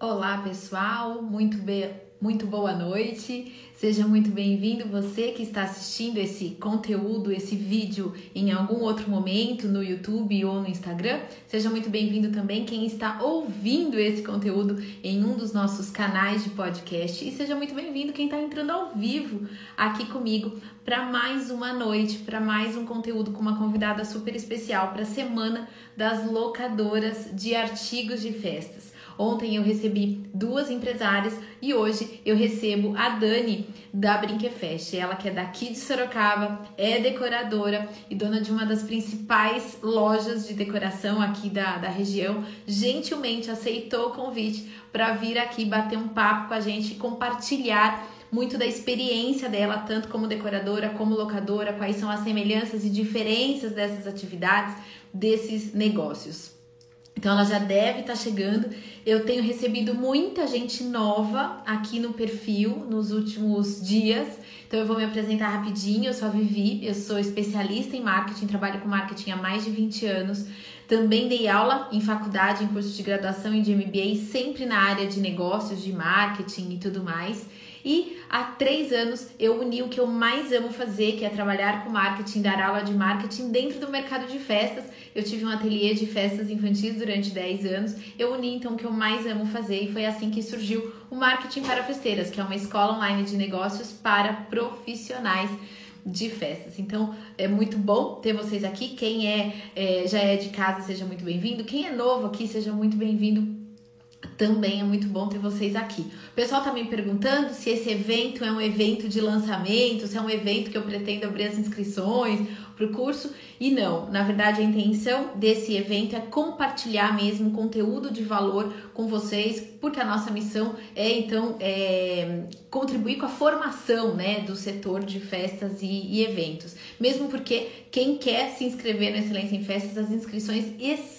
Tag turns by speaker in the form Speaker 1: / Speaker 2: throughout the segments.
Speaker 1: Olá, pessoal, muito, be... muito boa noite. Seja muito bem-vindo você que está assistindo esse conteúdo, esse vídeo em algum outro momento no YouTube ou no Instagram. Seja muito bem-vindo também quem está ouvindo esse conteúdo em um dos nossos canais de podcast e seja muito bem-vindo quem está entrando ao vivo aqui comigo para mais uma noite, para mais um conteúdo com uma convidada super especial para a semana das locadoras de artigos de festas. Ontem eu recebi duas empresárias e hoje eu recebo a Dani da Brinquefest. Ela que é daqui de Sorocaba, é decoradora e dona de uma das principais lojas de decoração aqui da, da região. Gentilmente aceitou o convite para vir aqui bater um papo com a gente e compartilhar muito da experiência dela, tanto como decoradora, como locadora, quais são as semelhanças e diferenças dessas atividades, desses negócios. Então ela já deve estar tá chegando. Eu tenho recebido muita gente nova aqui no perfil nos últimos dias. Então eu vou me apresentar rapidinho. Eu sou a Vivi, eu sou especialista em marketing, trabalho com marketing há mais de 20 anos. Também dei aula em faculdade, em curso de graduação e de MBA, sempre na área de negócios, de marketing e tudo mais. E há três anos eu uni o que eu mais amo fazer, que é trabalhar com marketing, dar aula de marketing dentro do mercado de festas. Eu tive um ateliê de festas infantis durante 10 anos. Eu uni então o que eu mais amo fazer e foi assim que surgiu o Marketing para Festeiras, que é uma escola online de negócios para profissionais de festas. Então é muito bom ter vocês aqui. Quem é, é já é de casa, seja muito bem-vindo. Quem é novo aqui, seja muito bem-vindo também é muito bom ter vocês aqui. O pessoal tá me perguntando se esse evento é um evento de lançamento, se é um evento que eu pretendo abrir as inscrições para o curso. E não, na verdade, a intenção desse evento é compartilhar mesmo conteúdo de valor com vocês, porque a nossa missão é então é, contribuir com a formação né, do setor de festas e, e eventos. Mesmo porque quem quer se inscrever no Excelência em Festas, as inscrições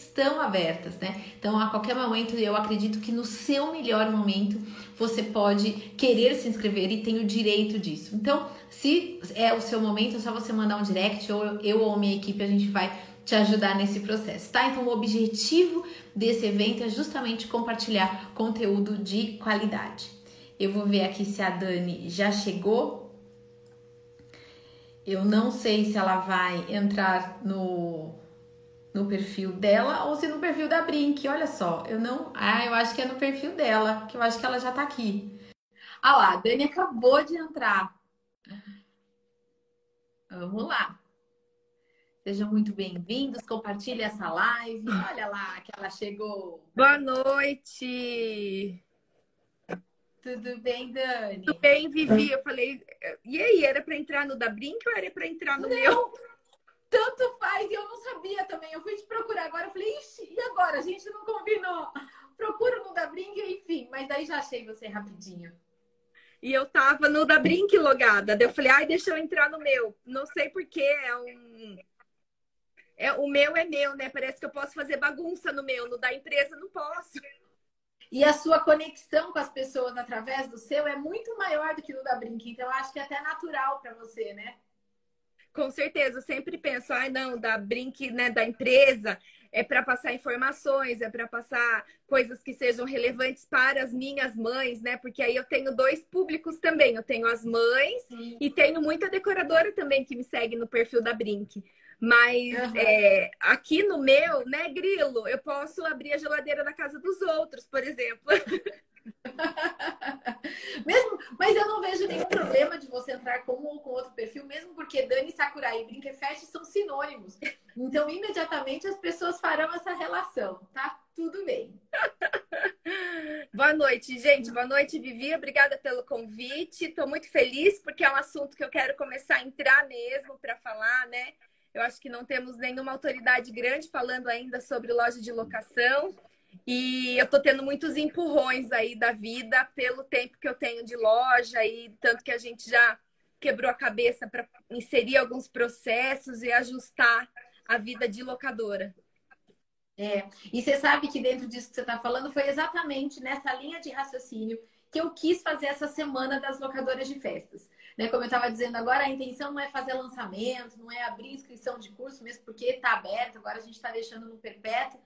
Speaker 1: estão abertas, né? Então, a qualquer momento, eu acredito que no seu melhor momento você pode querer se inscrever e tem o direito disso. Então, se é o seu momento, é só você mandar um direct ou eu ou minha equipe a gente vai te ajudar nesse processo, tá? Então, o objetivo desse evento é justamente compartilhar conteúdo de qualidade. Eu vou ver aqui se a Dani já chegou. Eu não sei se ela vai entrar no no perfil dela ou se no perfil da Brink. Olha só, eu não. Ah, eu acho que é no perfil dela, que eu acho que ela já tá aqui. Ah lá, a Dani acabou de entrar. Vamos lá. Sejam muito bem-vindos, compartilhe essa live. Olha lá que ela chegou.
Speaker 2: Boa noite.
Speaker 1: Tudo bem, Dani?
Speaker 2: Tudo bem, Vivi. Eu falei, e aí, era para entrar no da Brink ou era para entrar no
Speaker 1: Não.
Speaker 2: meu?
Speaker 1: Tanto faz, e eu não sabia também. Eu fui te procurar agora, eu falei, ixi, e agora? A gente não combinou. Procuro no da Brink, enfim, mas daí já achei você rapidinho.
Speaker 2: E eu tava no da Brink logada. Daí eu falei, ai, deixa eu entrar no meu. Não sei porquê, é um. É, o meu é meu, né? Parece que eu posso fazer bagunça no meu, no da empresa não posso.
Speaker 1: E a sua conexão com as pessoas através do seu é muito maior do que no da Brink, então eu acho que é até natural para você, né?
Speaker 2: Com certeza, eu sempre penso, ai ah, não, da brinque, né, da empresa, é para passar informações, é para passar coisas que sejam relevantes para as minhas mães, né? Porque aí eu tenho dois públicos também. Eu tenho as mães Sim. e tenho muita decoradora também que me segue no perfil da Brink. Mas uhum. é, aqui no meu, né, Grilo, eu posso abrir a geladeira da casa dos outros, por exemplo.
Speaker 1: mesmo, mas eu não vejo nenhum problema de você entrar com um ou com outro perfil, mesmo porque Dani Sakurai e Brinquefest são sinônimos. Então, imediatamente as pessoas farão essa relação, tá? Tudo bem.
Speaker 2: Boa noite, gente. Boa noite, Vivi. Obrigada pelo convite. Estou muito feliz porque é um assunto que eu quero começar a entrar mesmo para falar, né? Eu acho que não temos nenhuma autoridade grande falando ainda sobre loja de locação. E eu tô tendo muitos empurrões aí da vida pelo tempo que eu tenho de loja e tanto que a gente já quebrou a cabeça para inserir alguns processos e ajustar a vida de locadora.
Speaker 1: É, e você sabe que dentro disso que você está falando foi exatamente nessa linha de raciocínio que eu quis fazer essa semana das locadoras de festas. Né? Como eu estava dizendo agora, a intenção não é fazer lançamento, não é abrir inscrição de curso, mesmo porque está aberto, agora a gente está deixando no perpétuo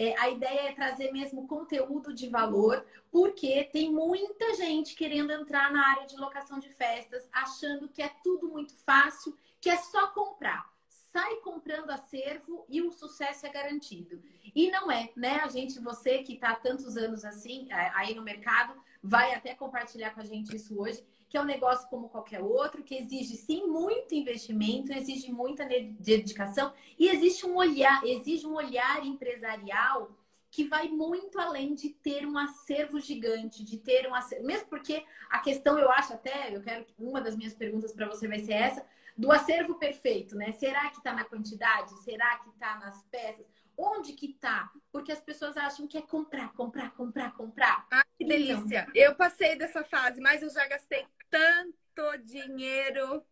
Speaker 1: É, a ideia é trazer mesmo conteúdo de valor, porque tem muita gente querendo entrar na área de locação de festas, achando que é tudo muito fácil, que é só comprar. Sai comprando acervo e o sucesso é garantido. E não é, né? A gente, você que está tantos anos assim, é, aí no mercado, vai até compartilhar com a gente isso hoje que é um negócio como qualquer outro, que exige sim muito investimento, exige muita dedicação e existe um olhar, exige um olhar empresarial que vai muito além de ter um acervo gigante, de ter um acervo, mesmo porque a questão eu acho até, eu quero uma das minhas perguntas para você vai ser essa, do acervo perfeito, né? Será que está na quantidade? Será que está nas peças? Onde que tá? Porque as pessoas acham que é comprar, comprar, comprar, comprar.
Speaker 2: Ah, que então, delícia! Então... Eu passei dessa fase, mas eu já gastei tanto dinheiro.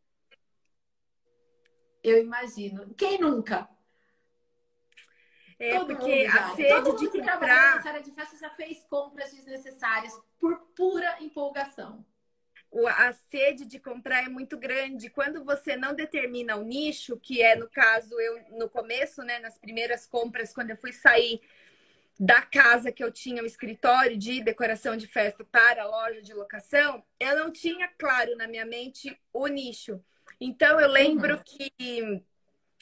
Speaker 1: Eu imagino. Quem nunca?
Speaker 2: É Todo porque a sede Todo mundo de que comprar... trabalha
Speaker 1: nessa área de festa já fez compras desnecessárias por pura empolgação.
Speaker 2: A sede de comprar é muito grande. Quando você não determina o nicho, que é no caso eu no começo, né, nas primeiras compras, quando eu fui sair da casa que eu tinha o escritório de decoração de festa para a loja de locação, eu não tinha claro na minha mente o nicho. Então eu lembro uhum. que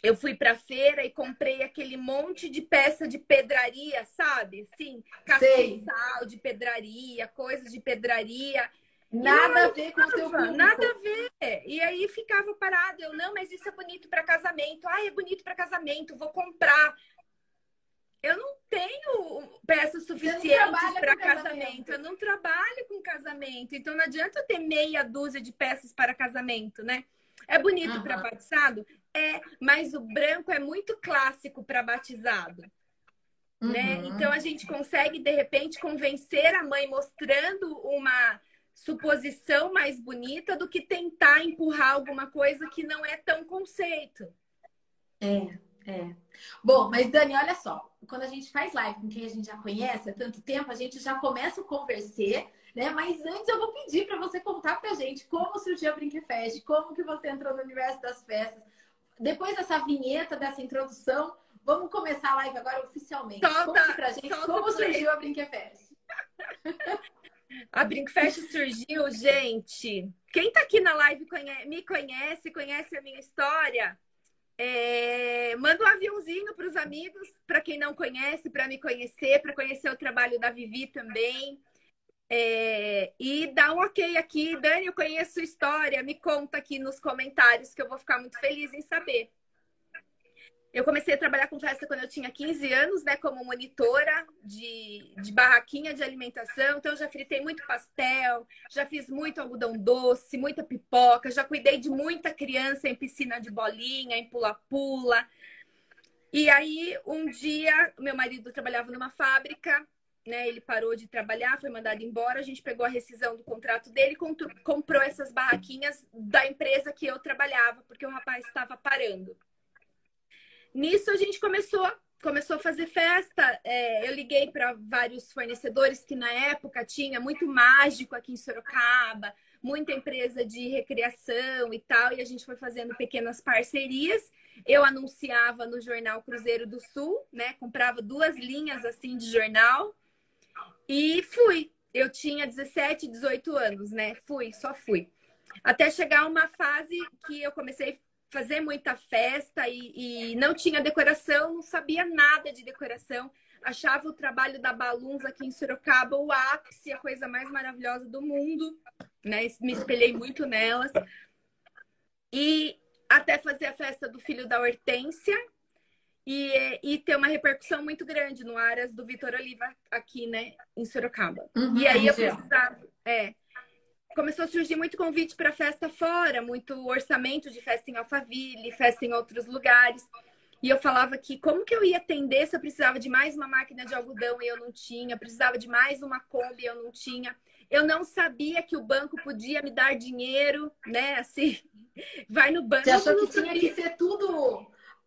Speaker 2: eu fui para feira e comprei aquele monte de peça de pedraria, sabe? Sim, castiçal de pedraria, coisas de pedraria.
Speaker 1: Nada a ver com o teu público.
Speaker 2: Nada a ver. E aí ficava parado. Eu, não, mas isso é bonito para casamento. Ah, é bonito para casamento, vou comprar eu não tenho peças suficientes para casamento. casamento. Eu não trabalho com casamento. Então não adianta eu ter meia dúzia de peças para casamento, né? É bonito uhum. para batizado? É, mas o branco é muito clássico para batizado. Né? Uhum. Né? Então a gente consegue, de repente, convencer a mãe mostrando uma suposição mais bonita do que tentar empurrar alguma coisa que não é tão conceito.
Speaker 1: É, é. Bom, mas Dani, olha só quando a gente faz live com quem a gente já conhece há tanto tempo, a gente já começa a conversar, né? Mas antes eu vou pedir para você contar pra gente como surgiu a Brinquefest, como que você entrou no universo das festas. Depois dessa vinheta, dessa introdução, vamos começar a live agora oficialmente. Solta, Conte pra gente como surgiu a Brinquefest.
Speaker 2: A Brinquefest surgiu, gente. Quem tá aqui na live conhece, me conhece, conhece a minha história é, manda um aviãozinho para os amigos, para quem não conhece, para me conhecer, para conhecer o trabalho da Vivi também. É, e dá um ok aqui. Dani, eu conheço sua história. Me conta aqui nos comentários que eu vou ficar muito feliz em saber. Eu comecei a trabalhar com festa quando eu tinha 15 anos, né? Como monitora de, de barraquinha de alimentação. Então, eu já fritei muito pastel, já fiz muito algodão doce, muita pipoca, já cuidei de muita criança em piscina de bolinha, em pula-pula. E aí, um dia, meu marido trabalhava numa fábrica, né? Ele parou de trabalhar, foi mandado embora. A gente pegou a rescisão do contrato dele comprou essas barraquinhas da empresa que eu trabalhava, porque o rapaz estava parando. Nisso a gente começou, começou a fazer festa. É, eu liguei para vários fornecedores que na época tinha muito mágico aqui em Sorocaba, muita empresa de recreação e tal, e a gente foi fazendo pequenas parcerias. Eu anunciava no jornal Cruzeiro do Sul, né? Comprava duas linhas assim de jornal e fui. Eu tinha 17, 18 anos, né? Fui, só fui. Até chegar uma fase que eu comecei fazer muita festa e, e, não tinha decoração, não sabia nada de decoração. Achava o trabalho da Baluns aqui em Sorocaba o ápice, a coisa mais maravilhosa do mundo. Né? Me espelhei muito nelas. E até fazer a festa do filho da Hortência e, e ter uma repercussão muito grande no Aras do Vitor Oliva aqui, né, em Sorocaba. Uhum, e aí eu precisava. É, começou a surgir muito convite para festa fora, muito orçamento de festa em Alphaville, festa em outros lugares. E eu falava que como que eu ia atender se eu precisava de mais uma máquina de algodão e eu não tinha, precisava de mais uma Kombi e eu não tinha. Eu não sabia que o banco podia me dar dinheiro, né? Assim, vai no banco. Você
Speaker 1: achou que tinha que ser tudo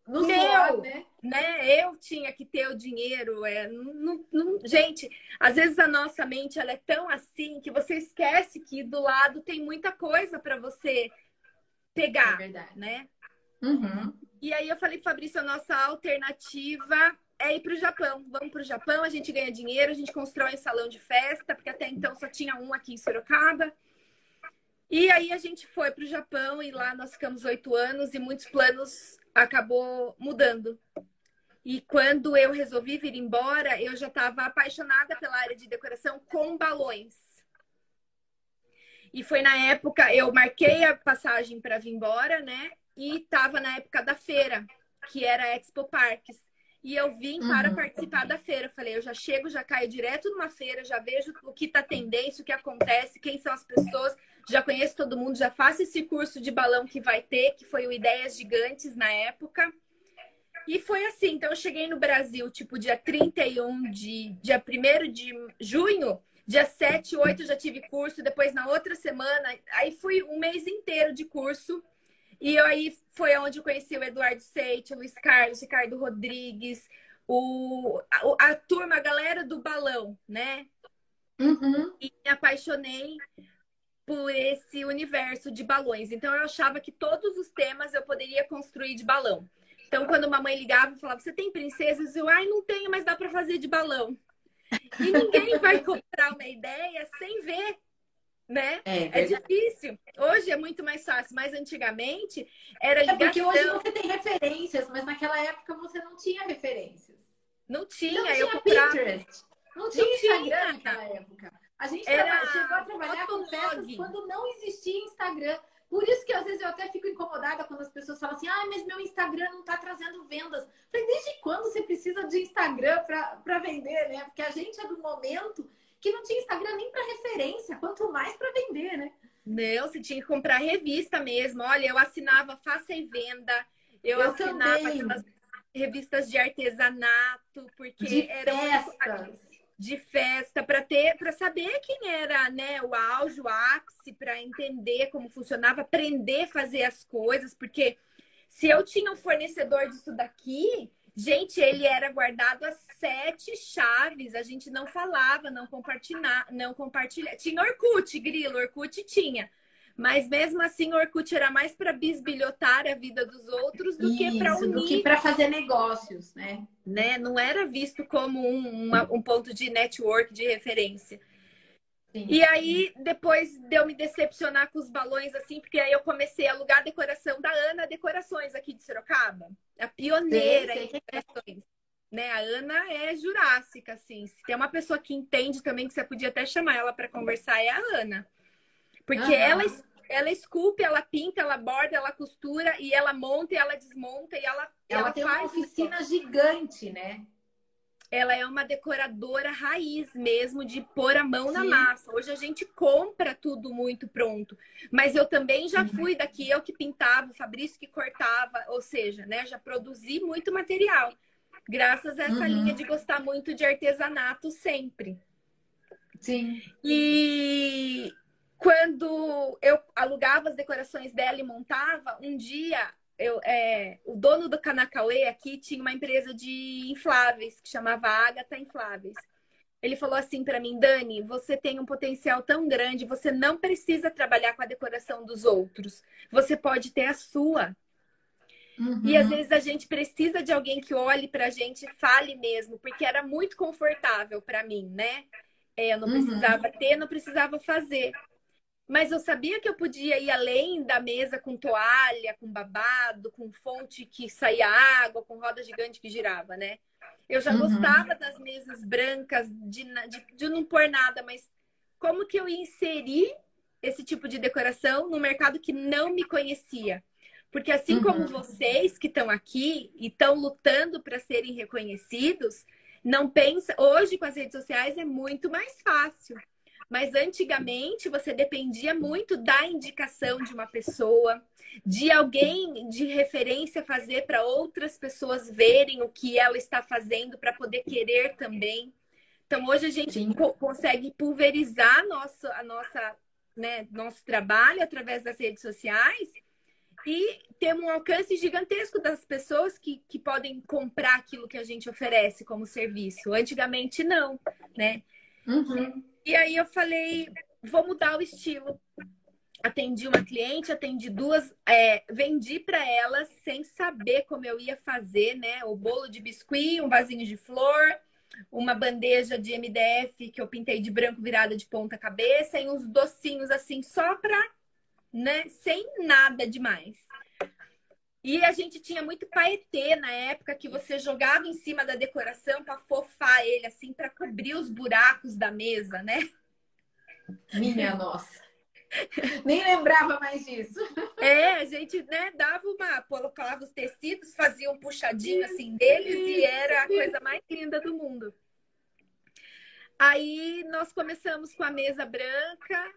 Speaker 1: no meu, suor, né?
Speaker 2: né? Eu tinha que ter o dinheiro. É, não, não, gente, às vezes a nossa mente ela é tão assim que você esquece que do lado tem muita coisa para você pegar, é verdade. né?
Speaker 1: Uhum.
Speaker 2: E aí eu falei, Fabrício, a nossa alternativa é ir para o Japão. Vamos para o Japão, a gente ganha dinheiro, a gente constrói um salão de festa, porque até então só tinha um aqui em Sorocaba. E aí a gente foi para o Japão e lá nós ficamos oito anos e muitos planos acabou mudando. E quando eu resolvi vir embora, eu já estava apaixonada pela área de decoração com balões. E foi na época, eu marquei a passagem para vir embora, né? E estava na época da feira, que era a Expo Parques. E eu vim para uhum. participar da feira. Eu falei, eu já chego, já caio direto numa feira, já vejo o que está tendência, o que acontece, quem são as pessoas, já conheço todo mundo, já faço esse curso de balão que vai ter, que foi o Ideias Gigantes na época. E foi assim, então eu cheguei no Brasil, tipo, dia 31 de. dia 1 de junho, dia 7, 8 já tive curso, depois na outra semana, aí fui um mês inteiro de curso. E aí foi onde eu conheci o Eduardo Seite, o Luiz Carlos, Ricardo Rodrigues, o, a, a turma, a galera do balão, né? Uhum. E me apaixonei por esse universo de balões. Então eu achava que todos os temas eu poderia construir de balão. Então, quando uma mãe ligava e falava, você tem princesas? Eu, ai, não tenho, mas dá para fazer de balão. E ninguém vai comprar uma ideia sem ver, né? É, é, difícil. Hoje é muito mais fácil, mas antigamente era ligação.
Speaker 3: É porque hoje você tem referências, mas naquela época você não tinha referências.
Speaker 2: Não tinha, não
Speaker 3: eu tinha comprava... Pinterest. Não tinha não Instagram tinha. naquela época. A gente era... chegou a trabalhar com festas quando não existia Instagram. Por isso que às vezes eu até fico incomodada quando as pessoas falam assim: ah, mas meu Instagram não está trazendo vendas. falei, desde quando você precisa de Instagram para vender, né? Porque a gente é do momento que não tinha Instagram nem para referência, quanto mais para vender, né?
Speaker 2: Não, você tinha que comprar revista mesmo. Olha, eu assinava Faça e Venda, eu, eu assinava revistas de artesanato, porque
Speaker 3: de era festas
Speaker 2: de festa para ter para saber quem era né o auge o ápice para entender como funcionava aprender a fazer as coisas porque se eu tinha um fornecedor disso daqui gente ele era guardado as sete chaves a gente não falava não compartilhar não compartilhar tinha Orkut grilo Orkut tinha mas mesmo assim, o Orkut era mais para bisbilhotar a vida dos outros do Isso, que para unir.
Speaker 3: Do que para fazer negócios, né?
Speaker 2: né? Não era visto como um, uma, um ponto de network, de referência. Sim. E aí, depois de eu me decepcionar com os balões, assim, porque aí eu comecei a alugar a decoração da Ana Decorações aqui de Sorocaba. A pioneira sim, sim. em decorações. Né? A Ana é jurássica, assim. Se tem uma pessoa que entende também, que você podia até chamar ela para conversar, é a Ana. Porque uhum. ela ela esculpe, ela pinta, ela borda, ela costura e ela monta e ela desmonta e ela
Speaker 3: ela, ela tem uma oficina gigante, né?
Speaker 2: Ela é uma decoradora raiz mesmo de pôr a mão Sim. na massa. Hoje a gente compra tudo muito pronto, mas eu também já uhum. fui daqui eu que pintava, o Fabrício que cortava, ou seja, né, já produzi muito material. Graças a essa uhum. linha de gostar muito de artesanato sempre.
Speaker 3: Sim.
Speaker 2: E quando eu alugava as decorações dela e montava, um dia eu, é, o dono do Kanakauê aqui tinha uma empresa de infláveis que chamava Agatha Infláveis. Ele falou assim para mim, Dani, você tem um potencial tão grande, você não precisa trabalhar com a decoração dos outros. Você pode ter a sua. Uhum. E às vezes a gente precisa de alguém que olhe pra gente e fale mesmo, porque era muito confortável para mim, né? É, eu não uhum. precisava ter, não precisava fazer. Mas eu sabia que eu podia ir além da mesa com toalha, com babado, com fonte que saía água, com roda gigante que girava, né? Eu já uhum. gostava das mesas brancas, de, de, de não pôr nada, mas como que eu ia inserir esse tipo de decoração no mercado que não me conhecia? Porque assim uhum. como vocês que estão aqui e estão lutando para serem reconhecidos, não pensa. Hoje, com as redes sociais, é muito mais fácil. Mas antigamente você dependia muito da indicação de uma pessoa, de alguém de referência fazer para outras pessoas verem o que ela está fazendo para poder querer também. Então hoje a gente consegue pulverizar nosso, a nossa, né, nosso trabalho através das redes sociais e ter um alcance gigantesco das pessoas que, que podem comprar aquilo que a gente oferece como serviço. Antigamente não, né? Uhum. E aí eu falei, vou mudar o estilo. atendi uma cliente, atendi duas, é, vendi para elas sem saber como eu ia fazer, né? O bolo de biscuit, um vasinho de flor, uma bandeja de MDF que eu pintei de branco virada de ponta cabeça e uns docinhos assim só para, né? Sem nada demais. E a gente tinha muito paetê na época que você jogava em cima da decoração para fofar ele assim para cobrir os buracos da mesa, né?
Speaker 1: Minha nossa. Nem lembrava mais disso.
Speaker 2: É, a gente né, dava uma, colocava os tecidos, fazia um puxadinho assim deles e era a coisa mais linda do mundo. Aí nós começamos com a mesa branca,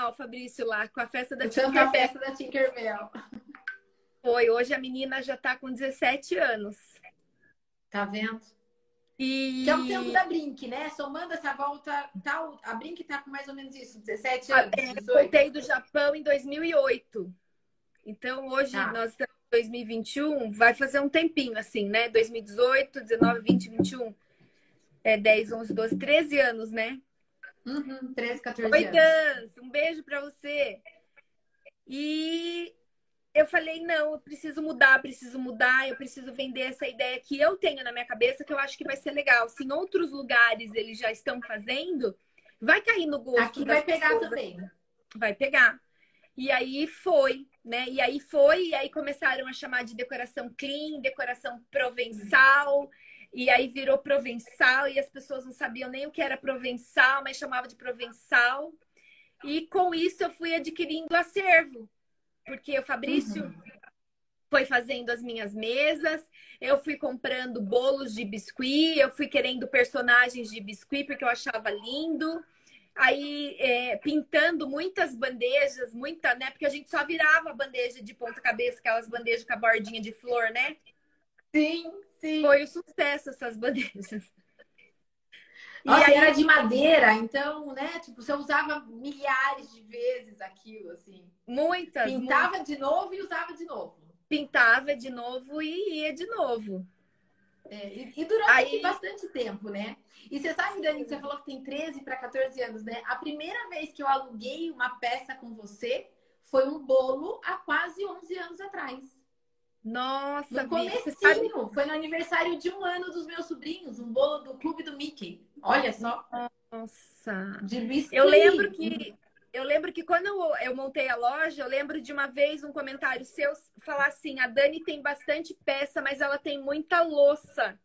Speaker 2: ó, o Fabrício lá, com a festa da
Speaker 1: Tinkerbell. A festa da Tinkerbell.
Speaker 2: Foi, hoje a menina já tá com 17 anos.
Speaker 1: Tá vendo? E... Que é o tempo da Brink, né? Somando essa volta, tal, a Brink tá com mais ou menos isso, 17 anos.
Speaker 2: É, eu voltei do Japão em 2008. Então, hoje tá. nós estamos em 2021, vai fazer um tempinho assim, né? 2018, 19, 20, 21. É 10, 11, 12, 13 anos, né?
Speaker 1: Uhum, 13, 14
Speaker 2: Oi, anos. um beijo para você. E eu falei, não, eu preciso mudar, preciso mudar, eu preciso vender essa ideia que eu tenho na minha cabeça, que eu acho que vai ser legal. Se em outros lugares eles já estão fazendo, vai cair no gosto.
Speaker 1: Aqui vai pegar pessoas. também.
Speaker 2: Vai pegar. E aí foi, né? E aí foi, e aí começaram a chamar de decoração clean, decoração provençal. E aí virou provençal e as pessoas não sabiam nem o que era provençal, mas chamava de provençal. E com isso eu fui adquirindo acervo porque o Fabrício uhum. foi fazendo as minhas mesas, eu fui comprando bolos de biscuit, eu fui querendo personagens de biscuit porque eu achava lindo. Aí é, pintando muitas bandejas, muita, né? Porque a gente só virava bandeja de ponta cabeça, aquelas bandejas com a bordinha de flor, né?
Speaker 1: Sim, sim.
Speaker 2: Foi um sucesso essas bandejas.
Speaker 1: Nossa, e aí... era de madeira, então, né? Tipo, você usava milhares de vezes aquilo, assim.
Speaker 2: Muitas.
Speaker 1: Pintava
Speaker 2: muitas.
Speaker 1: de novo e usava de novo.
Speaker 2: Pintava de novo e ia de novo.
Speaker 1: É, e, e, durou aí... bastante tempo, né? E você sabe, Dani, que você falou que tem 13 para 14 anos, né? A primeira vez que eu aluguei uma peça com você foi um bolo há quase 11 anos atrás.
Speaker 2: Nossa,
Speaker 1: no comecinho, sabe... foi no aniversário de um ano dos meus sobrinhos, um bolo do clube do Mickey. Olha só.
Speaker 2: Nossa.
Speaker 1: De.
Speaker 2: Eu lembro que eu lembro que quando eu, eu, montei a loja, eu lembro de uma vez um comentário seu falar assim: a Dani tem bastante peça, mas ela tem muita louça.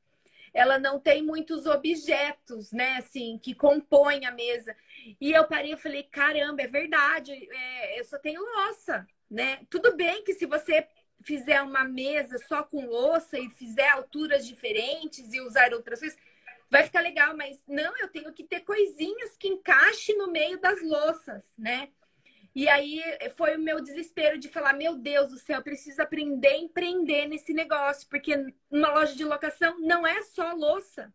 Speaker 2: Ela não tem muitos objetos, né, assim, que compõem a mesa. E eu parei e falei: caramba, é verdade, é, eu só tenho louça, né? Tudo bem que se você fizer uma mesa só com louça e fizer alturas diferentes e usar outras coisas, vai ficar legal, mas não, eu tenho que ter coisinhas que encaixe no meio das louças, né? E aí foi o meu desespero de falar: meu Deus do céu, eu preciso aprender a empreender nesse negócio, porque uma loja de locação não é só louça.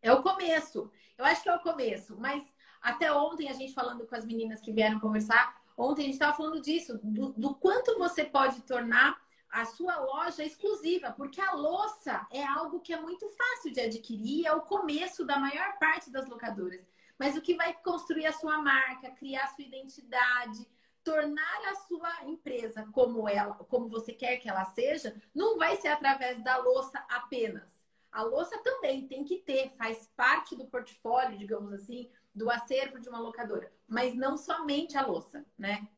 Speaker 1: É o começo. Eu acho que é o começo, mas até ontem a gente falando com as meninas que vieram conversar, Ontem a gente estava falando disso, do, do quanto você pode tornar a sua loja exclusiva, porque a louça é algo que é muito fácil de adquirir, é o começo da maior parte das locadoras. Mas o que vai construir a sua marca, criar a sua identidade, tornar a sua empresa como ela, como você quer que ela seja, não vai ser através da louça apenas. A louça também tem que ter, faz parte do portfólio, digamos assim, do acervo de uma locadora, mas não somente a louça, né?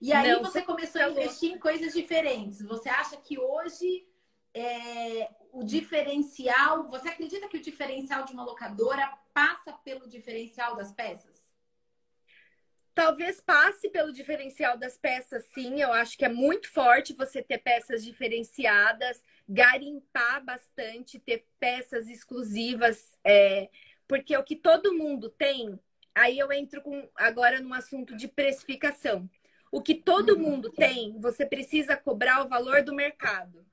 Speaker 1: E aí não, você começou a investir em coisas diferentes. Você acha que hoje é, o diferencial, você acredita que o diferencial de uma locadora passa pelo diferencial das peças?
Speaker 2: Talvez passe pelo diferencial das peças, sim. Eu acho que é muito forte você ter peças diferenciadas, garimpar bastante, ter peças exclusivas. É, porque o que todo mundo tem, aí eu entro com, agora num assunto de precificação. O que todo mundo tem, você precisa cobrar o valor do mercado.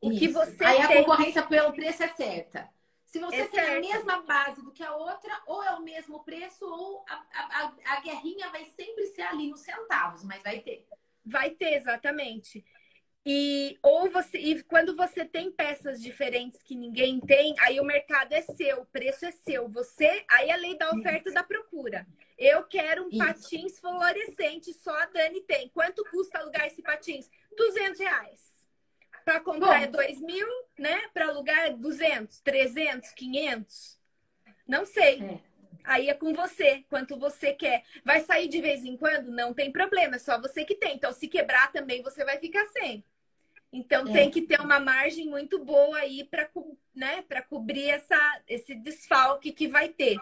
Speaker 1: O Isso. que você aí tem... a concorrência pelo preço é certa. Se você é tem certo. a mesma base do que a outra, ou é o mesmo preço, ou a, a, a guerrinha vai sempre ser ali nos centavos, mas vai ter.
Speaker 2: Vai ter, exatamente. E ou você e quando você tem peças diferentes que ninguém tem, aí o mercado é seu, o preço é seu. Você, aí é a lei da oferta e da procura. Eu quero um Isso. patins fluorescente, só a Dani tem. Quanto custa alugar esse patins? 200 reais. Para comprar Bom. é 2 mil, né? Para alugar é 200, 300, 500. Não sei. É. Aí é com você, quanto você quer. Vai sair de vez em quando? Não tem problema, é só você que tem. Então, se quebrar também, você vai ficar sem. Então, é. tem que ter uma margem muito boa aí para né, cobrir essa, esse desfalque que vai ter.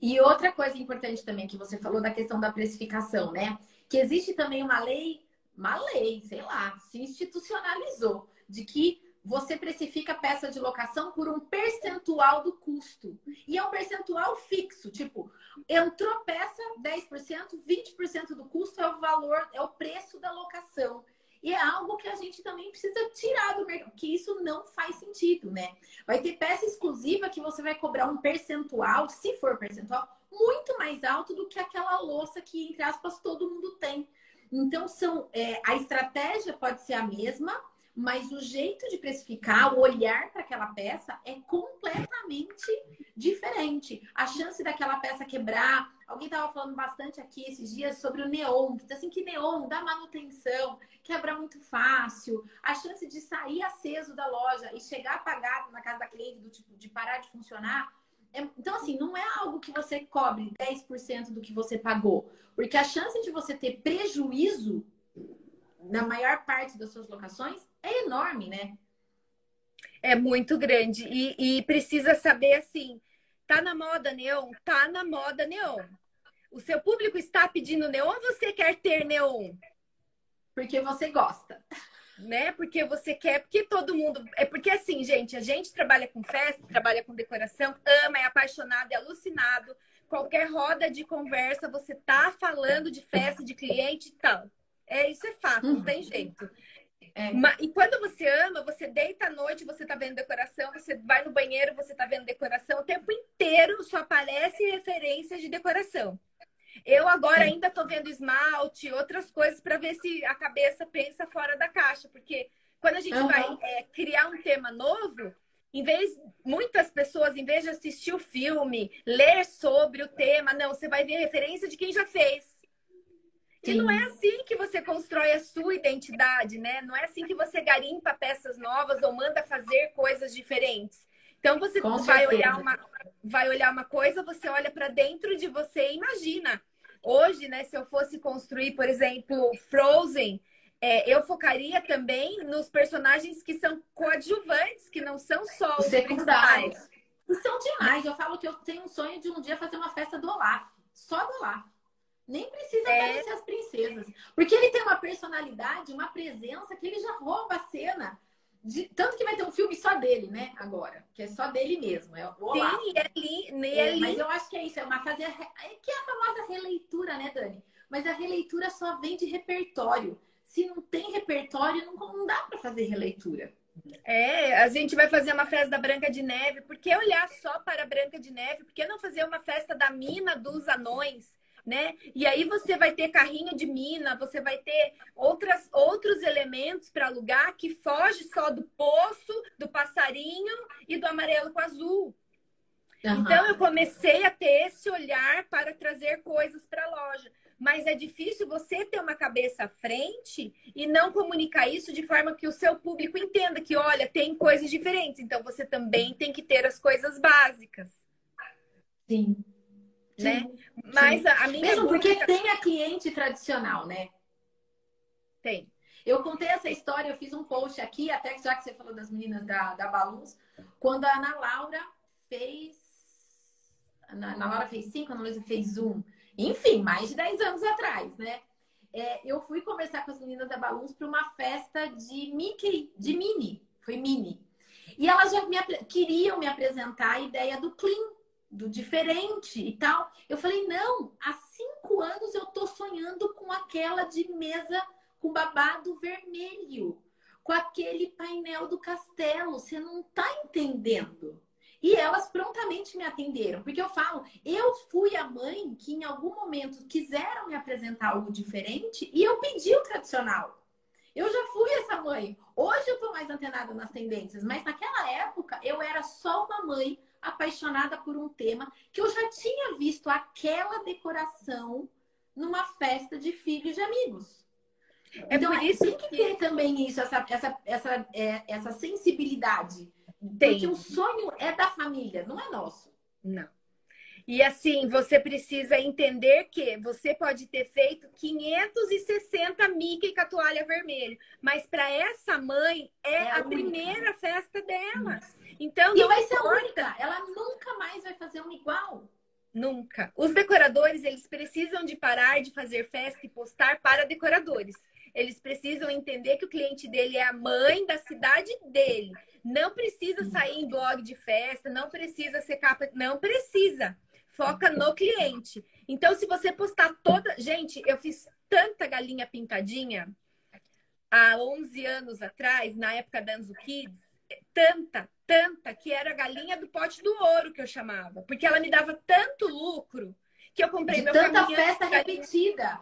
Speaker 1: E outra coisa importante também que você falou da questão da precificação, né? Que existe também uma lei, uma lei, sei lá, se institucionalizou, de que você precifica a peça de locação por um percentual do custo. E é um percentual fixo, tipo, entrou peça, 10%, 20% do custo é o valor, é o preço da locação. E é algo que a gente também precisa tirar do mercado, que isso não faz sentido, né? Vai ter peça exclusiva que você vai cobrar um percentual, se for percentual, muito mais alto do que aquela louça que, entre aspas, todo mundo tem. Então, são, é, a estratégia pode ser a mesma, mas o jeito de precificar, o olhar para aquela peça é completamente diferente. A chance daquela peça quebrar. Alguém estava falando bastante aqui esses dias sobre o neon, que assim que neon dá manutenção, quebra muito fácil. A chance de sair aceso da loja e chegar apagado na casa da cliente do tipo de parar de funcionar é, então, assim, não é algo que você cobre 10% do que você pagou. Porque a chance de você ter prejuízo na maior parte das suas locações é enorme, né?
Speaker 2: É muito grande. E, e precisa saber assim: tá na moda neon? Tá na moda neon. O seu público está pedindo neon ou você quer ter neon?
Speaker 1: Porque você gosta.
Speaker 2: Né? Porque você quer, porque todo mundo. É porque assim, gente, a gente trabalha com festa, trabalha com decoração, ama, é apaixonado, é alucinado. Qualquer roda de conversa, você tá falando de festa, de cliente e tal. É, isso é fato, não tem jeito. É. E quando você ama, você deita à noite, você tá vendo decoração, você vai no banheiro, você tá vendo decoração, o tempo inteiro só aparece referências de decoração. Eu agora ainda tô vendo esmalte, outras coisas para ver se a cabeça pensa fora da caixa, porque quando a gente uhum. vai é, criar um tema novo, em vez muitas pessoas, em vez de assistir o filme, ler sobre o tema, não, você vai ver referência de quem já fez. Sim. E não é assim que você constrói a sua identidade, né? Não é assim que você garimpa peças novas ou manda fazer coisas diferentes. Então você Com vai certeza. olhar uma vai olhar uma coisa, você olha para dentro de você e imagina. Hoje, né, se eu fosse construir, por exemplo, Frozen, é, eu focaria também nos personagens que são coadjuvantes, que não são só os secundários.
Speaker 1: São demais. Eu falo que eu tenho um sonho de um dia fazer uma festa do Olaf. Só do Olaf. Nem precisa é... aparecer as princesas. Porque ele tem uma personalidade, uma presença que ele já rouba a cena. De... Tanto que vai ter um filme só dele, né? Agora. Que é só dele mesmo. É o Olaf.
Speaker 2: Sim, é, li...
Speaker 1: é, Mas eu acho que é isso. É uma fazer. É que é a famosa releitura, né, Dani? Mas a releitura só vem de repertório. Se não tem repertório, não, não dá para fazer releitura.
Speaker 2: É, a gente vai fazer uma festa da Branca de Neve. Por que olhar só para a Branca de Neve? Por que não fazer uma festa da Mina dos Anões? Né? E aí você vai ter carrinho de mina, você vai ter outras, outros elementos para alugar que foge só do poço, do passarinho e do amarelo com azul. Uhum. Então eu comecei a ter esse olhar para trazer coisas para a loja. Mas é difícil você ter uma cabeça à frente e não comunicar isso de forma que o seu público entenda que, olha, tem coisas diferentes. Então você também tem que ter as coisas básicas.
Speaker 1: Sim
Speaker 2: né? Sim, Mas a, minha
Speaker 1: Mesmo porque tem a cliente tradicional, né?
Speaker 2: Tem.
Speaker 1: Eu contei essa história, eu fiz um post aqui, até já que você falou das meninas da, da Baluns, quando a Ana Laura fez. A Ana Laura fez cinco, a Ana Luísa fez um. Enfim, mais de 10 anos atrás, né? É, eu fui conversar com as meninas da Baluns para uma festa de Mickey, de Mini. Foi Mini. E elas já me, queriam me apresentar a ideia do Clean, do diferente e tal. Eu falei, não, há cinco anos eu tô sonhando com aquela de mesa com babado vermelho, com aquele painel do castelo. Você não tá entendendo. E elas prontamente me atenderam, porque eu falo, eu fui a mãe que em algum momento quiseram me apresentar algo diferente e eu pedi o tradicional. Eu já fui essa mãe. Hoje eu tô mais antenada nas tendências, mas naquela época eu era só uma mãe apaixonada por um tema que eu já tinha visto aquela decoração numa festa de filhos de amigos. É então, por é, isso tem que, que ter também isso, essa, essa, essa, é, essa sensibilidade. Tem. Porque o sonho é da família, não é nosso.
Speaker 2: Não. E assim, você precisa entender que você pode ter feito 560 Mickey com a toalha vermelha, mas para essa mãe é, é a, a primeira festa dela. Então,
Speaker 1: e vai ser a única. Ela nunca mais vai fazer um igual.
Speaker 2: Nunca. Os decoradores, eles precisam de parar de fazer festa e postar para decoradores. Eles precisam entender que o cliente dele é a mãe da cidade dele. Não precisa sair em blog de festa, não precisa ser capa, não precisa. Foca no cliente. Então, se você postar toda. Gente, eu fiz tanta galinha pintadinha há 11 anos atrás, na época da Anzu Kids, tanta, tanta, que era a galinha do pote do ouro que eu chamava. Porque ela me dava tanto lucro que eu comprei
Speaker 1: De
Speaker 2: meu
Speaker 1: tanta caminhão. festa repetida.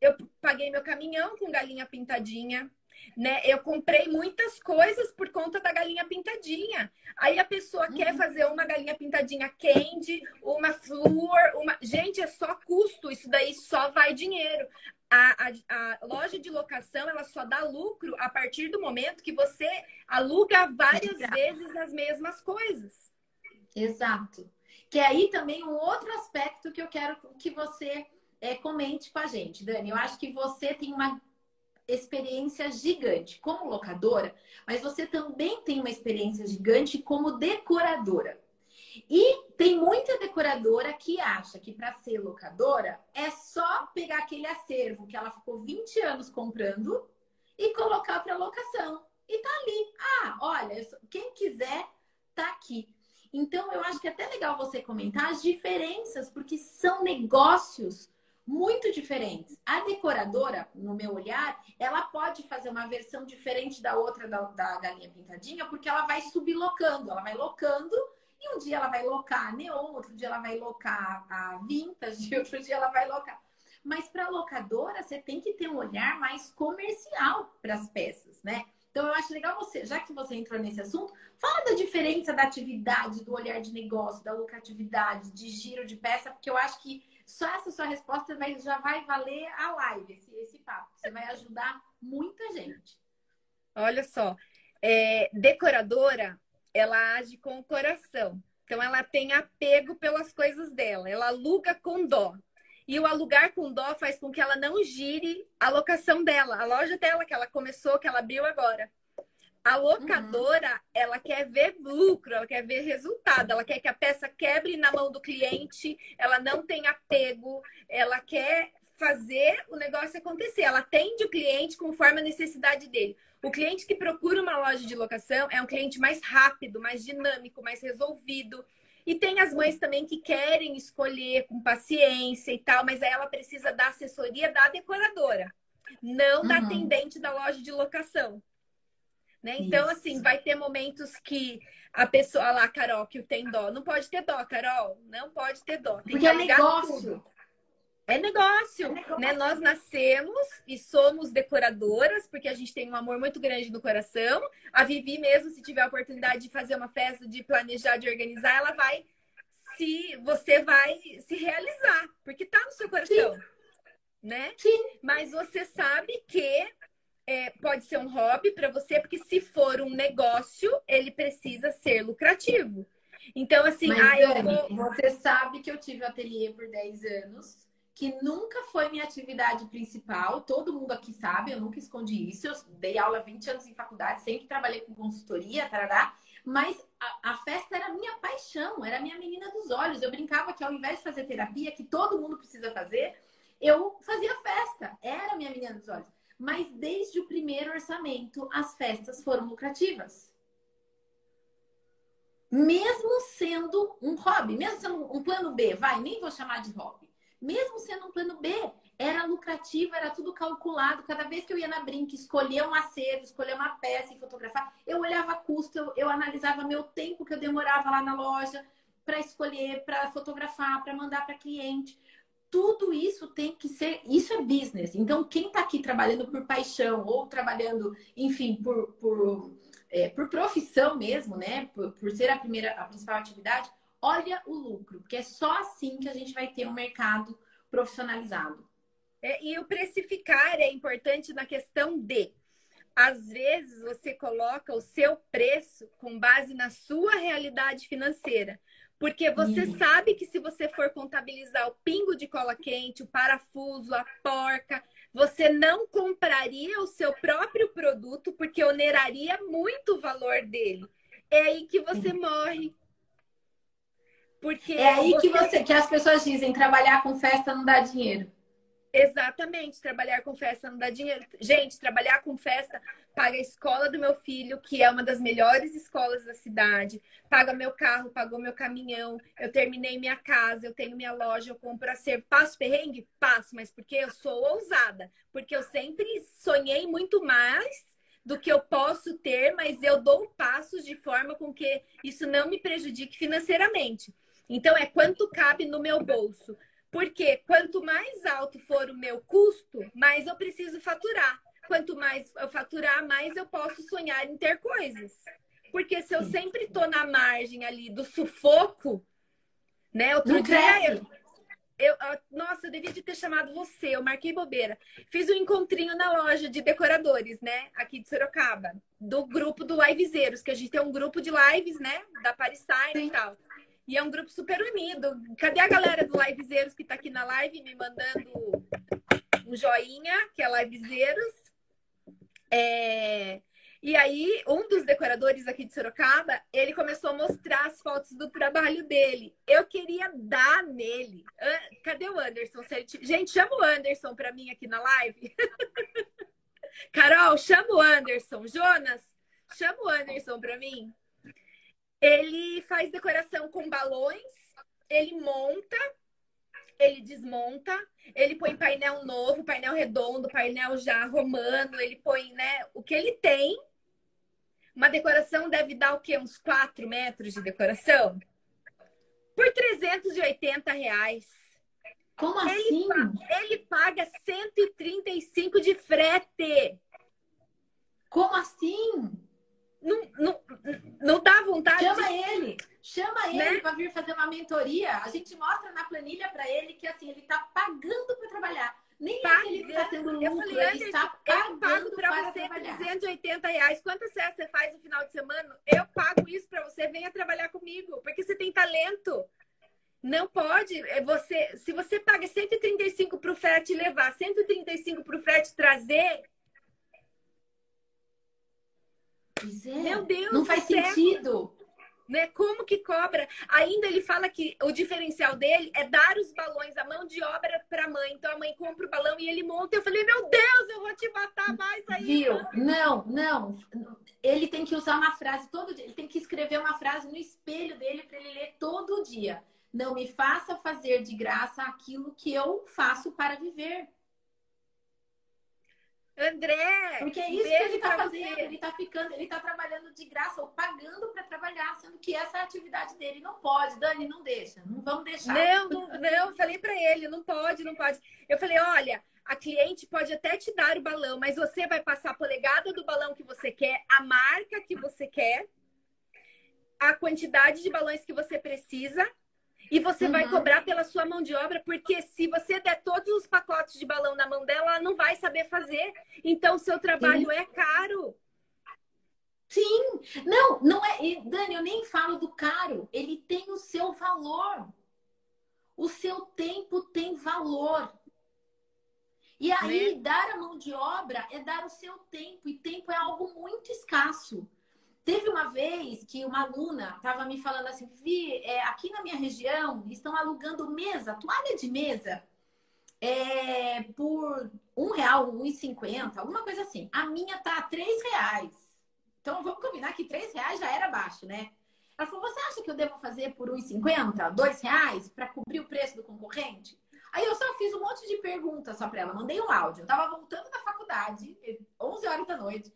Speaker 2: Eu paguei meu caminhão com galinha pintadinha né? Eu comprei muitas coisas por conta da galinha pintadinha. Aí a pessoa uhum. quer fazer uma galinha pintadinha candy, uma flor, uma. Gente, é só custo, isso daí só vai dinheiro. A, a, a, loja de locação ela só dá lucro a partir do momento que você aluga várias Exato. vezes as mesmas coisas.
Speaker 1: Exato. Que é aí também um outro aspecto que eu quero que você é, comente com a gente, Dani. Eu acho que você tem uma experiência gigante como locadora, mas você também tem uma experiência gigante como decoradora. E tem muita decoradora que acha que para ser locadora é só pegar aquele acervo que ela ficou 20 anos comprando e colocar para locação. E tá ali. Ah, olha, quem quiser tá aqui. Então eu acho que é até legal você comentar as diferenças, porque são negócios muito diferentes. A decoradora, no meu olhar, ela pode fazer uma versão diferente da outra da, da galinha pintadinha, porque ela vai sublocando, ela vai locando e um dia ela vai locar a neon, outro dia ela vai locar a vintage, outro dia ela vai locar. Mas para locadora, você tem que ter um olhar mais comercial para as peças, né? Então eu acho legal você, já que você entrou nesse assunto, fala da diferença da atividade, do olhar de negócio, da lucratividade, de giro de peça, porque eu acho que só essa sua resposta vai, já vai valer a live, esse, esse papo. Você vai ajudar muita gente.
Speaker 2: Olha só, é, decoradora, ela age com o coração. Então, ela tem apego pelas coisas dela. Ela aluga com dó. E o alugar com dó faz com que ela não gire a locação dela, a loja dela que ela começou, que ela abriu agora. A locadora, uhum. ela quer ver lucro, ela quer ver resultado, ela quer que a peça quebre na mão do cliente, ela não tem apego, ela quer fazer o negócio acontecer. Ela atende o cliente conforme a necessidade dele. O cliente que procura uma loja de locação é um cliente mais rápido, mais dinâmico, mais resolvido. E tem as mães também que querem escolher com paciência e tal, mas aí ela precisa da assessoria da decoradora, não uhum. da atendente da loja de locação. Né? Então, assim, Isso. assim, vai ter momentos que a pessoa lá, Carol, que tem dó. Não pode ter dó, Carol. Não pode ter dó.
Speaker 1: Tem Porque é negócio.
Speaker 2: É negócio, é negócio, né? Nós nascemos e somos decoradoras, porque a gente tem um amor muito grande no coração. A Vivi mesmo, se tiver a oportunidade de fazer uma festa, de planejar, de organizar, ela vai se você vai se realizar, porque tá no seu coração, Sim. né?
Speaker 1: Sim.
Speaker 2: Mas você sabe que é, pode ser um hobby para você, porque se for um negócio, ele precisa ser lucrativo. Então, assim,
Speaker 1: Mas, ah, eu vou... você sabe que eu tive ateliê por 10 anos, que nunca foi minha atividade principal. Todo mundo aqui sabe, eu nunca escondi isso. Eu dei aula 20 anos em faculdade, sempre trabalhei com consultoria, tarará. Mas a, a, festa era minha paixão, era minha menina dos olhos. Eu brincava que ao invés de fazer terapia, que todo mundo precisa fazer, eu fazia festa. Era minha menina dos olhos. Mas desde o primeiro orçamento, as festas foram lucrativas. Mesmo sendo um hobby, mesmo sendo um plano B, vai, nem vou chamar de hobby. Mesmo sendo um plano B, era lucrativo, era tudo calculado. Cada vez que eu ia na Brinca, escolher um acervo, escolher uma peça e fotografar, eu olhava custo, eu, eu analisava meu tempo que eu demorava lá na loja para escolher, para fotografar, para mandar para cliente tudo isso tem que ser. Isso é business. Então, quem está aqui trabalhando por paixão ou trabalhando, enfim, por, por, é, por profissão mesmo, né? Por, por, ser a primeira, a principal atividade, olha o lucro, porque é só assim que a gente vai ter um mercado profissionalizado.
Speaker 2: É, e o precificar é importante na questão de às vezes você coloca o seu preço com base na sua realidade financeira. Porque você uhum. sabe que se você for contabilizar o pingo de cola quente, o parafuso, a porca, você não compraria o seu próprio produto porque oneraria muito o valor dele. É aí que você uhum. morre.
Speaker 1: Porque é aí você... que você que as pessoas dizem trabalhar com festa não dá dinheiro.
Speaker 2: Exatamente, trabalhar com festa não dá dinheiro. Gente, trabalhar com festa paga a escola do meu filho, que é uma das melhores escolas da cidade, paga meu carro, pagou meu caminhão, eu terminei minha casa, eu tenho minha loja, eu compro a ser. Passo perrengue? Passo, mas porque eu sou ousada, porque eu sempre sonhei muito mais do que eu posso ter, mas eu dou passos de forma com que isso não me prejudique financeiramente. Então, é quanto cabe no meu bolso. Porque quanto mais alto for o meu custo, mais eu preciso faturar. Quanto mais eu faturar, mais eu posso sonhar em ter coisas. Porque se eu sempre tô na margem ali do sufoco, né? Outro dia eu, eu, nossa, eu devia de ter chamado você, eu marquei bobeira. Fiz um encontrinho na loja de decoradores, né? Aqui de Sorocaba, do grupo do Livezeiros, que a gente tem um grupo de lives, né? Da Paris Time e tal. E é um grupo super unido. Cadê a galera do Livezeiros que está aqui na live me mandando um joinha, que é Livezeiros? É... E aí, um dos decoradores aqui de Sorocaba, ele começou a mostrar as fotos do trabalho dele. Eu queria dar nele. Cadê o Anderson? Gente, chama o Anderson para mim aqui na live. Carol, chama o Anderson. Jonas, chama o Anderson para mim. Ele faz decoração com balões, ele monta, ele desmonta, ele põe painel novo, painel redondo, painel já romano, ele põe, né, o que ele tem. Uma decoração deve dar o quê? Uns 4 metros de decoração? Por 380 reais.
Speaker 1: Como
Speaker 2: ele
Speaker 1: assim?
Speaker 2: Paga, ele paga 135 de frete.
Speaker 1: Como assim?
Speaker 2: Não, não, não dá vontade.
Speaker 1: Chama de... ele, chama ele né? para vir fazer uma mentoria. A gente mostra na planilha para ele que assim ele está pagando para trabalhar. Nem tá, é ele está tendo lucro, eu falei, ele está pagando para você trabalhar.
Speaker 2: 380 reais. Quantas festas você faz no final de semana? Eu pago isso para você, venha trabalhar comigo, porque você tem talento. Não pode. É você, se você paga 135 para o frete levar, 135 para o frete trazer,
Speaker 1: Pois é. Meu Deus, não faz sentido.
Speaker 2: Né? Como que cobra? Ainda ele fala que o diferencial dele é dar os balões, a mão de obra para a mãe. Então a mãe compra o balão e ele monta. Eu falei, meu Deus, eu vou te matar mais aí.
Speaker 1: Viu? Não, não. Ele tem que usar uma frase todo dia. Ele tem que escrever uma frase no espelho dele para ele ler todo dia. Não me faça fazer de graça aquilo que eu faço para viver.
Speaker 2: André!
Speaker 1: Porque é isso que ele está fazendo, você. ele está ficando, ele está trabalhando de graça ou pagando para trabalhar, sendo que essa é a atividade dele. Não pode, Dani, não deixa, não vamos deixar.
Speaker 2: Não, não, não falei para ele, não pode, não pode. Eu falei, olha, a cliente pode até te dar o balão, mas você vai passar a polegada do balão que você quer, a marca que você quer, a quantidade de balões que você precisa e você uhum. vai cobrar pela sua mão de obra, porque se você der todos os pacotes de balão na mão dela, ela não vai saber fazer. Então, seu trabalho Sim. é caro.
Speaker 1: Sim, não, não é. Dani, eu nem falo do caro. Ele tem o seu valor. O seu tempo tem valor. E aí, né? dar a mão de obra é dar o seu tempo. E tempo é algo muito escasso. Teve uma vez que uma aluna estava me falando assim, Vi, é, aqui na minha região estão alugando mesa, toalha de mesa, é, por um real, um e cinquenta, alguma coisa assim. A minha tá a três reais. Então vamos combinar que três reais já era baixo, né? Ela falou, você acha que eu devo fazer por um e cinquenta, dois reais, para cobrir o preço do concorrente? Aí eu só fiz um monte de perguntas só para ela, mandei um áudio. Eu tava voltando da faculdade, 11 horas da noite.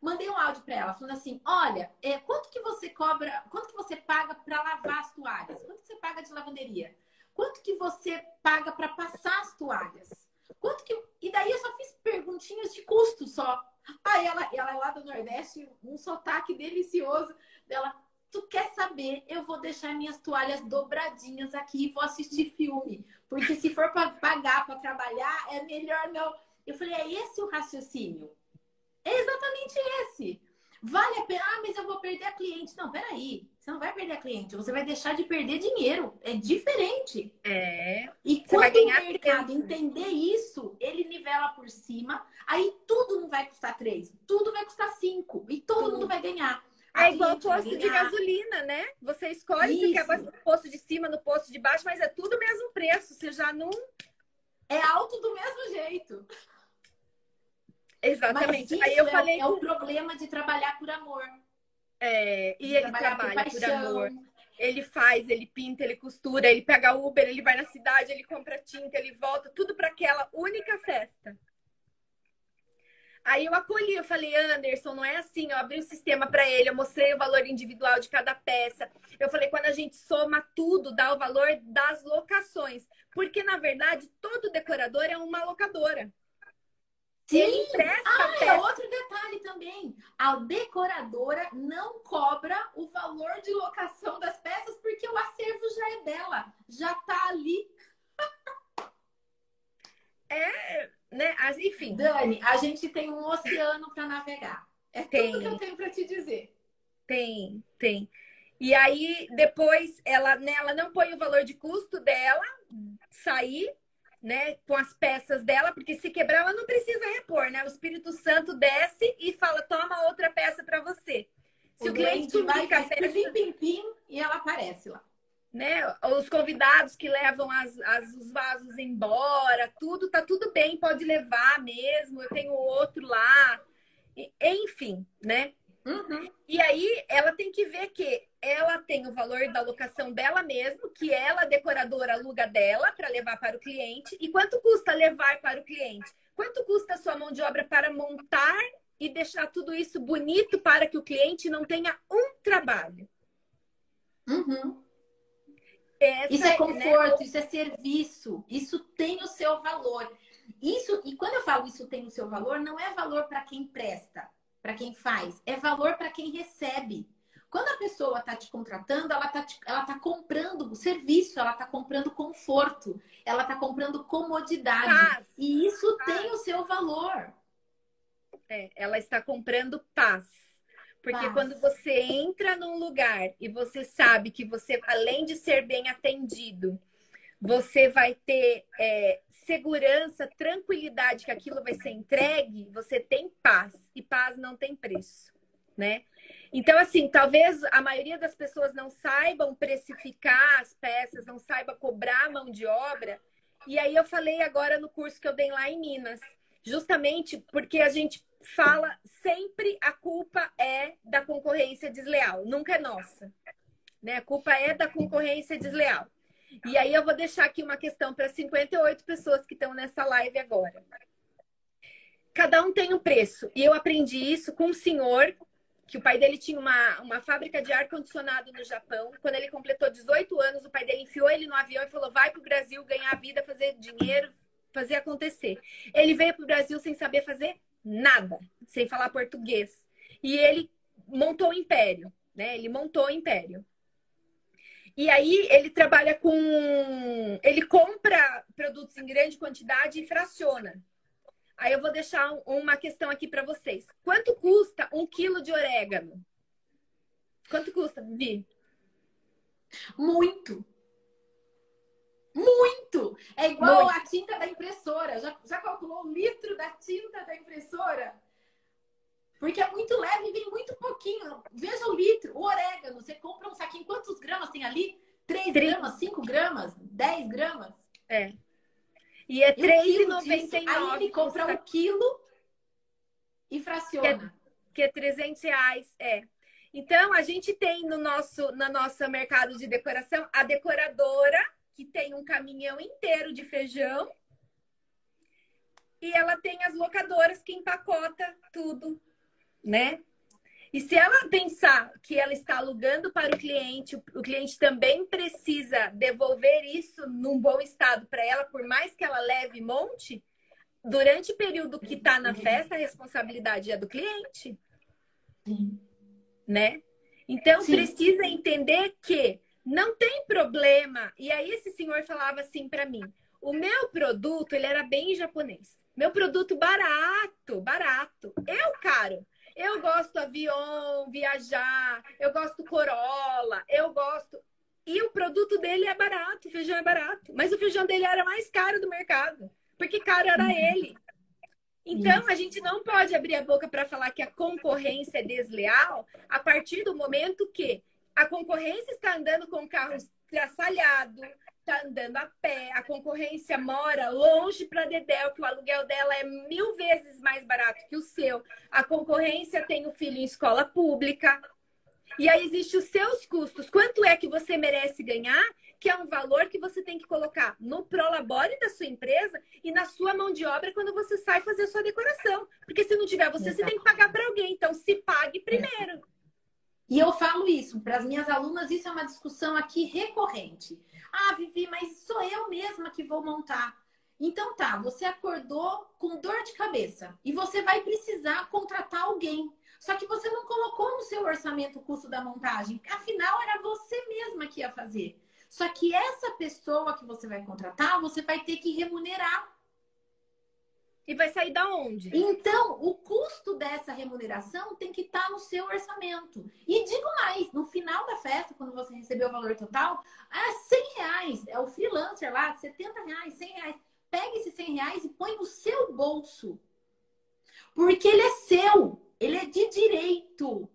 Speaker 1: Mandei um áudio para ela falando assim: olha, é, quanto que você cobra, quanto que você paga para lavar as toalhas? Quanto que você paga de lavanderia? Quanto que você paga para passar as toalhas? Quanto que. E daí eu só fiz perguntinhas de custo só. Aí ela, ela é lá do Nordeste, um sotaque delicioso dela. tu quer saber? Eu vou deixar minhas toalhas dobradinhas aqui e vou assistir filme. Porque se for para pagar para trabalhar, é melhor não. Eu falei, é esse o raciocínio? É exatamente esse. Vale a pena, ah, mas eu vou perder a cliente. Não, peraí. Você não vai perder a cliente, você vai deixar de perder dinheiro. É diferente.
Speaker 2: É.
Speaker 1: E você quando o mercado tempo. entender isso, ele nivela por cima, aí tudo não vai custar três, tudo vai custar cinco. E todo tudo. mundo vai ganhar.
Speaker 2: A é igual posto de gasolina, né? Você escolhe se quer no posto de cima, no posto de baixo, mas é tudo o mesmo preço. Você já não.
Speaker 1: É alto do mesmo jeito.
Speaker 2: Exatamente. Aí eu
Speaker 1: é,
Speaker 2: falei.
Speaker 1: É o problema de trabalhar por amor.
Speaker 2: É, e ele trabalha por, por amor. Ele faz, ele pinta, ele costura, ele pega Uber, ele vai na cidade, ele compra tinta, ele volta, tudo para aquela única festa. Aí eu acolhi, eu falei, Anderson, não é assim. Eu abri o sistema para ele, eu mostrei o valor individual de cada peça. Eu falei, quando a gente soma tudo, dá o valor das locações. Porque, na verdade, todo decorador é uma locadora.
Speaker 1: Sim. Ah, é outro detalhe também. A decoradora não cobra o valor de locação das peças porque o acervo já é dela, já tá ali.
Speaker 2: é, né? Enfim.
Speaker 1: Dani, a gente tem um oceano para navegar. É tem. tudo que eu tenho para te dizer.
Speaker 2: Tem, tem. E aí, depois, ela, né, ela não põe o valor de custo dela sair, né, com as peças dela, porque se quebrar, ela não precisa repor, né? O Espírito Santo desce e fala: toma outra peça para você.
Speaker 1: Se o, o cliente vai, faz peça... pim, pim, pim, e ela aparece lá
Speaker 2: né? Os convidados que levam as, as, os vasos embora, tudo tá tudo bem, pode levar mesmo. Eu tenho outro lá, enfim, né? Uhum. E aí ela tem que ver que ela tem o valor da locação dela mesmo, que ela, decoradora, aluga dela para levar para o cliente. E quanto custa levar para o cliente? Quanto custa a sua mão de obra para montar e deixar tudo isso bonito para que o cliente não tenha um trabalho?
Speaker 1: Uhum. Essa, isso é né, conforto, né? isso é serviço, isso tem o seu valor. Isso, e quando eu falo isso tem o seu valor, não é valor para quem presta, para quem faz, é valor para quem recebe. Quando a pessoa está te contratando, ela está ela tá comprando o serviço, ela está comprando conforto, ela está comprando comodidade. Paz. E isso paz. tem o seu valor.
Speaker 2: É, ela está comprando paz. Porque Paz. quando você entra num lugar e você sabe que você, além de ser bem atendido, você vai ter é, segurança, tranquilidade que aquilo vai ser entregue, você tem paz. E paz não tem preço, né? Então, assim, talvez a maioria das pessoas não saibam precificar as peças, não saiba cobrar mão de obra. E aí eu falei agora no curso que eu dei lá em Minas, justamente porque a gente fala sempre a culpa é da concorrência desleal, nunca é nossa. Né? A culpa é da concorrência desleal. E aí eu vou deixar aqui uma questão para 58 pessoas que estão nessa live agora. Cada um tem um preço. E eu aprendi isso com um senhor que o pai dele tinha uma, uma fábrica de ar-condicionado no Japão. Quando ele completou 18 anos, o pai dele enfiou ele no avião e falou: vai para o Brasil ganhar vida, fazer dinheiro, fazer acontecer. Ele veio para o Brasil sem saber fazer nada, sem falar português. E ele montou o império, né? Ele montou o império. E aí ele trabalha com. Ele compra produtos em grande quantidade e fraciona. Aí eu vou deixar uma questão aqui para vocês. Quanto custa um quilo de orégano? Quanto custa, Vi?
Speaker 1: Muito. Muito! É igual Muito. a tinta da impressora. Já, já calculou o litro da tinta da impressora? Porque é muito leve e vem muito pouquinho. Veja o litro. O orégano, você compra um saquinho, quantos gramas tem ali? 3 gramas, 5 gramas, 10 gramas?
Speaker 2: É. E é R$3,99.
Speaker 1: Aí ele compra um quilo e fraciona.
Speaker 2: Que é, que é 300 reais, é. Então, a gente tem no nosso, no nosso mercado de decoração a decoradora que tem um caminhão inteiro de feijão e ela tem as locadoras que empacota tudo, né? E se ela pensar que ela está alugando para o cliente, o cliente também precisa devolver isso num bom estado para ela, por mais que ela leve monte, durante o período que está na festa, a responsabilidade é do cliente. Sim. Né? Então Sim. precisa entender que não tem problema. E aí esse senhor falava assim para mim: o meu produto ele era bem japonês. Meu produto barato, barato. Eu caro. Eu gosto avião, viajar, eu gosto Corolla, eu gosto. E o produto dele é barato, o feijão é barato. Mas o feijão dele era mais caro do mercado, porque caro era uhum. ele. Então, a gente não pode abrir a boca para falar que a concorrência é desleal a partir do momento que a concorrência está andando com carros traçalhados, está andando a pé, a concorrência mora longe para Dedéu, que o aluguel dela é mil vezes mais barato que o seu. A concorrência tem o filho em escola pública. E aí existem os seus custos. Quanto é que você merece ganhar? Que é um valor que você tem que colocar no prolabore da sua empresa e na sua mão de obra quando você sai fazer a sua decoração. Porque se não tiver você, Exato. você tem que pagar para alguém. Então, se pague primeiro.
Speaker 1: E eu falo isso para as minhas alunas, isso é uma discussão aqui recorrente. Ah, Vivi, mas sou eu mesma que vou montar. Então tá, você acordou com dor de cabeça e você vai precisar contratar alguém. Só que você não colocou no seu orçamento o custo da montagem. Afinal, era você mesma que ia fazer. Só que essa pessoa que você vai contratar, você vai ter que remunerar
Speaker 2: e vai sair da onde?
Speaker 1: Então, o custo dessa remuneração tem que estar tá no seu orçamento. E digo mais, no final da festa, quando você receber o valor total, é 100 reais. É o freelancer lá, 70 reais, 100 reais. Pega esses 100 reais e põe no seu bolso. Porque ele é seu. Ele é de direito.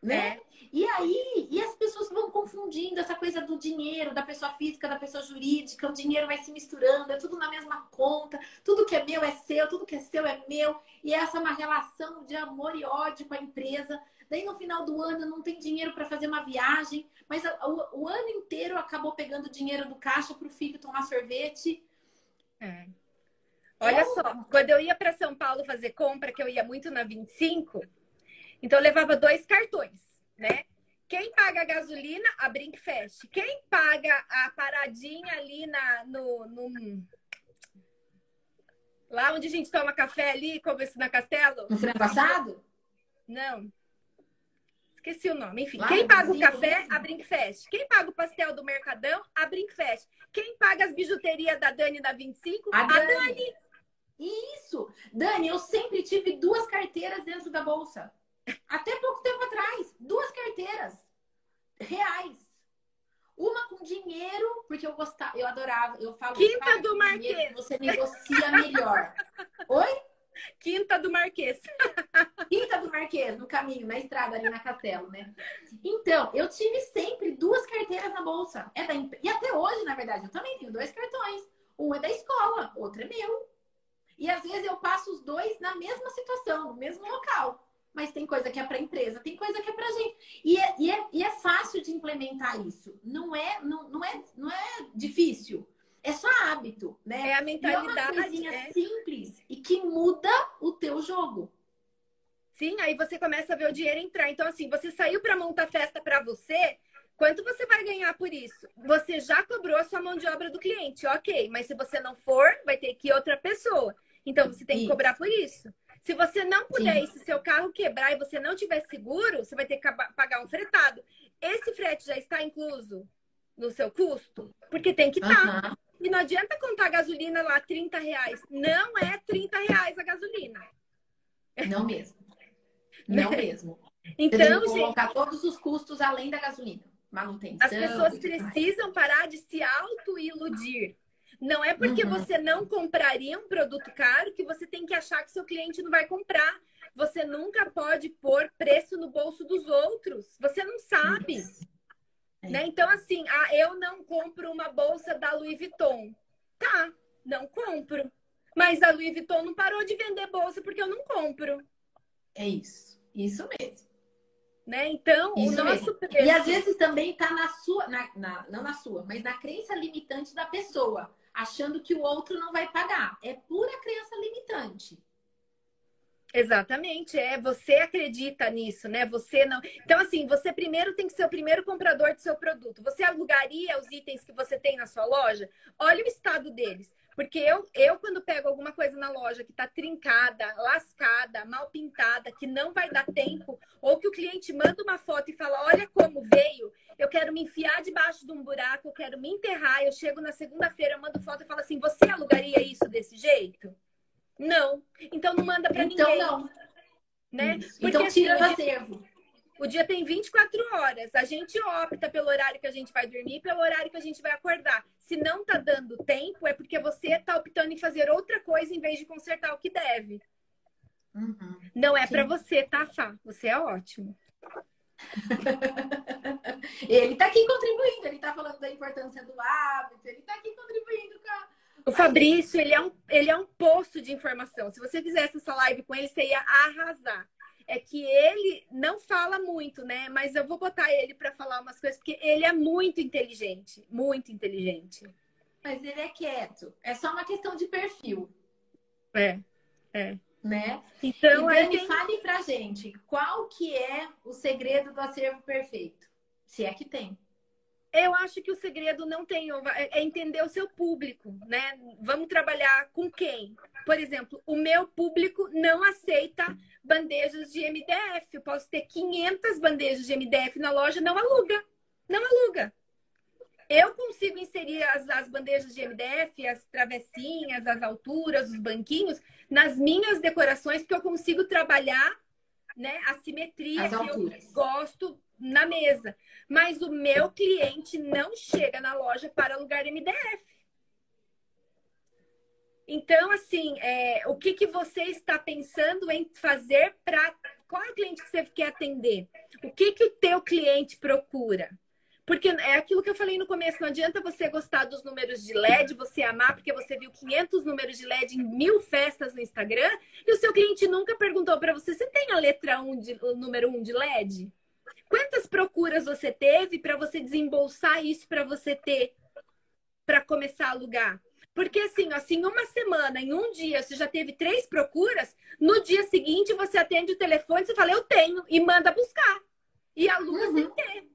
Speaker 1: Né? É. E aí, e as pessoas vão confundindo essa coisa do dinheiro, da pessoa física, da pessoa jurídica, o dinheiro vai se misturando, é tudo na mesma conta, tudo que é meu é seu, tudo que é seu é meu, e essa é uma relação de amor e ódio com a empresa. Daí no final do ano não tem dinheiro para fazer uma viagem, mas o, o, ano inteiro acabou pegando dinheiro do caixa para o filho tomar sorvete.
Speaker 2: É. Olha só, quando eu ia para São Paulo fazer compra, que eu ia muito na 25, então eu levava dois cartões né? Quem paga a gasolina, a Brinkfest. Quem paga a paradinha ali na, no, no... Lá onde a gente toma café ali, como esse na Castelo?
Speaker 1: No frango assado?
Speaker 2: Não. Esqueci o nome. Enfim, Lá quem paga o café, mesmo. a Brinkfest. Quem paga o pastel do Mercadão, a Brinkfest. Quem paga as bijuterias da Dani da 25, a, a Dani. Dani.
Speaker 1: Isso! Dani, eu sempre tive duas carteiras dentro da bolsa. Até pouco tempo atrás, duas carteiras reais. Uma com dinheiro, porque eu gostava, eu adorava, eu falo.
Speaker 2: Quinta do Marquês.
Speaker 1: Você negocia melhor. Oi?
Speaker 2: Quinta do Marquês.
Speaker 1: Quinta do Marquês, no caminho, na estrada ali na Castelo, né? Então, eu tive sempre duas carteiras na bolsa. É da E até hoje, na verdade, eu também tenho dois cartões. Um é da escola, outro é meu. E às vezes eu passo os dois na mesma situação, no mesmo local mas tem coisa que é para empresa, tem coisa que é para gente. E é, e, é, e é fácil de implementar isso. Não é, não, não é, não é difícil. É só hábito, né?
Speaker 2: É a mentalidade.
Speaker 1: E é uma coisinha é. simples e que muda o teu jogo.
Speaker 2: Sim, aí você começa a ver o dinheiro entrar. Então, assim, você saiu para montar festa para você, quanto você vai ganhar por isso? Você já cobrou a sua mão de obra do cliente, ok. Mas se você não for, vai ter que ir outra pessoa. Então, você tem que cobrar por isso. Se você não puder, Sim. se seu carro quebrar e você não tiver seguro, você vai ter que pagar um fretado. Esse frete já está incluso no seu custo? Porque tem que estar. Tá. Uhum. E não adianta contar a gasolina lá 30 reais. Não é 30 reais a gasolina.
Speaker 1: Não mesmo. Não mesmo.
Speaker 2: Então,
Speaker 1: gente, colocar todos os custos além da gasolina. Manutenção.
Speaker 2: As pessoas precisam parar de se auto-iludir. Não é porque uhum. você não compraria um produto caro que você tem que achar que seu cliente não vai comprar. Você nunca pode pôr preço no bolso dos outros. Você não sabe. É. Né? Então, assim, ah, eu não compro uma bolsa da Louis Vuitton. Tá, não compro. Mas a Louis Vuitton não parou de vender bolsa porque eu não compro.
Speaker 1: É isso. Isso mesmo.
Speaker 2: Né? Então, Isso o nosso
Speaker 1: preço... E às vezes também está na sua, na, na, não na sua, mas na crença limitante da pessoa achando que o outro não vai pagar. É pura crença limitante.
Speaker 2: Exatamente, é você acredita nisso, né? Você não. Então, assim, você primeiro tem que ser o primeiro comprador do seu produto. Você alugaria os itens que você tem na sua loja? Olha o estado deles. Porque eu, eu, quando pego alguma coisa na loja que tá trincada, lascada, mal pintada, que não vai dar tempo, ou que o cliente manda uma foto e fala: Olha como veio, eu quero me enfiar debaixo de um buraco, eu quero me enterrar. Eu chego na segunda-feira, mando foto e falo assim: Você alugaria isso desse jeito? Não. Então não manda para
Speaker 1: então,
Speaker 2: ninguém.
Speaker 1: Não.
Speaker 2: Né?
Speaker 1: Então tira assim, do acervo.
Speaker 2: O dia tem 24 horas. A gente opta pelo horário que a gente vai dormir, pelo horário que a gente vai acordar. Se não tá dando tempo, é porque você tá optando em fazer outra coisa em vez de consertar o que deve. Uhum. Não é para você, tá, Fá? Você é ótimo.
Speaker 1: ele tá aqui contribuindo, ele tá falando da importância do hábito, ele tá aqui contribuindo com a...
Speaker 2: O Fabrício, ele é, um, ele é um poço de informação. Se você fizesse essa live com ele, você ia arrasar é que ele não fala muito, né? Mas eu vou botar ele para falar umas coisas, porque ele é muito inteligente, muito inteligente.
Speaker 1: Mas ele é quieto. É só uma questão de perfil.
Speaker 2: É, é.
Speaker 1: Né? Então, e Dani, tem... fale pra gente, qual que é o segredo do acervo perfeito? Se é que tem.
Speaker 2: Eu acho que o segredo não tem, é, é entender o seu público, né? Vamos trabalhar com quem? Por exemplo, o meu público não aceita bandejas de MDF. Eu posso ter 500 bandejas de MDF na loja, não aluga. Não aluga. Eu consigo inserir as, as bandejas de MDF, as travessinhas, as alturas, os banquinhos, nas minhas decorações, porque eu consigo trabalhar né, a simetria que eu gosto na mesa. Mas o meu cliente não chega na loja para alugar MDF. Então, assim, é, o que, que você está pensando em fazer para. Qual é o cliente que você quer atender? O que, que o teu cliente procura? Porque é aquilo que eu falei no começo, não adianta você gostar dos números de LED, você amar porque você viu 500 números de LED em mil festas no Instagram e o seu cliente nunca perguntou para você, você tem a letra 1 de, o número 1 de LED? Quantas procuras você teve para você desembolsar isso para você ter para começar a alugar? Porque assim, assim, uma semana, em um dia, você já teve três procuras, no dia seguinte você atende o telefone, você fala, eu tenho, e manda buscar. E aluga uhum. sem ter.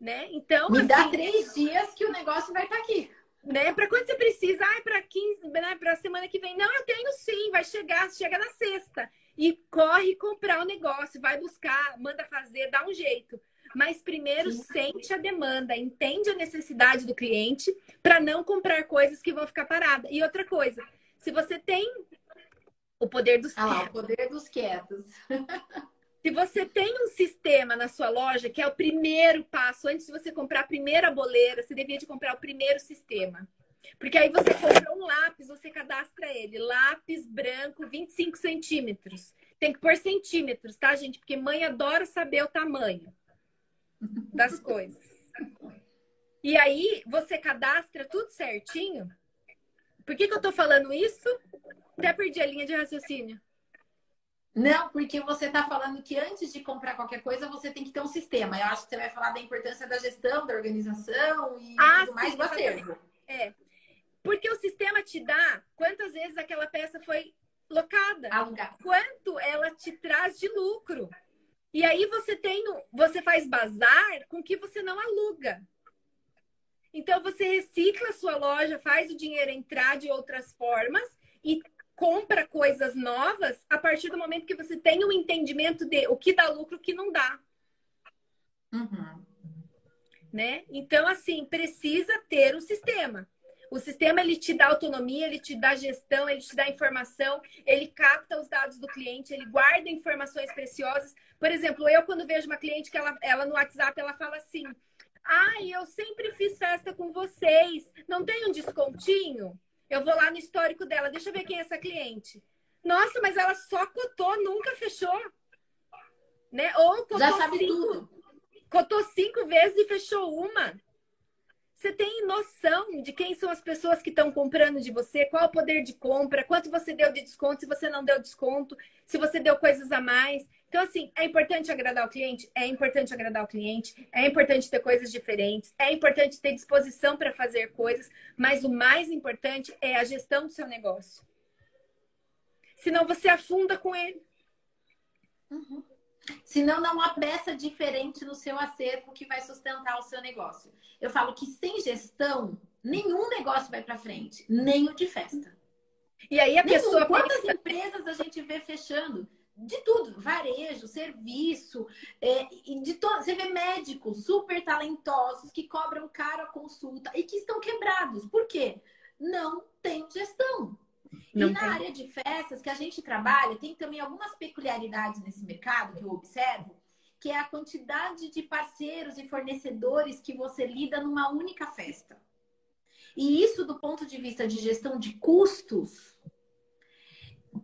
Speaker 2: Né? Então,
Speaker 1: Me assim, dá três dias que o negócio vai estar tá aqui.
Speaker 2: Né? Para quando você precisa? Ah, para 15, né? para semana que vem. Não, eu tenho sim, vai chegar, chega na sexta e corre comprar o negócio, vai buscar, manda fazer, dá um jeito. Mas primeiro sente a demanda, entende a necessidade do cliente para não comprar coisas que vão ficar paradas. E outra coisa, se você tem o poder dos
Speaker 1: ah, quietos. o poder dos quietos.
Speaker 2: se você tem um sistema na sua loja, que é o primeiro passo, antes de você comprar a primeira boleira, você devia de comprar o primeiro sistema. Porque aí você compra um lápis, você cadastra ele. Lápis branco, 25 centímetros. Tem que pôr centímetros, tá, gente? Porque mãe adora saber o tamanho das coisas. E aí você cadastra tudo certinho. Por que, que eu tô falando isso? Até perdi a linha de raciocínio.
Speaker 1: Não, porque você está falando que antes de comprar qualquer coisa, você tem que ter um sistema. Eu acho que você vai falar da importância da gestão, da organização e ah, tudo mais do acervo.
Speaker 2: É. Porque o sistema te dá quantas vezes aquela peça foi locada,
Speaker 1: Alugada.
Speaker 2: quanto ela te traz de lucro. E aí você tem, você faz bazar com que você não aluga. Então você recicla a sua loja, faz o dinheiro entrar de outras formas e compra coisas novas a partir do momento que você tem um entendimento de o que dá lucro, o que não dá. Uhum. Né? Então, assim, precisa ter um sistema. O sistema ele te dá autonomia, ele te dá gestão, ele te dá informação, ele capta os dados do cliente, ele guarda informações preciosas. Por exemplo, eu quando vejo uma cliente que ela, ela no WhatsApp ela fala assim: "Ai, eu sempre fiz festa com vocês. Não tem um descontinho?" Eu vou lá no histórico dela, deixa eu ver quem é essa cliente. Nossa, mas ela só cotou, nunca fechou. Né? Ou cotou
Speaker 1: Já sabe cinco, tudo.
Speaker 2: Cotou cinco vezes e fechou uma. Você tem noção de quem são as pessoas que estão comprando de você? Qual o poder de compra? Quanto você deu de desconto? Se você não deu desconto? Se você deu coisas a mais? Então, assim, é importante agradar o cliente? É importante agradar o cliente. É importante ter coisas diferentes. É importante ter disposição para fazer coisas. Mas o mais importante é a gestão do seu negócio. Senão você afunda com ele.
Speaker 1: Uhum. Senão, dá uma peça diferente no seu acervo que vai sustentar o seu negócio. Eu falo que sem gestão nenhum negócio vai para frente, nem o de festa.
Speaker 2: E aí a
Speaker 1: Nenhum.
Speaker 2: pessoa
Speaker 1: Quantas empresas a gente vê fechando? De tudo, varejo, serviço, é, e de to... você vê médicos super talentosos que cobram caro a consulta e que estão quebrados. Por quê? Não tem gestão.
Speaker 2: Não
Speaker 1: e na
Speaker 2: tem.
Speaker 1: área de festas que a gente trabalha, tem também algumas peculiaridades nesse mercado que eu observo, que é a quantidade de parceiros e fornecedores que você lida numa única festa. E isso, do ponto de vista de gestão de custos,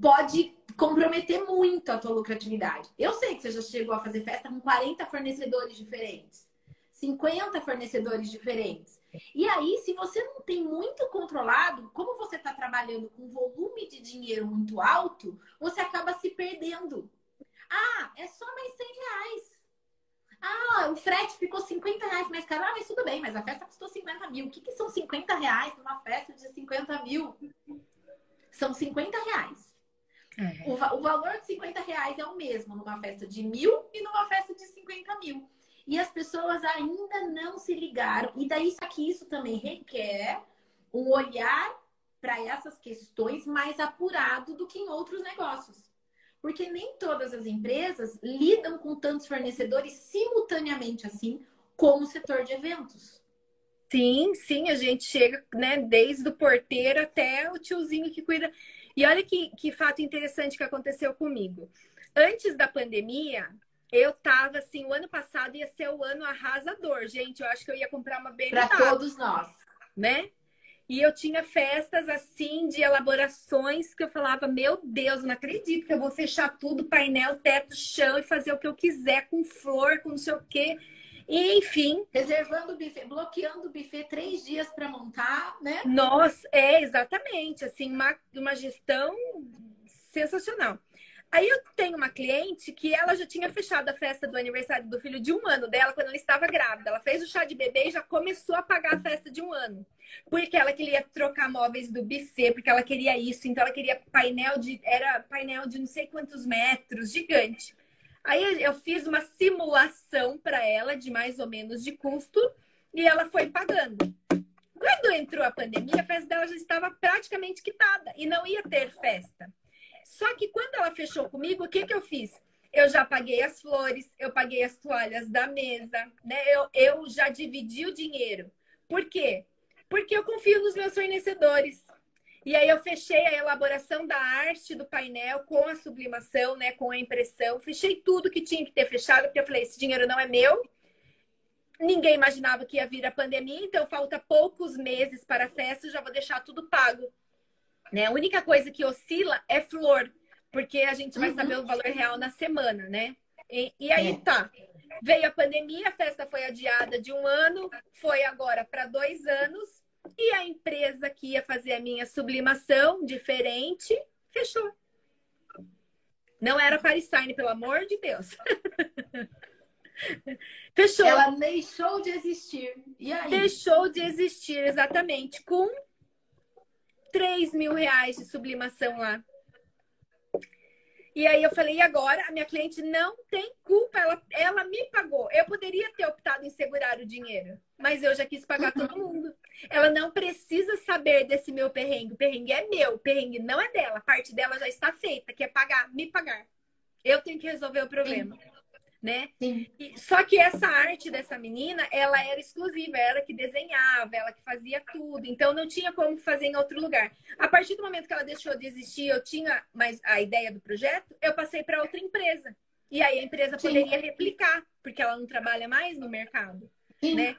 Speaker 1: pode comprometer muito a tua lucratividade. Eu sei que você já chegou a fazer festa com 40 fornecedores diferentes, 50 fornecedores diferentes. E aí, se você não tem muito controlado, como você está trabalhando com volume de dinheiro muito alto, você acaba se perdendo. Ah, é só mais 100 reais. Ah, o frete ficou 50 reais mais caro. Ah, mas tudo bem, mas a festa custou 50 mil. O que, que são 50 reais numa festa de 50 mil? São 50 reais.
Speaker 2: É.
Speaker 1: O, o valor de 50 reais é o mesmo numa festa de mil e numa festa de 50 mil. E as pessoas ainda não se ligaram. E daí, só que isso também requer um olhar para essas questões mais apurado do que em outros negócios. Porque nem todas as empresas lidam com tantos fornecedores simultaneamente assim, como o setor de eventos.
Speaker 2: Sim, sim, a gente chega, né, desde o porteiro até o tiozinho que cuida. E olha que, que fato interessante que aconteceu comigo. Antes da pandemia, eu tava assim, o ano passado ia ser o ano arrasador, gente. Eu acho que eu ia comprar uma
Speaker 1: Para
Speaker 2: BMW,
Speaker 1: todos nós.
Speaker 2: né? E eu tinha festas assim de elaborações que eu falava, meu Deus, não acredito que eu vou fechar tudo, painel, teto, chão e fazer o que eu quiser com flor, com não sei o quê. E, enfim,
Speaker 1: Reservando o buffet, bloqueando o buffet três dias para montar, né?
Speaker 2: Nossa, é exatamente assim, uma, uma gestão sensacional. Aí eu tenho uma cliente que ela já tinha fechado a festa do aniversário do filho de um ano dela quando ela estava grávida. Ela fez o chá de bebê e já começou a pagar a festa de um ano. Porque ela queria trocar móveis do buffet, porque ela queria isso, então ela queria painel de. Era painel de não sei quantos metros, gigante. Aí eu fiz uma simulação para ela de mais ou menos de custo e ela foi pagando. Quando entrou a pandemia, a festa dela já estava praticamente quitada e não ia ter festa. Só que quando ela fechou comigo, o que, que eu fiz? Eu já paguei as flores, eu paguei as toalhas da mesa, né? Eu, eu já dividi o dinheiro. Por quê? Porque eu confio nos meus fornecedores. E aí eu fechei a elaboração da arte do painel com a sublimação, né? Com a impressão. Fechei tudo que tinha que ter fechado, porque eu falei, esse dinheiro não é meu. Ninguém imaginava que ia vir a pandemia, então falta poucos meses para a festa, já vou deixar tudo pago. Né? A única coisa que oscila é flor, porque a gente vai
Speaker 1: Uhum.
Speaker 2: saber o valor real na semana, né? E, e aí
Speaker 1: É.
Speaker 2: tá. Veio a pandemia, a festa foi adiada de um ano, foi agora para dois anos, e a empresa que ia fazer a minha sublimação diferente fechou. Não era Paris Sign, pelo amor de Deus. fechou.
Speaker 1: Ela deixou de existir. E aí?
Speaker 2: Deixou de existir, exatamente, com 3 mil reais de sublimação lá. E aí eu falei, e agora? A minha cliente não tem culpa, ela, ela me pagou. Eu poderia ter optado em segurar o dinheiro, mas eu já quis pagar todo mundo. Ela não precisa saber desse meu perrengue. O perrengue é meu, o perrengue não é dela. A parte dela já está feita, que é pagar, me pagar. Eu tenho que resolver o problema. Né?
Speaker 1: Sim.
Speaker 2: E- Só que essa arte dessa menina, ela era exclusiva, ela que desenhava, ela que fazia tudo, então não tinha como fazer em outro lugar. A partir do momento que ela deixou de existir, eu tinha mais a ideia do projeto, eu passei para outra empresa. E aí a empresa
Speaker 1: Sim.
Speaker 2: poderia replicar, porque ela não trabalha mais no mercado,
Speaker 1: Sim.
Speaker 2: né?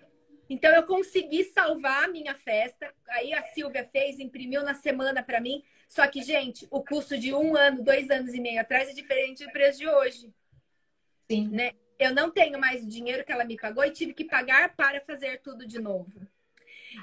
Speaker 2: Então eu consegui salvar a minha festa. Aí a Silvia fez, imprimiu na semana para mim. Só que, gente, o custo de um ano, dois anos e meio atrás é diferente do preço de hoje
Speaker 1: Sim.
Speaker 2: né? Eu não tenho mais o dinheiro que ela me pagou e tive que pagar para fazer tudo de novo.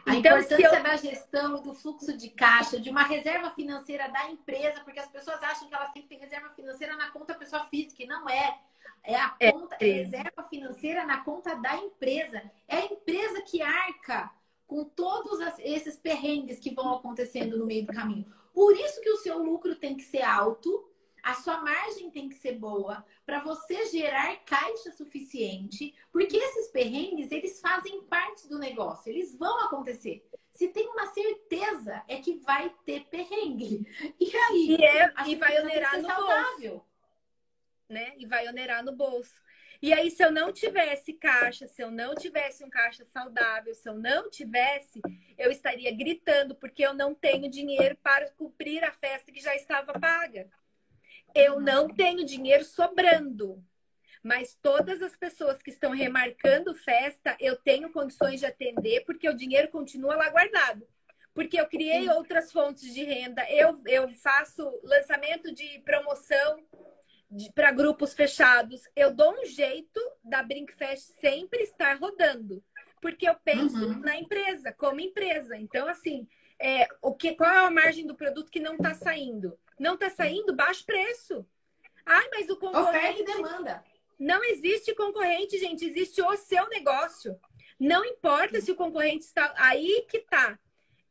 Speaker 1: A
Speaker 2: Então, se
Speaker 1: importância
Speaker 2: eu-
Speaker 1: da gestão, do fluxo de caixa, de uma reserva financeira da empresa, porque as pessoas acham que elas têm que ter reserva financeira na conta pessoa física, e não é. É a
Speaker 2: É
Speaker 1: conta, é reserva financeira na conta da empresa. É a empresa que arca com todos as- esses perrengues que vão acontecendo no meio do caminho. Por isso que o seu lucro tem que ser alto, a sua margem tem que ser boa, para você gerar caixa suficiente, porque esses perrengues, eles fazem parte do negócio, eles vão acontecer. se tem uma certeza, é que vai ter perrengue. E aí?
Speaker 2: E, é, e vai onerar no saudável. bolso. Né? E vai onerar no bolso. E aí, se eu não tivesse caixa, se eu não tivesse um caixa saudável, se eu não tivesse, eu estaria gritando, porque eu não tenho dinheiro para cumprir a festa que já estava paga. Eu não tenho dinheiro sobrando. Mas todas as pessoas que estão remarcando festa, eu tenho condições de atender, porque o dinheiro continua lá guardado. Porque eu criei outras fontes de renda, eu, eu faço lançamento de promoção para grupos fechados. Eu dou um jeito da Brinkfest sempre estar rodando, porque eu penso uhum. na empresa, como empresa. Então, assim, é, o que, qual é a margem do produto que não está saindo? Não está saindo, baixo preço. Ai, mas o concorrente...
Speaker 1: Oferta e demanda.
Speaker 2: Não existe concorrente, gente. Existe o seu negócio. Não importa se o concorrente está... Aí que tá.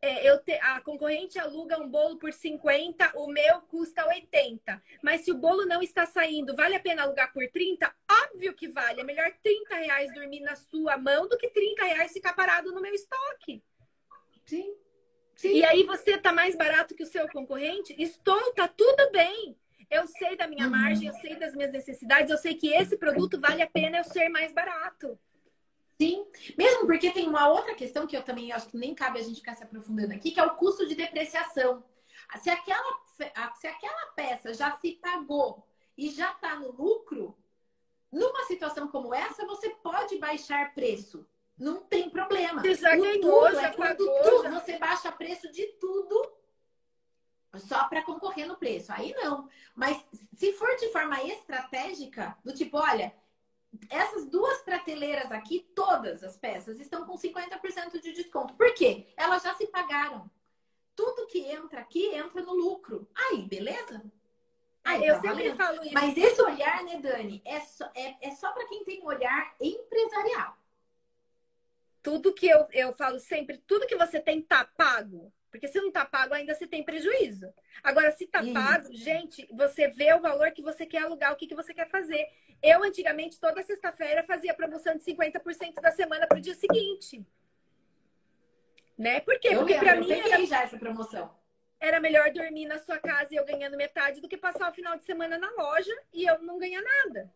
Speaker 2: É, eu te... A concorrente aluga um bolo por 50, o meu custa 80. Mas se o bolo não está saindo, vale a pena alugar por 30? Óbvio que vale. É melhor 30 reais dormir na sua mão do que 30 reais ficar parado no meu estoque.
Speaker 1: Sim.
Speaker 2: Sim. E aí você tá mais barato que o seu concorrente? Estou, tá tudo bem. Eu sei da minha uhum. margem, eu sei das minhas necessidades, eu sei que esse produto vale a pena eu ser mais barato.
Speaker 1: Sim, mesmo porque tem uma outra questão que eu também acho que nem cabe a gente ficar se aprofundando aqui, que é o custo de depreciação. Se aquela, se aquela peça já se pagou e já está no lucro, numa situação como essa, você pode baixar preço. Não tem problema.
Speaker 2: Você já ganhou, já é pagou,
Speaker 1: você baixa preço de tudo só para concorrer no preço. Aí não. Mas se for de forma estratégica, do tipo, olha, essas duas prateleiras aqui, todas as peças estão com 50% de desconto. Por quê? Elas já se pagaram. Tudo que entra aqui entra no lucro. Aí, beleza?
Speaker 2: Aí, eu tá sempre valendo. falo isso.
Speaker 1: Mas esse olhar, né, Dani, é só, é, é só para quem tem um olhar empresarial
Speaker 2: tudo que eu, eu falo sempre, tudo que você tem tá pago. Porque se não tá pago, ainda você tem prejuízo. Agora, se tá Isso. pago, gente, você vê o valor que você quer alugar, o que, que você quer fazer. Eu, antigamente, toda sexta-feira, fazia promoção de 50% da semana pro dia seguinte. Né? Por quê?
Speaker 1: Eu
Speaker 2: Porque
Speaker 1: para mim
Speaker 2: era...
Speaker 1: já essa promoção.
Speaker 2: Era melhor dormir na sua casa e eu ganhando metade do que passar o final de semana na loja e eu não ganhar nada.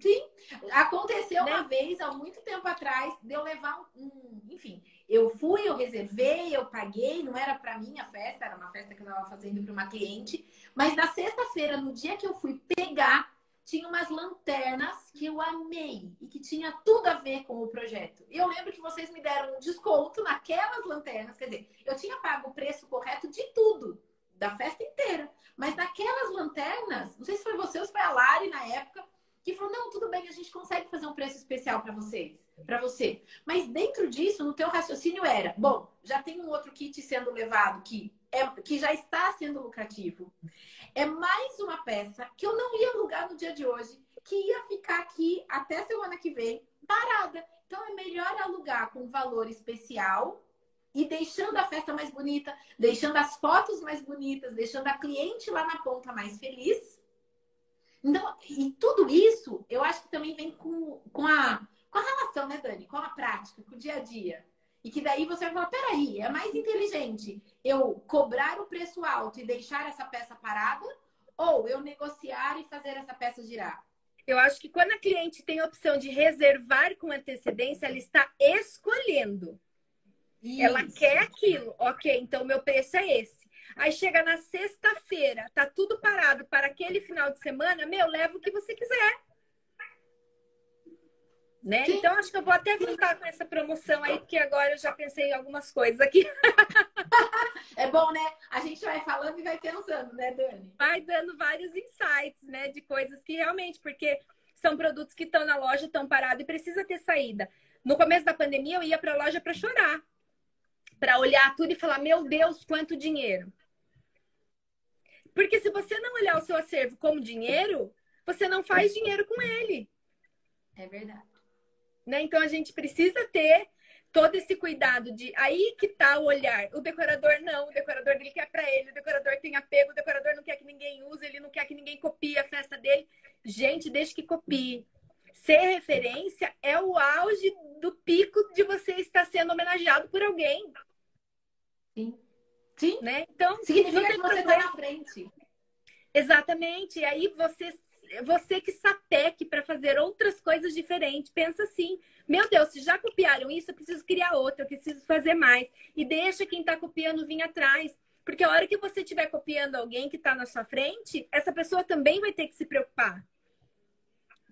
Speaker 1: Sim, aconteceu né? uma vez, há muito tempo atrás, de eu levar um, um, Enfim, eu fui, eu reservei, eu paguei, não era para mim a festa, era uma festa que eu estava fazendo para uma cliente. Mas na sexta-feira, no dia que eu fui pegar, tinha umas lanternas que eu amei e que tinha tudo a ver com o projeto. E eu lembro que vocês me deram um desconto naquelas lanternas, quer dizer, eu tinha pago o preço correto de tudo, da festa inteira. Mas naquelas lanternas, não sei se foi você ou se foi a Lari na época, que falou: não, tudo bem, a gente consegue fazer um preço especial para vocês, para você. Mas dentro disso, no teu raciocínio era: bom, já tem um outro kit sendo levado que, é, que já está sendo lucrativo. É mais uma peça que eu não ia alugar no dia de hoje, que ia ficar aqui até semana que vem parada. Então é melhor alugar com valor especial e deixando a festa mais bonita, deixando as fotos mais bonitas, deixando a cliente lá na ponta mais feliz então, e tudo isso, eu acho que também vem com, com, a, com a relação, né, Dani? Com a prática, com o dia a dia. E que daí você vai falar, peraí, é mais inteligente eu cobrar o preço alto e deixar essa peça parada ou eu negociar e fazer essa peça girar?
Speaker 2: Eu acho que quando a cliente tem a opção de reservar com antecedência, ela está escolhendo. Isso. Ela quer aquilo. Ok, então meu preço é esse. Aí chega na sexta-feira, tá tudo parado para aquele final de semana, meu, leva o que você quiser. Né? Então, acho que eu vou até voltar com essa promoção aí, porque agora eu já pensei em algumas coisas aqui.
Speaker 1: é bom, né? A gente vai falando e vai pensando, né, Dani?
Speaker 2: Vai dando vários insights, né, de coisas que realmente, porque são produtos que estão na loja, estão parados e precisa ter saída. No começo da pandemia, eu ia para a loja para chorar, para olhar tudo e falar: meu Deus, quanto dinheiro. Porque se você não olhar o seu acervo como dinheiro, você não faz dinheiro com ele.
Speaker 1: É verdade.
Speaker 2: Né? Então a gente precisa ter todo esse cuidado de aí que tá o olhar. O decorador não, o decorador ele quer para ele, o decorador tem apego, o decorador não quer que ninguém use, ele não quer que ninguém copie a festa dele. Gente, deixa que copie. Ser referência é o auge do pico de você estar sendo homenageado por alguém.
Speaker 1: Sim. Sim.
Speaker 2: Né? Então,
Speaker 1: significa que você está na frente.
Speaker 2: Exatamente. E aí você você que sapeque para fazer outras coisas diferentes. Pensa assim: meu Deus, se já copiaram isso, eu preciso criar outra, eu preciso fazer mais. E deixa quem está copiando vir atrás. Porque a hora que você estiver copiando alguém que está na sua frente, essa pessoa também vai ter que se preocupar.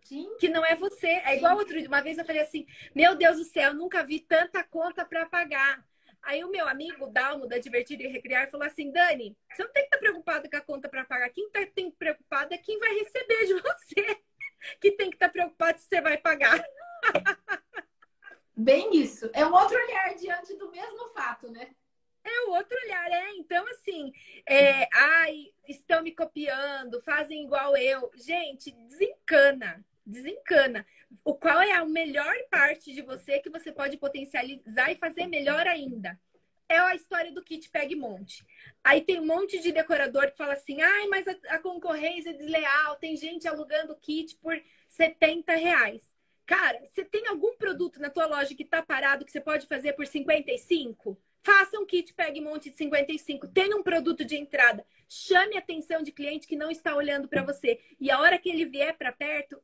Speaker 2: Sim. Que não é você. É igual outro Uma vez eu falei assim: Meu Deus do céu, nunca vi tanta conta para pagar. Aí o meu amigo Dalmo, da Divertir e Recriar, falou assim: Dani, você não tem que estar preocupado com a conta para pagar. Quem tá, tem que preocupado é quem vai receber de você. Que tem que estar preocupado se você vai pagar.
Speaker 1: Bem isso. É um outro olhar diante do mesmo fato, né?
Speaker 2: É o outro olhar, é. Então, assim, é, ai, estão me copiando, fazem igual eu. Gente, desencana, desencana. O qual é a melhor parte de você que você pode potencializar e fazer melhor ainda? É a história do kit Peg Monte. Aí tem um monte de decorador que fala assim: ai, mas a, a concorrência é desleal, tem gente alugando kit por 70 reais. Cara, você tem algum produto na tua loja que tá parado que você pode fazer por 55? Faça um kit Peg Monte de 55. Tenha um produto de entrada. Chame a atenção de cliente que não está olhando para você. E a hora que ele vier para perto,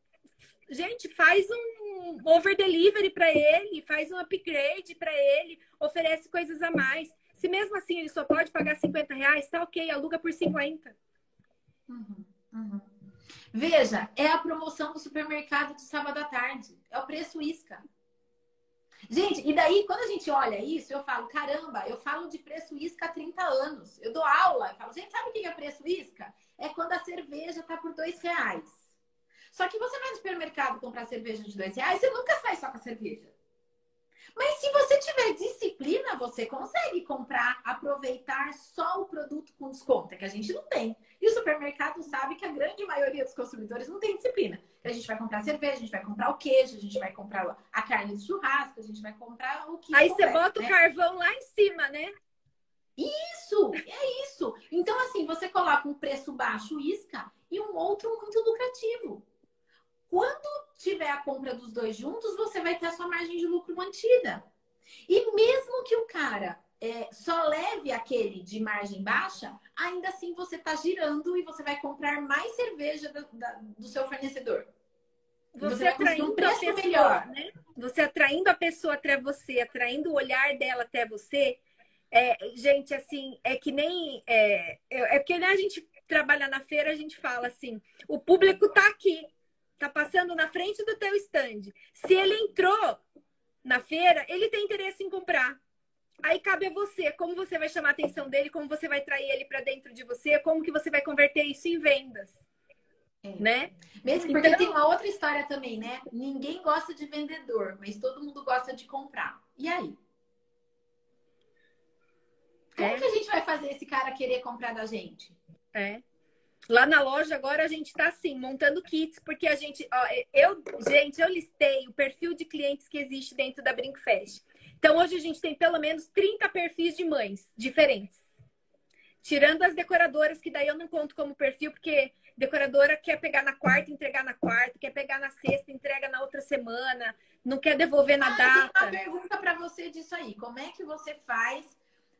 Speaker 2: gente, faz um over delivery para ele, faz um upgrade para ele, oferece coisas a mais. Se mesmo assim ele só pode pagar 50 reais, tá ok, aluga por 50.
Speaker 1: Uhum, uhum. Veja, é a promoção do supermercado de sábado à tarde. É o preço isca. Gente, e daí, quando a gente olha isso, eu falo, caramba, eu falo de preço isca há 30 anos. Eu dou aula, eu falo, gente, sabe o que é preço isca? É quando a cerveja tá por dois reais. Só que você vai no supermercado comprar cerveja de dois reais, você nunca sai só com a cerveja. Mas se você tiver disciplina, você consegue comprar, aproveitar só o produto com desconto, é que a gente não tem. E o supermercado sabe que a grande maioria dos consumidores não tem disciplina. Que a gente vai comprar cerveja, a gente vai comprar o queijo, a gente vai comprar a carne de churrasco, a gente vai comprar o que.
Speaker 2: Aí você bota né? o carvão lá em cima, né?
Speaker 1: Isso, é isso. Então, assim, você coloca um preço baixo isca e um outro muito lucrativo. Quando tiver a compra dos dois juntos, você vai ter a sua margem de lucro mantida. E mesmo que o cara é, só leve aquele de margem baixa, ainda assim você está girando e você vai comprar mais cerveja do, da, do seu fornecedor.
Speaker 2: Você, você atraindo um preço pessoa, melhor. Né? Você atraindo a pessoa até você, atraindo o olhar dela até você. É, gente, assim, é que nem. É, é, é porque né, a gente trabalha na feira, a gente fala assim: o público está aqui tá passando na frente do teu stand. Se ele entrou na feira, ele tem interesse em comprar. Aí cabe a você, como você vai chamar a atenção dele, como você vai trair ele para dentro de você, como que você vai converter isso em vendas. É. Né?
Speaker 1: Mesmo porque então... tem uma outra história também, né? Ninguém gosta de vendedor, mas todo mundo gosta de comprar. E aí? Como é. que a gente vai fazer esse cara querer comprar da gente?
Speaker 2: É. Lá na loja agora a gente está assim, montando kits, porque a gente, ó, eu, gente, eu listei o perfil de clientes que existe dentro da Brinkfest. Então hoje a gente tem pelo menos 30 perfis de mães diferentes. Tirando as decoradoras, que daí eu não conto como perfil, porque decoradora quer pegar na quarta, entregar na quarta, quer pegar na sexta, entrega na outra semana, não quer devolver na ah, data.
Speaker 1: Tem uma pergunta para você disso aí. Como é que você faz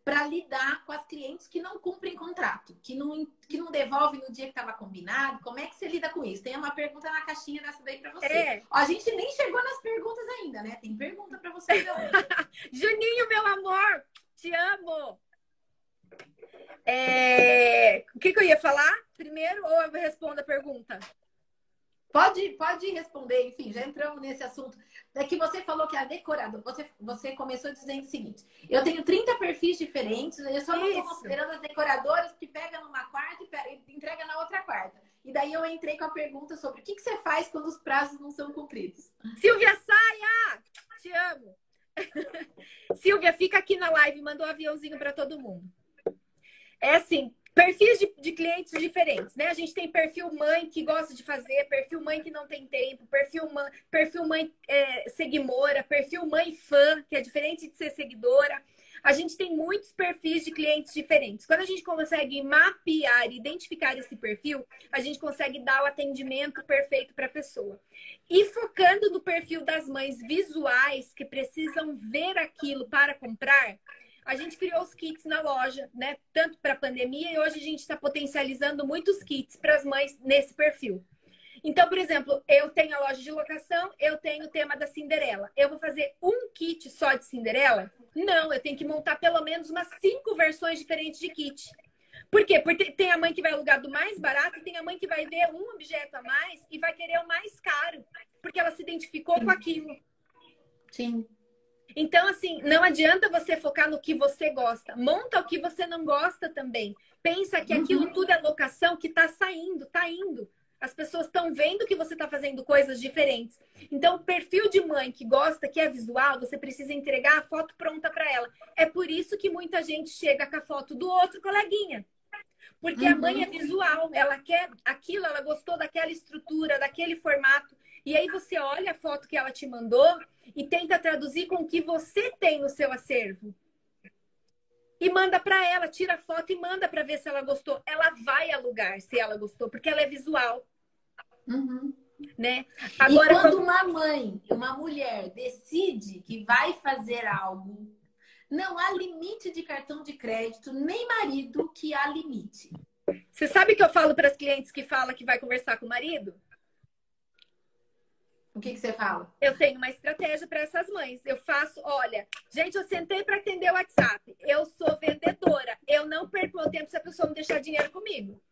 Speaker 1: para lidar com as clientes que não cumprem contrato, que não, que não devolvem no dia que estava combinado. Como é que você lida com isso? Tem uma pergunta na caixinha dessa daí para você. É. Ó, a gente nem chegou nas perguntas ainda, né? Tem pergunta para você.
Speaker 2: Juninho, meu amor, te amo. É... O que, que eu ia falar primeiro ou eu respondo a pergunta?
Speaker 1: Pode, pode responder, enfim, já entramos nesse assunto. É que você falou que a decoradora, você, você começou dizendo o seguinte: eu tenho 30 perfis diferentes, eu só não estou considerando as decoradoras que pegam numa quarta e entrega na outra quarta. E daí eu entrei com a pergunta sobre o que, que você faz quando os prazos não são cumpridos.
Speaker 2: Silvia Saia! Te amo! Silvia, fica aqui na live, mandou um aviãozinho para todo mundo. É assim, Perfis de, de, clientes diferentes, né? A gente tem perfil mãe que gosta de fazer, perfil mãe que não tem tempo, perfil mãe, perfil mãe é, seguidora, perfil mãe fã, que é diferente de ser seguidora. A gente tem muitos perfis de clientes diferentes. Quando a gente consegue mapear e identificar esse perfil, a gente consegue dar o atendimento perfeito para a pessoa. E focando no perfil das mães visuais que precisam ver aquilo para comprar, a gente criou os kits na loja, né? Tanto para a pandemia e hoje a gente está potencializando muitos kits para as mães nesse perfil. Então, por exemplo, eu tenho a loja de locação, eu tenho o tema da Cinderela. Eu vou fazer um kit só de Cinderela? Não, eu tenho que montar pelo menos umas cinco versões diferentes de kit. Por quê? Porque tem a mãe que vai alugar do mais barato, tem a mãe que vai ver um objeto a mais e vai querer o mais caro, porque ela se identificou Sim. com aquilo.
Speaker 1: Sim.
Speaker 2: Então, assim, não adianta você focar no que você gosta. Monta o que você não gosta também. Pensa que aquilo uhum. tudo é locação que está saindo, está indo. As pessoas estão vendo que você está fazendo coisas diferentes. Então, o perfil de mãe que gosta, que é visual, você precisa entregar a foto pronta para ela. É por isso que muita gente chega com a foto do outro coleguinha. Porque uhum. a mãe é uhum. visual, ela quer aquilo, ela gostou daquela estrutura, daquele formato. E aí você olha a foto que ela te mandou e tenta traduzir com o que você tem no seu acervo e manda para ela, tira a foto e manda para ver se ela gostou. Ela vai alugar se ela gostou, porque ela é visual.
Speaker 1: Uhum.
Speaker 2: Né?
Speaker 1: Agora, e quando como... uma mãe, uma mulher decide que vai fazer algo, não há limite de cartão de crédito, nem marido que há limite.
Speaker 2: Você sabe que eu falo para as clientes que fala que vai conversar com o marido?
Speaker 1: O que, que você fala?
Speaker 2: Eu tenho uma estratégia para essas mães. Eu faço, olha, gente, eu sentei para atender o WhatsApp. Eu sou vendedora. Eu não perco meu tempo se a pessoa não deixar dinheiro comigo.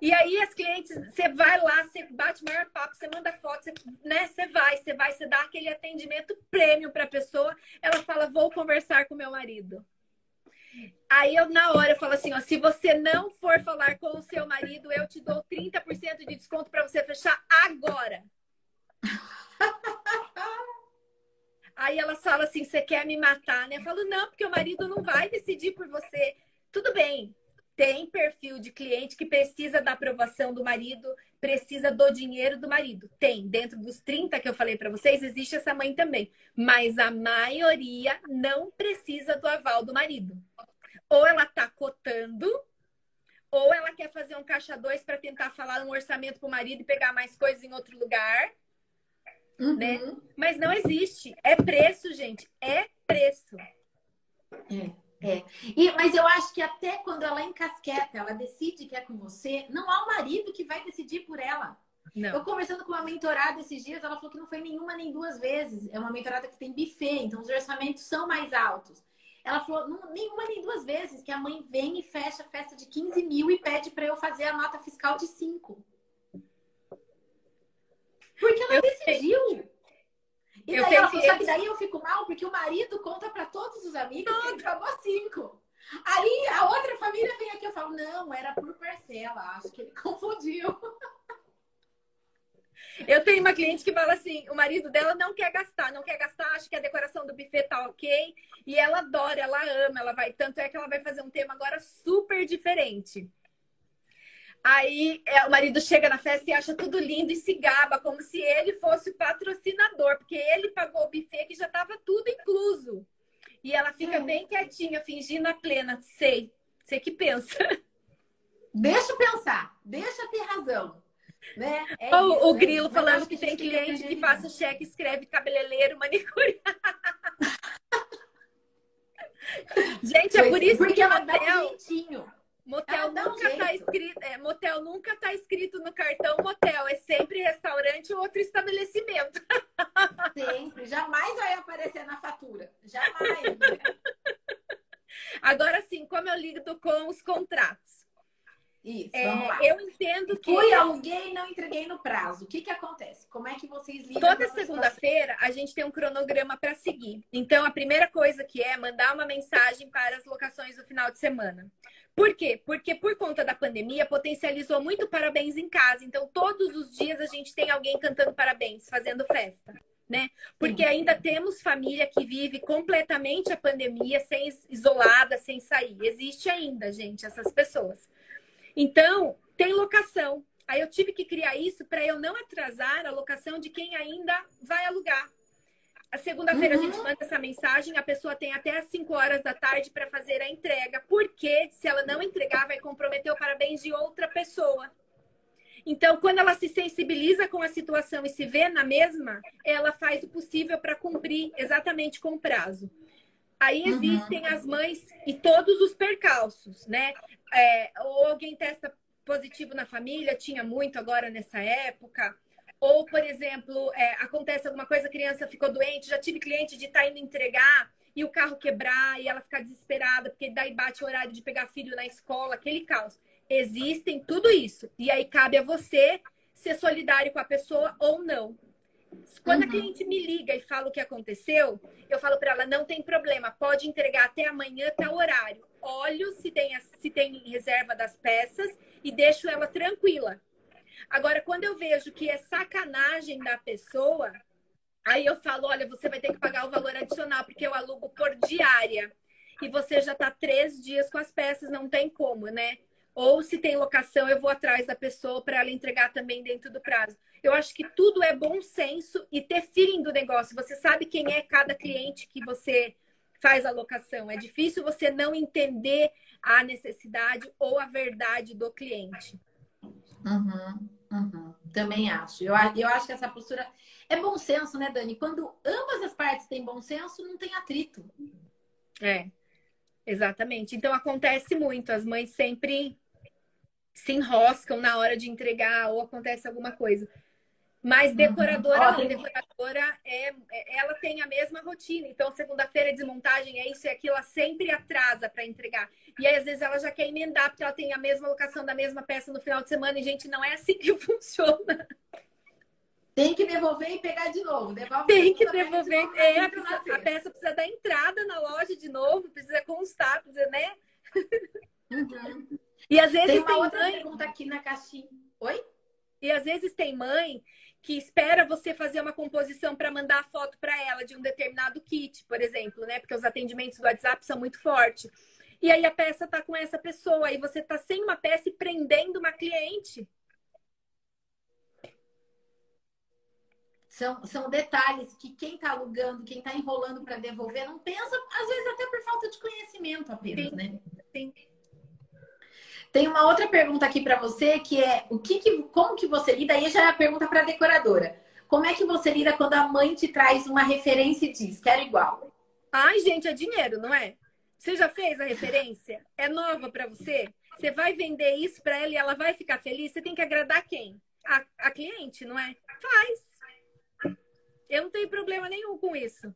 Speaker 2: E aí as clientes, você vai lá, você bate maior papo, você manda foto, você, né? Você vai, você vai, você dá aquele atendimento prêmio para a pessoa. Ela fala, vou conversar com meu marido. Aí eu, na hora, eu falo assim, ó, se você não for falar com o seu marido, eu te dou 30% de desconto para você fechar agora. Aí ela fala assim: você quer me matar, né? Eu falo, não, porque o marido não vai decidir por você. Tudo bem, tem perfil de cliente que precisa da aprovação do marido, precisa do dinheiro do marido. Tem. Dentro dos 30 que eu falei para vocês, existe essa mãe também. Mas a maioria não precisa do aval do marido. Ou ela tá cotando, ou ela quer fazer um caixa dois para tentar falar um orçamento pro marido e pegar mais coisas em outro lugar uhum. né? Mas não existe. É preço, gente. É preço.
Speaker 1: É, é. E, mas eu acho que até quando ela encasqueta, ela decide que é com você, não há o marido que vai decidir por ela. Não. Eu conversando com uma mentorada esses dias, ela falou que não foi nenhuma nem duas vezes. É uma mentorada que tem buffet, então os orçamentos são mais altos. Ela falou, não, nenhuma nem duas vezes, que a mãe vem e fecha a festa de 15 mil e pede para eu fazer a nota fiscal de 5. Porque ela eu decidiu. Sei. E daí ela falou, sabe, daí eu fico mal porque o marido conta para todos os amigos Tudo. que ele pagou cinco. Aí a outra família vem aqui e eu falo, não, era por parcela, acho que ele confundiu.
Speaker 2: Eu tenho uma cliente que fala assim: o marido dela não quer gastar, não quer gastar, acha que a decoração do buffet tá ok. E ela adora, ela ama, ela vai. Tanto é que ela vai fazer um tema agora super diferente. Aí é, o marido chega na festa e acha tudo lindo e se gaba, como se ele fosse o patrocinador, porque ele pagou o buffet que já estava tudo incluso. E ela fica bem quietinha, fingindo a plena. Sei, sei que pensa.
Speaker 1: Deixa eu pensar, deixa ter razão. Né?
Speaker 2: É o, isso, o né? Grilo falando que, que tem cliente que passa cheque, escreve cabeleireiro, manicure. Gente, é por isso
Speaker 1: porque
Speaker 2: que
Speaker 1: ela dá um jeitinho.
Speaker 2: Motel nunca está escrito, é, motel nunca tá escrito no cartão motel, é sempre restaurante ou outro estabelecimento.
Speaker 1: Sempre, jamais vai aparecer na fatura. Jamais. Né?
Speaker 2: Agora sim, como eu lido com os contratos?
Speaker 1: Isso, é.
Speaker 2: Eu entendo que.
Speaker 1: Fui alguém não entreguei no prazo. O que, que acontece? Como é que vocês lidam
Speaker 2: Toda segunda-feira a gente tem um cronograma para seguir. Então, a primeira coisa que é mandar uma mensagem para as locações do final de semana. Por quê? Porque por conta da pandemia potencializou muito parabéns em casa. Então, todos os dias a gente tem alguém cantando parabéns, fazendo festa. Né? Porque Sim. ainda temos família que vive completamente a pandemia, sem isolada, sem sair. Existe ainda, gente, essas pessoas. Então, tem locação. Aí eu tive que criar isso para eu não atrasar a locação de quem ainda vai alugar. Segunda-feira uhum. a gente uhum. manda essa mensagem, a pessoa tem até as 5 horas da tarde para fazer a entrega, porque se ela não entregar, vai comprometer o parabéns de outra pessoa. Então, quando ela se sensibiliza com a situação e se vê na mesma, ela faz o possível para cumprir exatamente com o prazo. Aí uhum. existem uhum. as mães e todos os percalços, né? É, ou alguém testa positivo na família, tinha muito agora nessa época. Ou, por exemplo, é, acontece alguma coisa, a criança ficou doente, já tive cliente de estar tá indo entregar e o carro quebrar e ela ficar desesperada, porque daí bate o horário de pegar filho na escola, aquele caos. Existem tudo isso. E aí cabe a você ser solidário com a pessoa ou não. Quando uhum. a cliente me liga e fala o que aconteceu, eu falo para ela: não tem problema, pode entregar até amanhã, até o horário. Olho se tem, se tem reserva das peças e deixo ela tranquila. Agora, quando eu vejo que é sacanagem da pessoa, aí eu falo: olha, você vai ter que pagar o valor adicional, porque eu alugo por diária. E você já está três dias com as peças, não tem como, né? Ou se tem locação, eu vou atrás da pessoa para ela entregar também dentro do prazo. Eu acho que tudo é bom senso e ter feeling do negócio. Você sabe quem é cada cliente que você faz a locação. É difícil você não entender a necessidade ou a verdade do cliente.
Speaker 1: Uhum, uhum. Também acho. Eu, eu acho que essa postura é bom senso, né, Dani? Quando ambas as partes têm bom senso, não tem atrito.
Speaker 2: É, exatamente. Então acontece muito. As mães sempre se enroscam na hora de entregar ou acontece alguma coisa. Mas uhum. decoradora, uhum. não, decoradora é, é, ela tem a mesma rotina. Então, segunda-feira desmontagem é isso e aquilo, ela sempre atrasa para entregar. E aí, às vezes, ela já quer emendar porque ela tem a mesma locação da mesma peça no final de semana. E, gente, não é assim que funciona.
Speaker 1: Tem que devolver e pegar de novo.
Speaker 2: Devolve tem que devolver. De é, a, precisa, a peça precisa dar entrada na loja de novo, precisa constar, precisa, né?
Speaker 1: Uhum. E às vezes tem uma tem outra mãe... pergunta aqui na caixinha. Oi?
Speaker 2: E às vezes tem mãe que espera você fazer uma composição para mandar a foto para ela de um determinado kit, por exemplo, né? Porque os atendimentos do WhatsApp são muito fortes. E aí a peça tá com essa pessoa, aí você tá sem uma peça e prendendo uma cliente.
Speaker 1: São, são detalhes que quem está alugando, quem está enrolando para devolver, não pensa, às vezes até por falta de conhecimento apenas, sim, né? Sim. Tem uma outra pergunta aqui para você que é o que, que, como que você lida? Aí já é a pergunta para a decoradora. Como é que você lida quando a mãe te traz uma referência e diz quero igual?
Speaker 2: Ai, gente, é dinheiro, não é? Você já fez a referência? É nova para você? Você vai vender isso para ela e ela vai ficar feliz? Você tem que agradar quem? A, a cliente, não é? Faz. Eu não tenho problema nenhum com isso.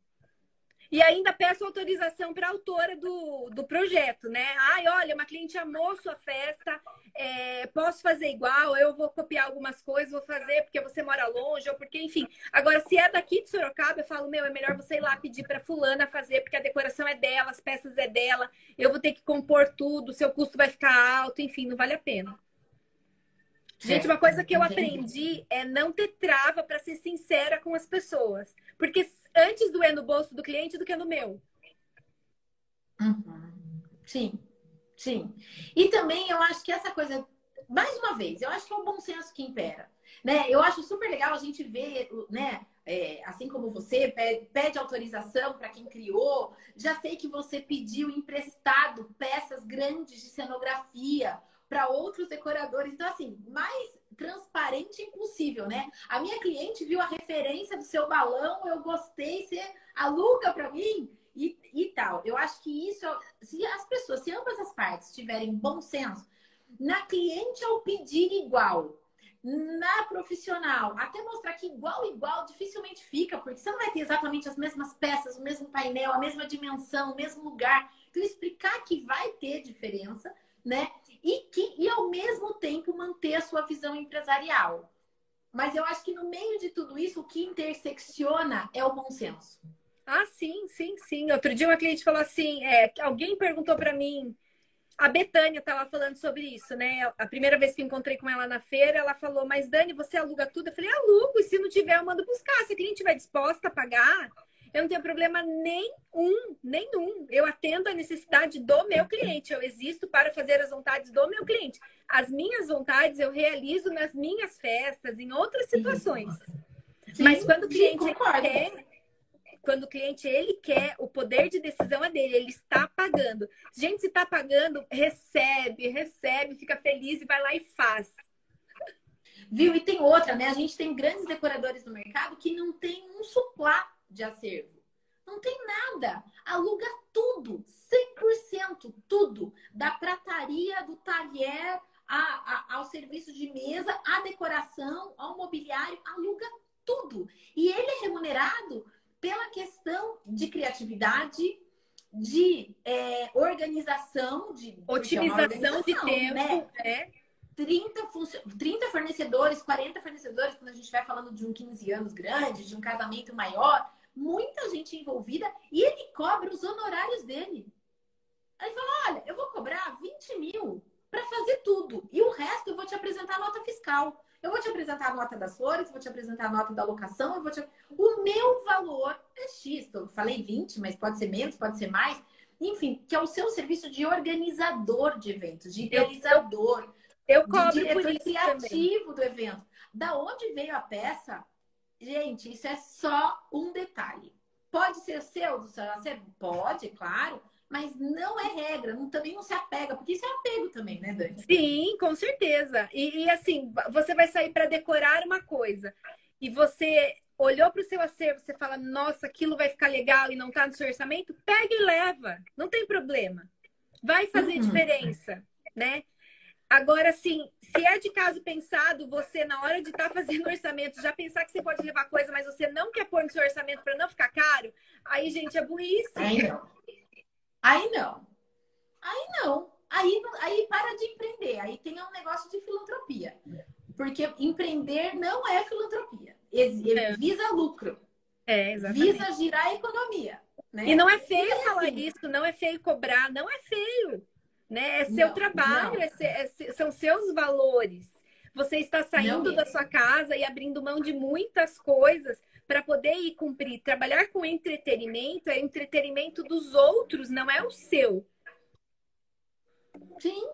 Speaker 2: E ainda peço autorização para a autora do, do projeto, né? Ai, olha, uma cliente amou sua festa, é, posso fazer igual, eu vou copiar algumas coisas, vou fazer porque você mora longe, ou porque, enfim. Agora, se é daqui de Sorocaba, eu falo, meu, é melhor você ir lá pedir para fulana fazer, porque a decoração é dela, as peças é dela, eu vou ter que compor tudo, seu custo vai ficar alto, enfim, não vale a pena. Gente, uma coisa que eu aprendi é não ter trava para ser sincera com as pessoas. Porque antes doer no bolso do cliente do que no meu.
Speaker 1: Uhum. Sim, sim. E também eu acho que essa coisa, mais uma vez, eu acho que é o bom senso que impera. Né? Eu acho super legal a gente ver, né? É, assim como você pede, pede autorização para quem criou, já sei que você pediu emprestado peças grandes de cenografia para outros decoradores. Então, assim, mais transparente impossível, né? A minha cliente viu a referência do seu balão, eu gostei, você aluga para mim e, e tal. Eu acho que isso, se as pessoas, se ambas as partes tiverem bom senso, na cliente ao pedir igual, na profissional, até mostrar que igual, igual dificilmente fica, porque você não vai ter exatamente as mesmas peças, o mesmo painel, a mesma dimensão, o mesmo lugar. Então, explicar que vai ter diferença, né? E, que, e ao mesmo tempo manter a sua visão empresarial. Mas eu acho que no meio de tudo isso, o que intersecciona é o bom senso.
Speaker 2: Ah, sim, sim, sim. Outro dia uma cliente falou assim, é, alguém perguntou para mim, a Betânia estava falando sobre isso, né? A primeira vez que encontrei com ela na feira, ela falou, mas Dani, você aluga tudo? Eu falei, alugo, e se não tiver, eu mando buscar. Se a cliente estiver disposta a pagar, eu não tenho problema nenhum, nenhum. Eu atendo a necessidade do meu cliente. Eu existo para fazer as vontades do meu cliente. As minhas vontades eu realizo nas minhas festas, em outras situações. Sim, Mas quando o cliente sim, quer, quando o cliente ele quer, o poder de decisão é dele, ele está pagando. Gente, se está pagando, recebe, recebe, fica feliz e vai lá e faz.
Speaker 1: Viu? E tem outra, né? A gente tem grandes decoradores no mercado que não tem um suplá de acervo. Não tem nada. Aluga tudo, 100%, tudo. Da prataria, do talher, a, a, ao serviço de mesa, à decoração, ao mobiliário, aluga tudo. E ele é remunerado pela questão de criatividade, de é, organização, de
Speaker 2: é otimização é de tempo, né?
Speaker 1: né? 30, 30 fornecedores, 40 fornecedores, quando a gente vai falando de um 15 anos grande, de um casamento maior, muita gente envolvida e ele cobra os honorários dele. Aí fala: olha, eu vou cobrar 20 mil para fazer tudo. E o resto eu vou te apresentar a nota fiscal. Eu vou te apresentar a nota das flores, vou te apresentar a nota da locação, eu vou te... O meu valor é X. Eu falei 20, mas pode ser menos, pode ser mais. Enfim, que é o seu serviço de organizador de eventos, de idealizador,
Speaker 2: eu, eu cobro
Speaker 1: de diretor
Speaker 2: criativo
Speaker 1: também. do evento. Da onde veio a peça? Gente, isso é só um detalhe. Pode ser seu, do seu acervo? Pode, claro mas não é regra, não, também não se apega, porque isso é apego também, né, Dani?
Speaker 2: Sim, com certeza. E, e assim, você vai sair para decorar uma coisa e você olhou para o seu acervo, você fala, nossa, aquilo vai ficar legal e não está no seu orçamento, pega e leva, não tem problema. Vai fazer uhum. diferença, né? Agora, sim, se é de caso pensado, você, na hora de estar tá fazendo orçamento, já pensar que você pode levar coisa, mas você não quer pôr no seu orçamento para não ficar caro, aí, gente, é burrice.
Speaker 1: Aí não. Aí não. Aí não. Aí, aí para de empreender. Aí tem um negócio de filantropia. Porque empreender não é filantropia. É. Visa lucro.
Speaker 2: É, exatamente.
Speaker 1: Visa girar a economia. Né?
Speaker 2: E não é feio é falar assim. isso, não é feio cobrar, não é feio. Né? É seu não, trabalho, não. É, é, são seus valores. Você está saindo da sua casa e abrindo mão de muitas coisas para poder ir cumprir. Trabalhar com entretenimento é entretenimento dos outros, não é o seu.
Speaker 1: Sim,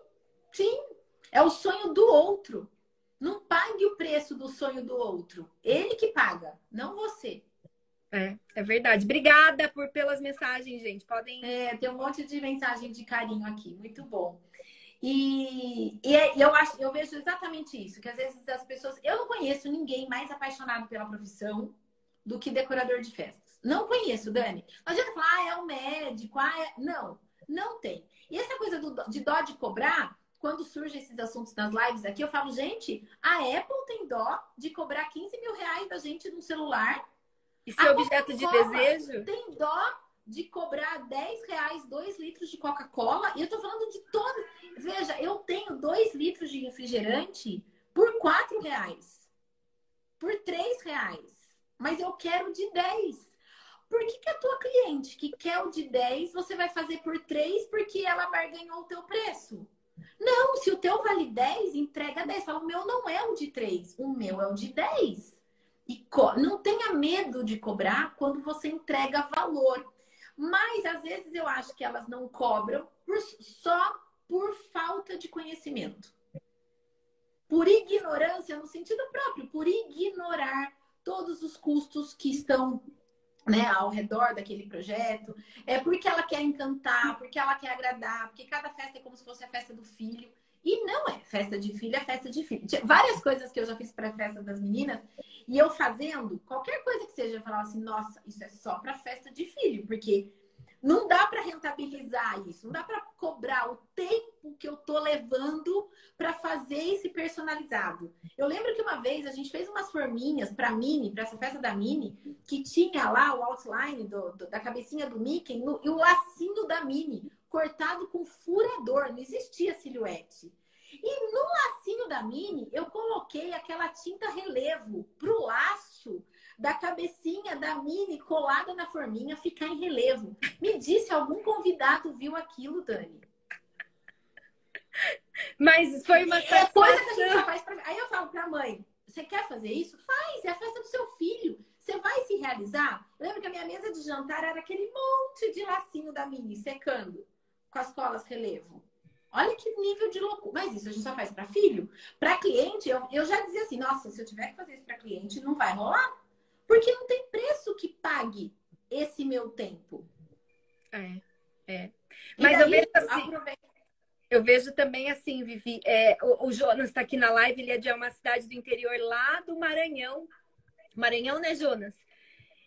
Speaker 1: sim. É o sonho do outro. Não pague o preço do sonho do outro. Ele que paga, não você.
Speaker 2: É, é verdade. Obrigada por pelas mensagens, gente. Podem.
Speaker 1: É, tem um monte de mensagem de carinho aqui. Muito bom. E, e, é, eu acho, eu vejo exatamente isso, que às vezes as pessoas. Eu não conheço ninguém mais apaixonado pela profissão do que decorador de festas. Não conheço, Dani. Não adianta falar, ah, é o médico, ah, é... Não, não tem. E essa coisa do, de dó de cobrar, quando surgem esses assuntos nas lives aqui, eu falo, gente, a Apple tem dó de cobrar 15 mil reais da gente no celular.
Speaker 2: E seu objeto de desejo?
Speaker 1: Tem dó de cobrar 10 reais 2 litros de Coca-Cola. E eu tô falando de todo. Veja, eu tenho 2 litros de refrigerante por 4 reais. Por 3 reais mas eu quero de 10. Por que, que a tua cliente que quer o de 10, você vai fazer por 3 porque ela barganhou o teu preço? Não, se o teu vale 10, entrega 10. Fala, o meu não é o de 3, o meu é o de 10. E não tenha medo de cobrar quando você entrega valor. Mas às vezes eu acho que elas não cobram por, só por falta de conhecimento. Por ignorância no sentido próprio, por ignorar todos os custos que estão né, ao redor daquele projeto. É porque ela quer encantar, porque ela quer agradar, porque cada festa é como se fosse a festa do filho. E não é festa de filho, é festa de filho. Várias coisas que eu já fiz para a festa das meninas, e eu fazendo, qualquer coisa que seja, eu falava assim, nossa, isso é só para festa de filho, porque não dá para rentabilizar isso, não dá para cobrar o tempo que eu tô levando para fazer esse personalizado. Eu lembro que uma vez a gente fez umas forminhas para Mini, para essa festa da Mini, que tinha lá o outline do, do, da cabecinha do Mickey no, e o lacinho da Mini, cortado com furador, não existia silhuete. E no lacinho da Mini, eu coloquei aquela tinta relevo pro laço da cabecinha da Mini colada na forminha ficar em relevo. Me disse, algum convidado viu aquilo, Dani?
Speaker 2: Mas foi uma
Speaker 1: é coisa que a gente faz pra... Aí eu falo pra mãe, você quer fazer isso? Faz, é a festa do seu filho. Você vai se realizar? Lembra que a minha mesa de jantar era aquele monte de lacinho da Mini secando com as colas relevo. Olha que nível de loucura. Mas isso a gente só faz para filho. Para cliente, eu, eu já dizia assim: nossa, se eu tiver que fazer isso para cliente, não vai rolar. Porque não tem preço que pague esse meu tempo.
Speaker 2: É, é. Mas daí, eu vejo assim. Eu vejo também assim, Vivi. É, o, o Jonas está aqui na live, ele é de uma cidade do interior lá do Maranhão. Maranhão, né, Jonas?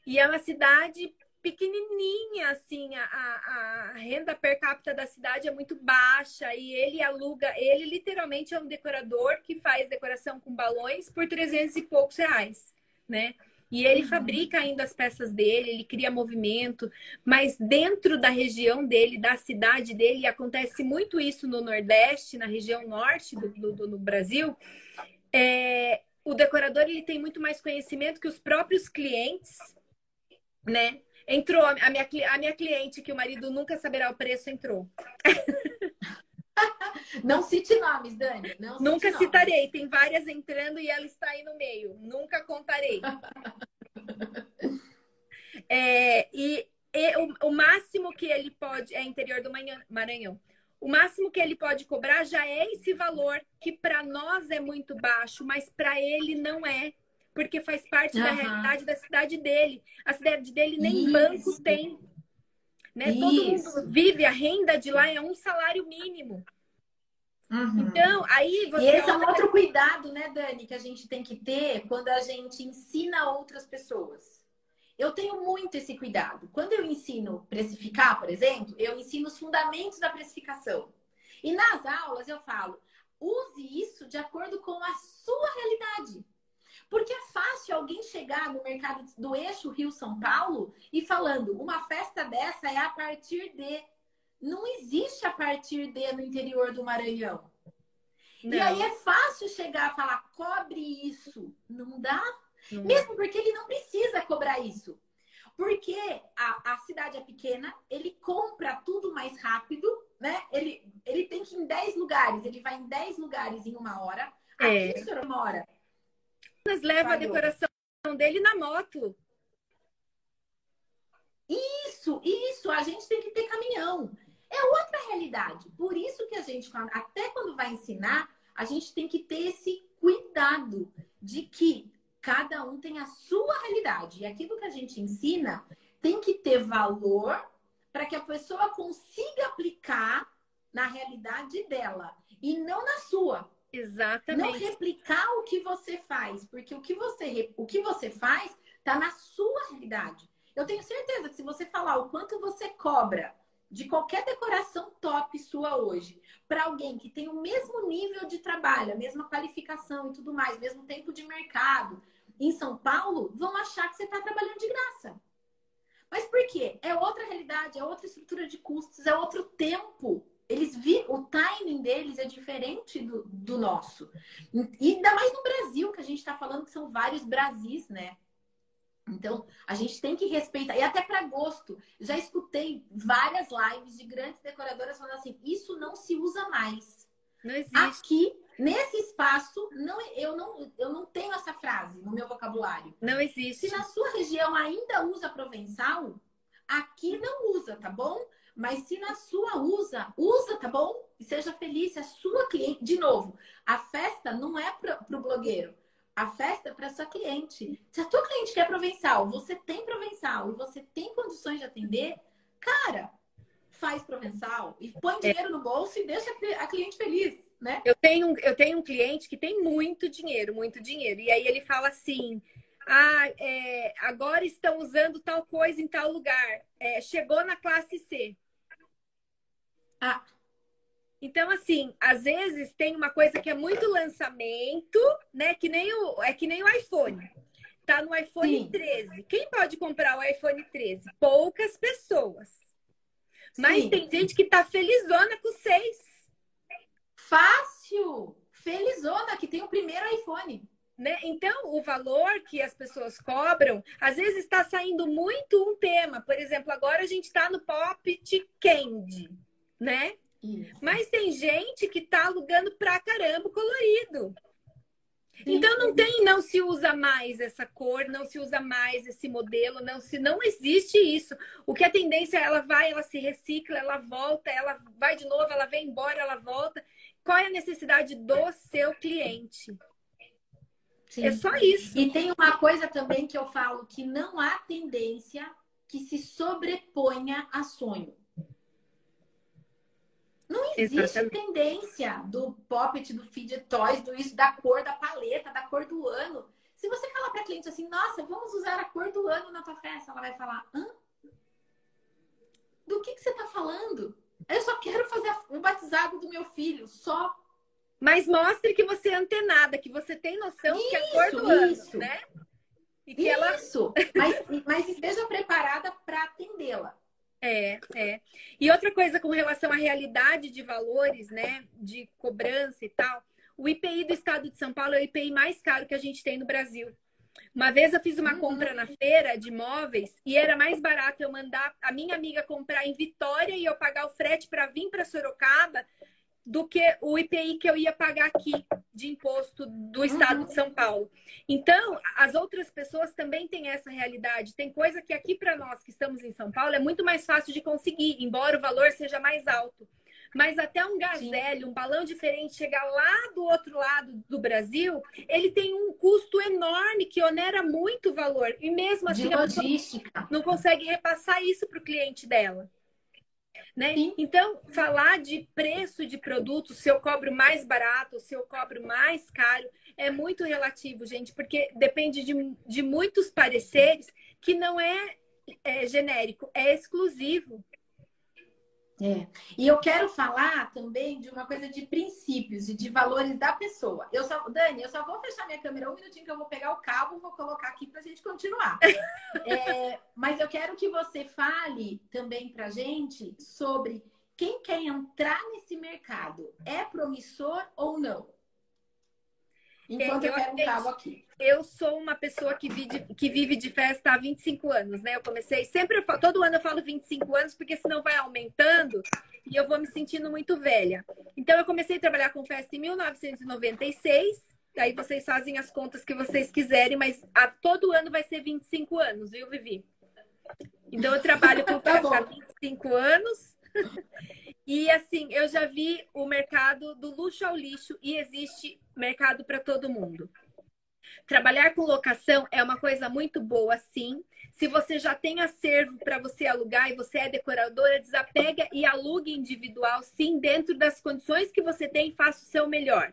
Speaker 2: E é uma cidade pequenininha, assim, a, a, renda per capita da cidade é muito baixa e ele aluga, ele literalmente é um decorador que faz decoração com balões por 300 e poucos reais, né? E ele uhum. fabrica ainda as peças dele, ele cria movimento, mas dentro da região dele, da cidade dele, acontece muito isso no Nordeste, na região norte do, do, do Brasil. É, o decorador ele tem muito mais conhecimento que os próprios clientes, né? Entrou a minha, a minha cliente, que o marido nunca saberá o preço, entrou.
Speaker 1: Não cite nomes, Dani. Não
Speaker 2: Nunca citarei. Tem várias entrando e ela está aí no meio. Nunca contarei. é, e, e o, o, máximo que ele pode é interior do Maranhão. O máximo que ele pode cobrar já é esse valor que para nós é muito baixo, mas para ele não é porque faz parte uhum. da realidade da cidade dele. A cidade dele nem Isso. banco tem. Né? Todo mundo vive, a renda de lá é um salário mínimo. Uhum. Então, aí
Speaker 1: você. E esse é um outro cuidado, né, Dani, que a gente tem que ter quando a gente ensina outras pessoas. Eu tenho muito esse cuidado. Quando eu ensino precificar, por exemplo, eu ensino os fundamentos da precificação. E nas aulas eu falo, use isso de acordo com a sua realidade. Porque é fácil alguém chegar no mercado do eixo Rio-São Paulo e falando, uma festa dessa é a partir de. Não existe a partir de no interior do Maranhão. Não. E aí é fácil chegar a falar, cobre isso. Não dá? Não Mesmo porque ele não precisa cobrar isso. Porque a, a cidade é pequena, ele compra tudo mais rápido, né? Ele, ele tem que ir em 10 lugares, ele vai em 10 lugares em uma hora. É. Aqui, senhora, uma hora
Speaker 2: leva a decoração dele na moto.
Speaker 1: Isso, isso. A gente tem que ter caminhão. É outra realidade. Por isso que a gente, até quando vai ensinar, a gente tem que ter esse cuidado de que cada um tem a sua realidade. E aquilo que a gente ensina tem que ter valor para que a pessoa consiga aplicar na realidade dela e não na sua.
Speaker 2: Exatamente.
Speaker 1: Não replicar o que você faz, porque o que você, o que você faz está na sua realidade. Eu tenho certeza que se você falar o quanto você cobra de qualquer decoração top sua hoje, para alguém que tem o mesmo nível de trabalho, a mesma qualificação e tudo mais, mesmo tempo de mercado, em São Paulo, vão achar que você está trabalhando de graça. Mas por quê? É outra realidade, é outra estrutura de custos, é outro tempo eles vi, o timing deles é diferente do, do nosso. E ainda mais no Brasil, que a gente está falando que são vários Brasis, né? Então, a gente tem que respeitar. E até para gosto. Já escutei várias lives de grandes decoradoras falando assim: isso não se usa mais.
Speaker 2: Não existe.
Speaker 1: Aqui, nesse espaço, não, eu, não, eu não tenho essa frase no meu vocabulário.
Speaker 2: Não existe.
Speaker 1: Se na sua região ainda usa provençal, aqui não usa, tá bom? Mas se na sua usa, usa, tá bom? E seja feliz, se a sua cliente. De novo, a festa não é para o blogueiro. A festa é para sua cliente. Se a tua cliente quer provençal, você tem provençal e você tem condições de atender, cara, faz provençal e põe é. dinheiro no bolso e deixa a cliente feliz. Né?
Speaker 2: Eu tenho, eu tenho um cliente que tem muito dinheiro, muito dinheiro. E aí ele fala assim: ah, é, agora estão usando tal coisa em tal lugar. É, chegou na classe C. Ah. Então, assim, às vezes tem uma coisa que é muito lançamento, né? Que nem o, é que nem o iPhone. Tá no iPhone Sim. 13. Quem pode comprar o iPhone 13? Poucas pessoas. Mas Sim. tem gente que tá felizona com 6.
Speaker 1: Fácil! Felizona, que tem o primeiro iPhone.
Speaker 2: Né? Então, o valor que as pessoas cobram, às vezes está saindo muito um tema. Por exemplo, agora a gente está no pop de candy, né? Isso. Mas tem gente que está alugando pra caramba colorido. Sim. Então não tem, não se usa mais essa cor, não se usa mais esse modelo, não se não existe isso. O que a tendência ela vai, ela se recicla, ela volta, ela vai de novo, ela vem embora, ela volta. Qual é a necessidade do seu cliente? Sim. É só isso.
Speaker 1: E tem uma coisa também que eu falo que não há tendência que se sobreponha a sonho. Não existe Exatamente. tendência do pop, do feed toys, do isso, da cor, da paleta, da cor do ano. Se você falar para cliente assim, nossa, vamos usar a cor do ano na tua festa, ela vai falar, hã? do que, que você está falando? Eu só quero fazer o batizado do meu filho, só.
Speaker 2: Mas mostre que você é antenada, que você tem noção isso, que é cor do isso. ano, né?
Speaker 1: E que isso, ela... mas, mas esteja preparada para atendê-la.
Speaker 2: É, é. E outra coisa com relação à realidade de valores, né, de cobrança e tal, o IPI do estado de São Paulo é o IPI mais caro que a gente tem no Brasil. Uma vez eu fiz uma uhum. compra na feira de móveis e era mais barato eu mandar a minha amiga comprar em Vitória e eu pagar o frete para vir para Sorocaba do que o IPI que eu ia pagar aqui de imposto do estado uhum. de São Paulo. Então, as outras pessoas também têm essa realidade. Tem coisa que aqui para nós que estamos em São Paulo é muito mais fácil de conseguir, embora o valor seja mais alto. Mas até um gazelle, um balão diferente chegar lá do outro lado do Brasil, ele tem um custo enorme que onera muito o valor. E mesmo assim,
Speaker 1: de logística.
Speaker 2: não consegue repassar isso para o cliente dela. Né? Então, falar de preço de produto, se eu cobro mais barato, se eu cobro mais caro, é muito relativo, gente, porque depende de, de muitos pareceres que não é, é genérico, é exclusivo.
Speaker 1: É. E eu quero falar também de uma coisa de princípios e de valores da pessoa. Eu só, Dani, eu só vou fechar minha câmera um minutinho que eu vou pegar o cabo, vou colocar aqui para a gente continuar. é, mas eu quero que você fale também para gente sobre quem quer entrar nesse mercado. É promissor ou não? Enquanto eu, eu quero um cabo aqui.
Speaker 2: Eu sou uma pessoa que vive, que vive de festa há 25 anos, né? Eu comecei, sempre, todo ano eu falo 25 anos, porque senão vai aumentando e eu vou me sentindo muito velha. Então, eu comecei a trabalhar com festa em 1996. Aí vocês fazem as contas que vocês quiserem, mas a, todo ano vai ser 25 anos, viu, Vivi? Então, eu trabalho com tá festa há 25 anos. E assim, eu já vi o mercado do luxo ao lixo e existe mercado para todo mundo. Trabalhar com locação é uma coisa muito boa, sim. Se você já tem acervo para você alugar e você é decoradora, desapega e alugue individual, sim, dentro das condições que você tem, faça o seu melhor.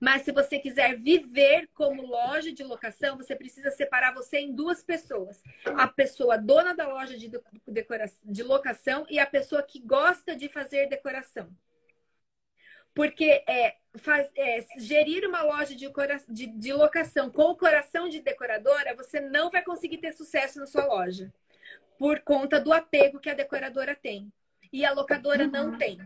Speaker 2: Mas se você quiser viver como loja de locação, você precisa separar você em duas pessoas: a pessoa dona da loja de, de locação e a pessoa que gosta de fazer decoração. Porque é, faz, é, gerir uma loja de, de, de locação com o coração de decoradora, você não vai conseguir ter sucesso na sua loja. Por conta do apego que a decoradora tem. E a locadora uhum. não tem.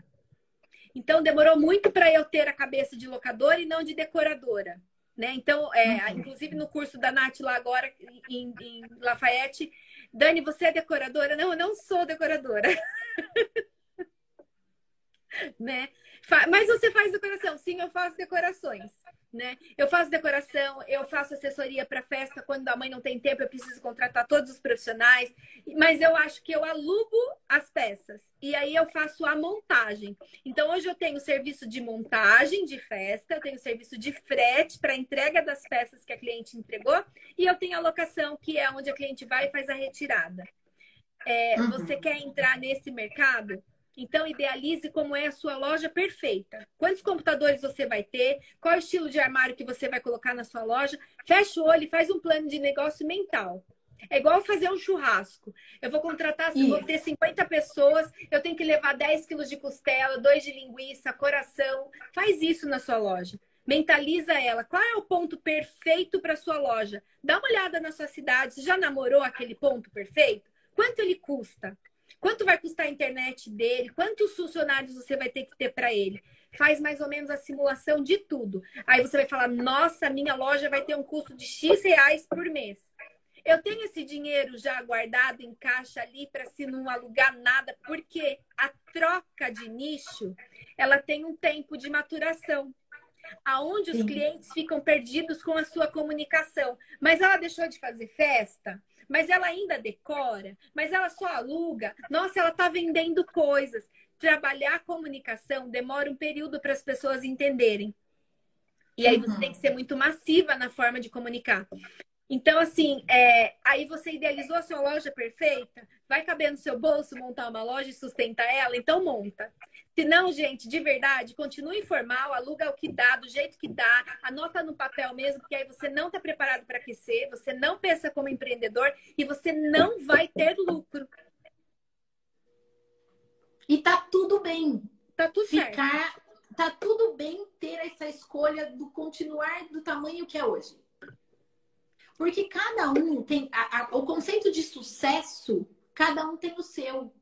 Speaker 2: Então, demorou muito para eu ter a cabeça de locadora e não de decoradora. Né? Então, é, uhum. inclusive no curso da Nath lá agora, em, em Lafayette, Dani, você é decoradora? Não, eu não sou decoradora. né? Mas você faz decoração? Sim, eu faço decorações né? Eu faço decoração, eu faço assessoria para festa quando a mãe não tem tempo, eu preciso contratar todos os profissionais, mas eu acho que eu alugo as peças e aí eu faço a montagem. Então hoje eu tenho serviço de montagem de festa, eu tenho serviço de frete para entrega das peças que a cliente entregou e eu tenho a locação, que é onde a cliente vai e faz a retirada. É, uhum. Você quer entrar nesse mercado? Então, idealize como é a sua loja perfeita. Quantos computadores você vai ter? Qual é o estilo de armário que você vai colocar na sua loja? Fecha o olho e faz um plano de negócio mental. É igual fazer um churrasco. Eu vou contratar, se vou ter 50 pessoas, eu tenho que levar 10 quilos de costela, 2 de linguiça, coração. Faz isso na sua loja. Mentaliza ela. Qual é o ponto perfeito para sua loja? Dá uma olhada na sua cidade. Você já namorou aquele ponto perfeito? Quanto ele custa? Quanto vai custar a internet dele? Quantos funcionários você vai ter que ter para ele? Faz mais ou menos a simulação de tudo. Aí você vai falar: nossa, minha loja vai ter um custo de X reais por mês. Eu tenho esse dinheiro já guardado em caixa ali para se não alugar nada, porque a troca de nicho ela tem um tempo de maturação aonde os clientes ficam perdidos com a sua comunicação. Mas ela deixou de fazer festa? Mas ela ainda decora, mas ela só aluga. Nossa, ela está vendendo coisas. Trabalhar a comunicação demora um período para as pessoas entenderem. E aí você uhum. tem que ser muito massiva na forma de comunicar. Então, assim, é, aí você idealizou a sua loja perfeita, vai caber no seu bolso montar uma loja e sustentar ela, então monta. Se não, gente, de verdade, continue informal, aluga o que dá, do jeito que dá, anota no papel mesmo, porque aí você não está preparado para aquecer, você não pensa como empreendedor e você não vai ter lucro.
Speaker 1: E tá tudo bem.
Speaker 2: Tá tudo
Speaker 1: Ficar,
Speaker 2: certo.
Speaker 1: tá tudo bem ter essa escolha do continuar do tamanho que é hoje. Porque cada um tem a, a, o conceito de sucesso, cada um tem o seu.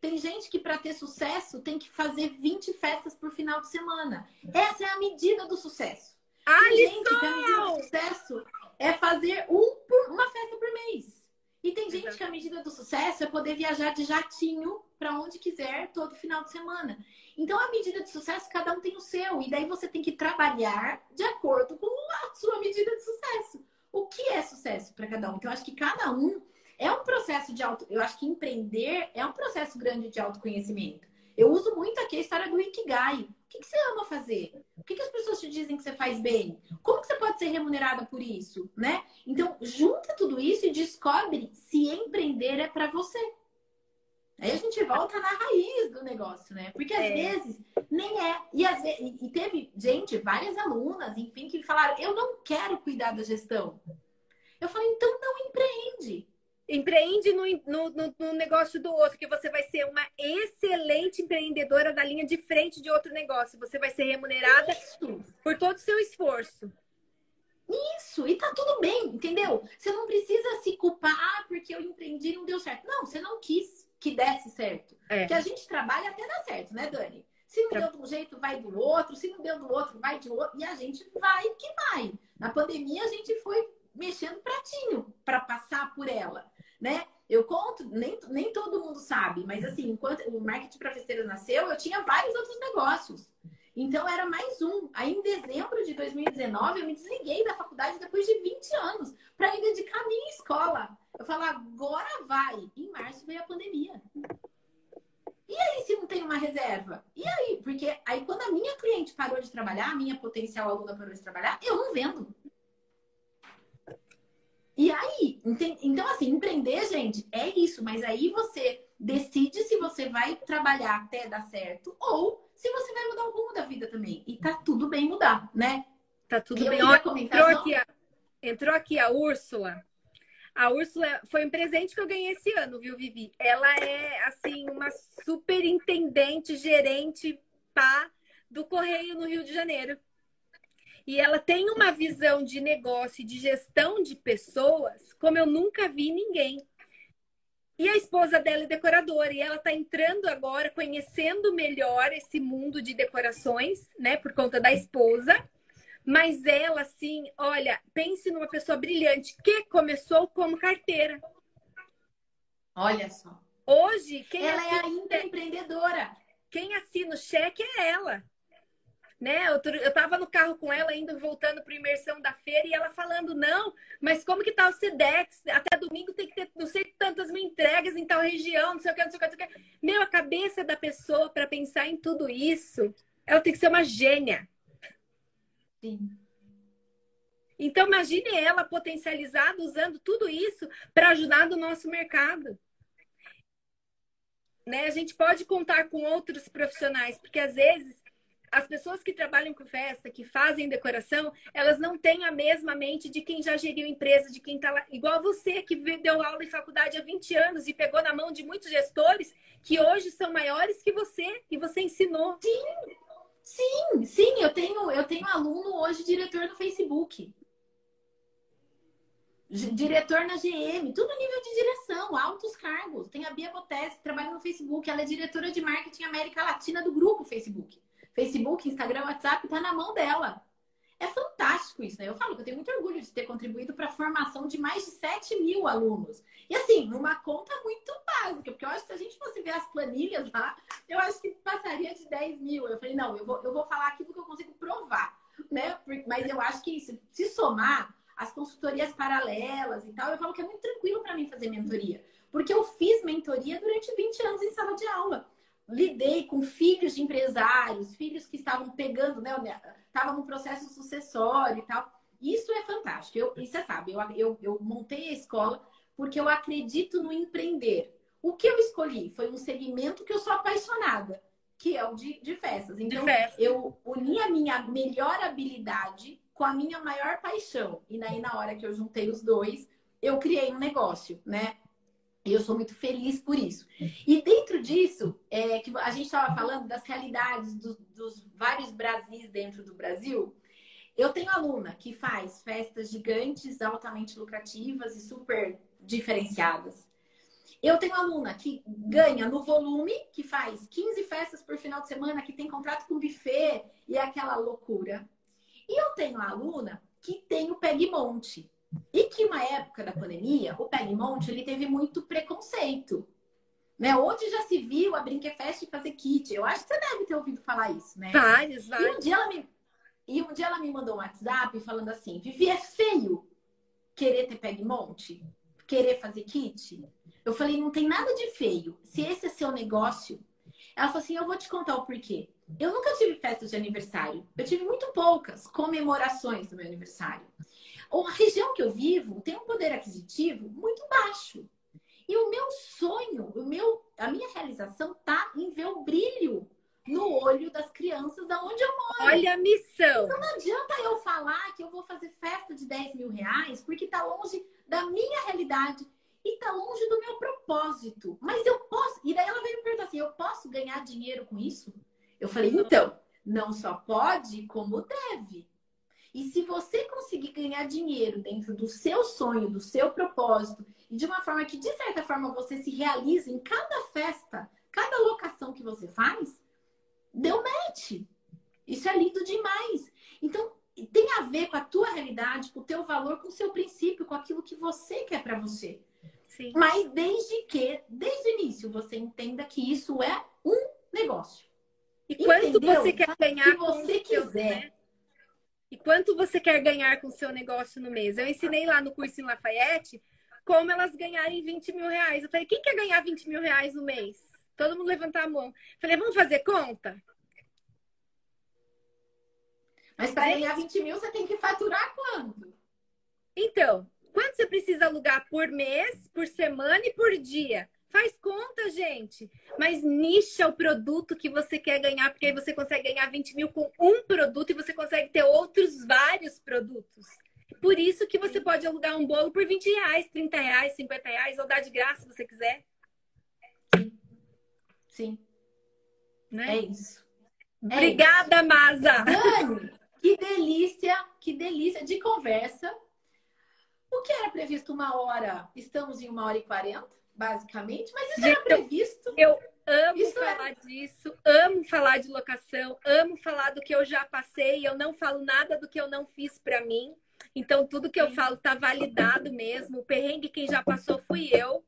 Speaker 1: Tem gente que para ter sucesso tem que fazer 20 festas por final de semana. Essa é a medida do sucesso. Tem
Speaker 2: Alisson!
Speaker 1: gente que a medida do sucesso é fazer um por- uma festa por mês. E tem gente
Speaker 2: Exato.
Speaker 1: que a medida do sucesso é poder viajar de jatinho para onde quiser todo final de semana. Então a medida de sucesso cada um tem o seu e daí você tem que trabalhar de acordo com a sua medida de sucesso. O que é sucesso para cada um? Então eu acho que cada um é um processo de auto, eu acho que empreender é um processo grande de autoconhecimento. Eu uso muito aqui a história do Ikigai. O que, que você ama fazer? O que, que as pessoas te dizem que você faz bem? Como que você pode ser remunerada por isso, né? Então, junta tudo isso e descobre se empreender é para você. Aí a gente volta na raiz do negócio, né? Porque às
Speaker 2: É.
Speaker 1: vezes nem é. E, às vezes, e teve gente, várias alunas, enfim, que falaram: eu não quero cuidar da gestão. Eu falei, então não empreende.
Speaker 2: Empreende no, no, no- negócio do outro, que você vai ser uma excelente empreendedora da linha de frente de outro negócio. Você vai ser remunerada
Speaker 1: Isso.
Speaker 2: por todo o seu esforço.
Speaker 1: Isso, e tá tudo bem, entendeu? Você não precisa se culpar ah, porque eu empreendi e não deu certo. Não, você não quis que desse certo.
Speaker 2: É.
Speaker 1: Porque a gente trabalha até dar certo, né, Dani? Se não deu de um jeito, vai do outro. Se não deu do outro, vai de outro. E a gente vai que vai. Na pandemia, a gente foi mexendo pratinho para passar por ela, né? Eu conto, nem, nem todo mundo sabe, mas assim, enquanto o marketing para festeiras nasceu, eu tinha vários outros negócios. Então era mais um. Aí em dezembro de 2019 eu me desliguei da faculdade depois de 20 anos para me dedicar à minha escola. Eu falo, agora vai. Em março veio a pandemia. E aí se não tem uma reserva? E aí? Porque aí quando a minha cliente parou de trabalhar, a minha potencial aluna parou de trabalhar, eu não vendo. E aí, então assim, empreender, gente, é isso, mas aí você decide se você vai trabalhar até dar certo ou se você vai mudar o rumo da vida também. E tá tudo bem mudar, né?
Speaker 2: Tá tudo
Speaker 1: eu
Speaker 2: bem. Olha, entrou aqui, a, entrou aqui a Úrsula. A Úrsula foi um presente que eu ganhei esse ano, viu, Vivi? Ela é, assim, uma superintendente, gerente, pá, do Correio no Rio de Janeiro. E ela tem uma visão de negócio e de gestão de pessoas como eu nunca vi ninguém. E a esposa dela é decoradora e ela está entrando agora, conhecendo melhor esse mundo de decorações, né, por conta da esposa. Mas ela, assim, olha, pense numa pessoa brilhante que começou como carteira.
Speaker 1: Olha só.
Speaker 2: Hoje, quem,
Speaker 1: Ela é
Speaker 2: assina,
Speaker 1: ainda empreendedora.
Speaker 2: quem assina o cheque é ela. Né? Outro- Eu tava no carro com ela, indo voltando para imersão da feira, e ela falando: não, mas como que tá o Sedex? Até domingo tem que ter não sei tantas mil entregas em tal região, não sei o que, não sei o que, não sei o que. Meu, a cabeça da pessoa para pensar em tudo isso, ela tem que ser uma gênia.
Speaker 1: Sim.
Speaker 2: Então, imagine ela potencializada usando tudo isso para ajudar no nosso mercado. Né? A gente pode contar com outros profissionais, porque às vezes as pessoas que trabalham com festa, que fazem decoração, elas não têm a mesma mente de quem já geriu empresa, de quem está lá. Igual você, que deu aula em faculdade há 20 anos e pegou na mão de muitos gestores que hoje são maiores que você, e você ensinou.
Speaker 1: Sim, sim, eu tenho, eu tenho aluno hoje diretor no Facebook. Diretor na GM, tudo nível de direção, altos cargos. Tem a Bia Botessi, que trabalha no Facebook, ela é diretora de marketing América Latina do grupo Facebook. Facebook, Instagram, WhatsApp, tá na mão dela. É fantástico isso, né? Eu falo que eu tenho muito orgulho de ter contribuído para a formação de mais de 7 mil alunos. E assim, numa conta muito básica, porque eu acho que se a gente fosse ver as planilhas lá, eu acho que passaria de 10 mil. Eu falei, não, eu vou, eu vou falar aquilo que eu consigo provar, né? Mas eu acho que se, se somar as consultorias paralelas e tal, eu falo que é muito tranquilo para mim fazer mentoria. Porque eu fiz mentoria durante 20 anos em sala de aula. Lidei com filhos de empresários, filhos que estavam pegando, né? Estavam no processo sucessório e tal. Isso é fantástico. Eu, e você sabe, eu, eu, eu montei a escola porque eu acredito no empreender. O que eu escolhi foi um segmento que eu sou apaixonada, que é o de, de festas. Então,
Speaker 2: festa.
Speaker 1: eu uni a minha melhor habilidade com a minha maior paixão. E daí, na hora que eu juntei os dois, eu criei um negócio, né? E eu sou muito feliz por isso. E dentro disso, é, que a gente estava falando das realidades do, dos vários Brasis dentro do Brasil. Eu tenho aluna que faz festas gigantes, altamente lucrativas e super diferenciadas. Eu tenho aluna que ganha no volume, que faz 15 festas por final de semana, que tem contrato com buffet e é aquela loucura. E eu tenho aluna que tem o Pegmonte. E que uma época da pandemia, o Pegmonte ele teve muito preconceito. Né? Onde já se viu a Brinquefest fazer kit? Eu acho que você deve ter ouvido falar isso, né?
Speaker 2: Vários, vários.
Speaker 1: E um dia ela me, e um dia ela me mandou um WhatsApp falando assim: Vivi, é feio querer ter Pegmonte? Querer fazer kit? Eu falei: não tem nada de feio. Se esse é seu negócio. Ela falou assim: eu vou te contar o porquê. Eu nunca tive festa de aniversário. Eu tive muito poucas comemorações do meu aniversário. A região que eu vivo tem um poder aquisitivo muito baixo. E o meu sonho, o meu, a minha realização está em ver o brilho no olho das crianças da onde eu moro.
Speaker 2: Olha a missão.
Speaker 1: Então não adianta eu falar que eu vou fazer festa de 10 mil reais, porque está longe da minha realidade e está longe do meu propósito. Mas eu posso. E daí ela veio me perguntar assim: eu posso ganhar dinheiro com isso? Eu falei, então, não só pode, como deve. E se você conseguir ganhar dinheiro dentro do seu sonho, do seu propósito, e de uma forma que, de certa forma, você se realiza em cada festa, cada locação que você faz, deu match. Isso é lindo demais. Então, tem a ver com a tua realidade, com o teu valor, com o seu princípio, com aquilo que você quer para você. Sim. Mas desde que, desde o início, você entenda que isso é um negócio.
Speaker 2: E quanto Entendeu? você quer ganhar
Speaker 1: se você quiser. Né?
Speaker 2: E quanto você quer ganhar com o seu negócio no mês? Eu ensinei lá no curso em Lafayette como elas ganharem 20 mil reais. Eu falei, quem quer ganhar 20 mil reais no mês? Todo mundo levantar a mão. Eu falei, vamos fazer conta?
Speaker 1: Mas para ganhar 20 mil, você tem que faturar quanto?
Speaker 2: Então, quanto você precisa alugar por mês, por semana e por dia? Faz conta, gente. Mas nicha o produto que você quer ganhar, porque aí você consegue ganhar 20 mil com um produto e você consegue ter outros vários produtos. Por isso que você pode alugar um bolo por 20 reais, 30 reais, 50 reais, ou dar de graça se você quiser.
Speaker 1: Sim. Sim. Né? É isso.
Speaker 2: É Obrigada, isso. Masa!
Speaker 1: Dani, que delícia, que delícia de conversa. O que era previsto uma hora, estamos em uma hora e quarenta basicamente, mas isso Gente, era previsto.
Speaker 2: Eu amo isso falar era... disso, amo falar de locação, amo falar do que eu já passei, eu não falo nada do que eu não fiz para mim. Então, tudo que eu falo tá validado mesmo. O perrengue quem já passou fui eu.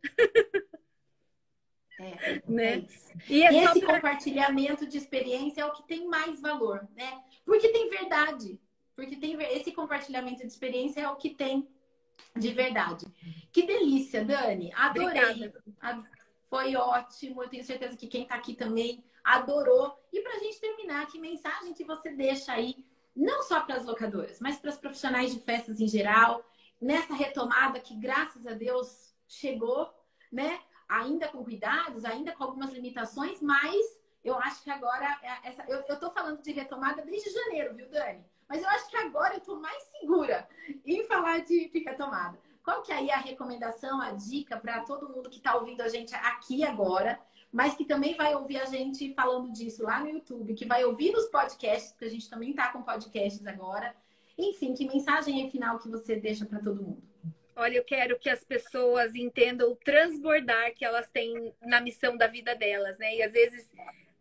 Speaker 1: É, né? É e, é esse pra... compartilhamento de experiência é o que tem mais valor, né? Porque tem verdade. Porque tem esse compartilhamento de experiência é o que tem de verdade. Que delícia, Dani. Adorei. Foi ótimo. Eu tenho certeza que quem está aqui também adorou. E para a gente terminar, que mensagem que você deixa aí, não só para as locadoras, mas para os profissionais de festas em geral, nessa retomada que, graças a Deus, chegou, né? Ainda com cuidados, ainda com algumas limitações, mas eu acho que agora, é essa, eu, estou falando de retomada desde janeiro, viu, Dani? Mas eu acho que agora eu estou mais segura em falar de, de retomada. Qual que é aí a recomendação, a dica para todo mundo que está ouvindo a gente aqui agora, mas que também vai ouvir a gente falando disso lá no YouTube, que vai ouvir nos podcasts, porque a gente também está com podcasts agora. Enfim, que mensagem aí final que você deixa para todo mundo?
Speaker 2: Olha, eu quero que as pessoas entendam o transbordar que elas têm na missão da vida delas, né? E às vezes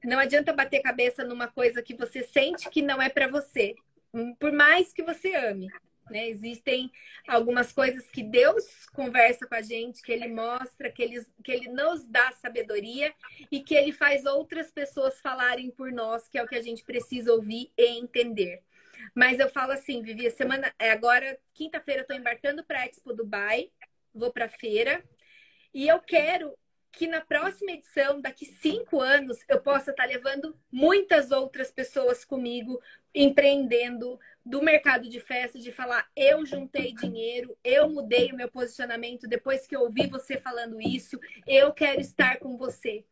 Speaker 2: não adianta bater cabeça numa coisa que você sente que não é para você por mais que você ame. Né? Existem algumas coisas que Deus conversa com a gente, que Ele mostra, que ele, que ele nos dá sabedoria e que Ele faz outras pessoas falarem por nós, que é o que a gente precisa ouvir e entender. Mas eu falo assim, Vivi, semana é agora, quinta-feira, estou embarcando para a Expo Dubai, vou para a feira e eu quero que na próxima edição, daqui cinco anos, eu possa estar levando muitas outras pessoas comigo, empreendendo do mercado de festas, de falar, eu juntei dinheiro, eu mudei o meu posicionamento depois que eu ouvi você falando isso, eu quero estar com você.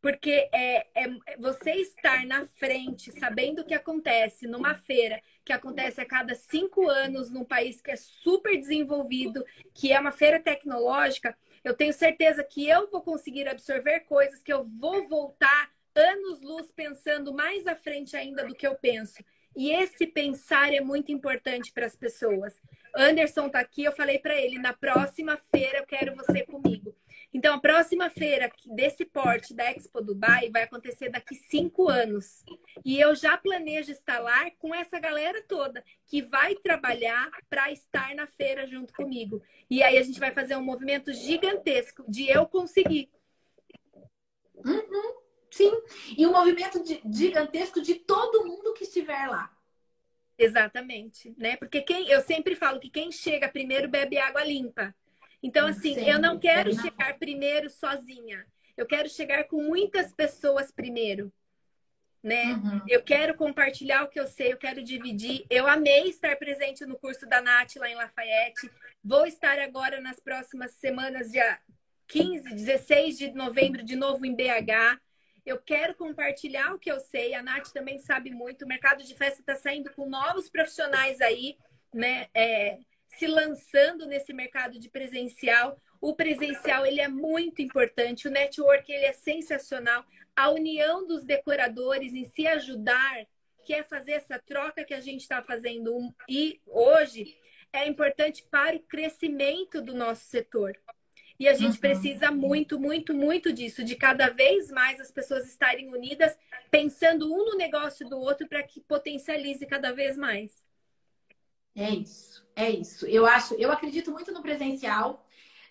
Speaker 2: Porque é, é você estar na frente, sabendo o que acontece numa feira que acontece a cada cinco anos num país que é super desenvolvido, que é uma feira tecnológica, Eu tenho certeza que eu vou conseguir absorver coisas que eu vou voltar anos-luz pensando mais à frente ainda do que eu penso. E esse pensar é muito importante para as pessoas. Anderson está aqui, eu falei para ele, na próxima feira eu quero você comigo. Então, a próxima feira desse porte da Expo Dubai vai acontecer daqui cinco anos. E eu já planejo estar lá com essa galera toda que vai trabalhar para estar na feira junto comigo. E aí a gente vai fazer um movimento gigantesco de eu conseguir.
Speaker 1: Uhum, sim. E um movimento de, gigantesco de todo mundo que estiver lá.
Speaker 2: Exatamente, né? Porque quem eu sempre falo que quem chega primeiro bebe água limpa. Então, assim, Sim, eu não quero chegar primeiro sozinha. Eu quero chegar com muitas pessoas primeiro. Né? Uhum. Eu quero compartilhar o que eu sei, eu quero dividir. Eu amei estar presente no curso da Nath lá em Lafayette. Vou estar agora nas próximas semanas, dia 15, 16 de novembro, de novo em BH. Eu quero compartilhar o que eu sei. A Nath também sabe muito. O mercado de festa está saindo com novos profissionais aí, né? É, se lançando nesse mercado de presencial. O presencial ele é muito importante, o network ele é sensacional. A união dos decoradores em se ajudar, que é fazer essa troca que a gente está fazendo e hoje é importante para o crescimento do nosso setor. E a gente uhum. precisa muito, muito, muito disso, de cada vez mais as pessoas estarem unidas, pensando um no negócio do outro para que potencialize cada vez mais.
Speaker 1: É isso, é isso. Eu acho, eu acredito muito no presencial.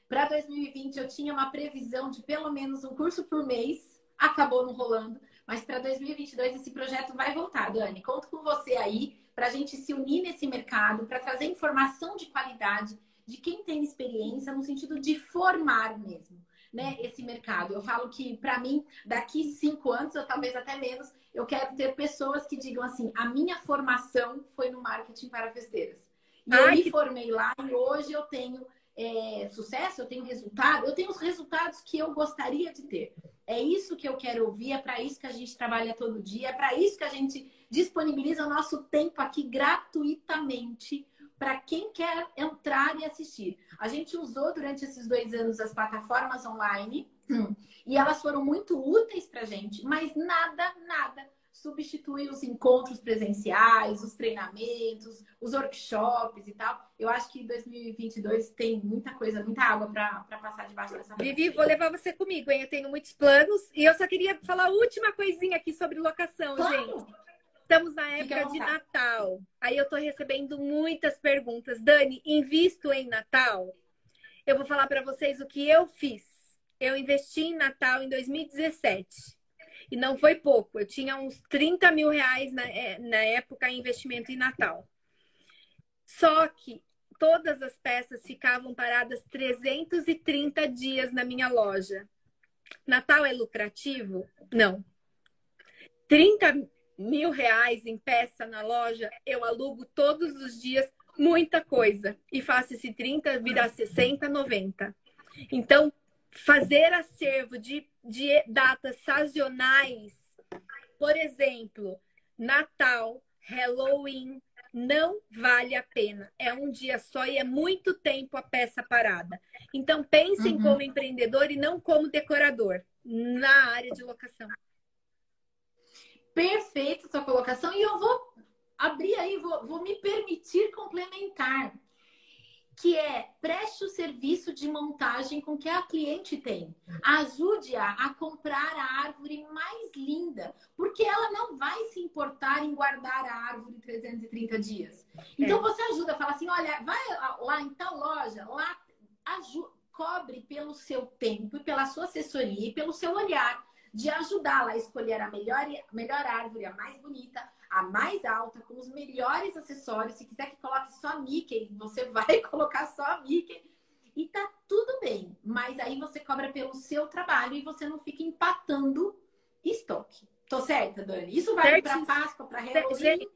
Speaker 1: Para 2020 eu tinha uma previsão de pelo menos um curso por mês, acabou não rolando, mas para 2022 esse projeto vai voltar, Dani. Conto com você aí para a gente se unir nesse mercado, para trazer informação de qualidade de quem tem experiência no sentido de formar mesmo, né? Esse mercado. Eu falo que para mim daqui cinco anos ou talvez até menos eu quero ter pessoas que digam assim: a minha formação foi no marketing para festeiras. E Ai, eu me que... formei lá e hoje eu tenho é, sucesso, eu tenho resultado, eu tenho os resultados que eu gostaria de ter. É isso que eu quero ouvir, é para isso que a gente trabalha todo dia, é para isso que a gente disponibiliza o nosso tempo aqui gratuitamente para quem quer entrar e assistir. A gente usou durante esses dois anos as plataformas online hum, e elas foram muito úteis para a gente, mas nada, nada substitui os encontros presenciais, os treinamentos, os workshops e tal. Eu acho que 2022 tem muita coisa, muita água para passar debaixo dessa
Speaker 2: Vivi, vou levar você comigo, hein? Eu tenho muitos planos e eu só queria falar a última coisinha aqui sobre locação, claro. gente. Estamos na época de Natal. Aí eu estou recebendo muitas perguntas. Dani, invisto em Natal? Eu vou falar para vocês o que eu fiz. Eu investi em Natal em 2017. E não foi pouco. Eu tinha uns 30 mil reais na, é, na época em investimento em Natal. Só que todas as peças ficavam paradas 330 dias na minha loja. Natal é lucrativo? Não. 30 mil reais em peça na loja, eu alugo todos os dias muita coisa. E faço esse 30 virar 60, 90. Então, fazer acervo de, de datas sazonais, por exemplo, Natal, Halloween, não vale a pena. É um dia só e é muito tempo a peça parada. Então, pensem uhum. como empreendedor e não como decorador na área de locação
Speaker 1: perfeita sua colocação e eu vou abrir aí, vou, vou me permitir complementar, que é preste o serviço de montagem com que a cliente tem. Ajude-a a comprar a árvore mais linda, porque ela não vai se importar em guardar a árvore 330 dias. Então é. você ajuda, fala assim, olha, vai lá em tal loja, lá ajuda, cobre pelo seu tempo e pela sua assessoria e pelo seu olhar de ajudá-la a escolher a melhor, melhor árvore, a mais bonita, a mais alta, com os melhores acessórios. Se quiser que coloque só Mickey, você vai colocar só Mickey. E tá tudo bem, mas aí você cobra pelo seu trabalho e você não fica empatando estoque. Tô certa, Dani? Isso vale para Páscoa, para Halloween.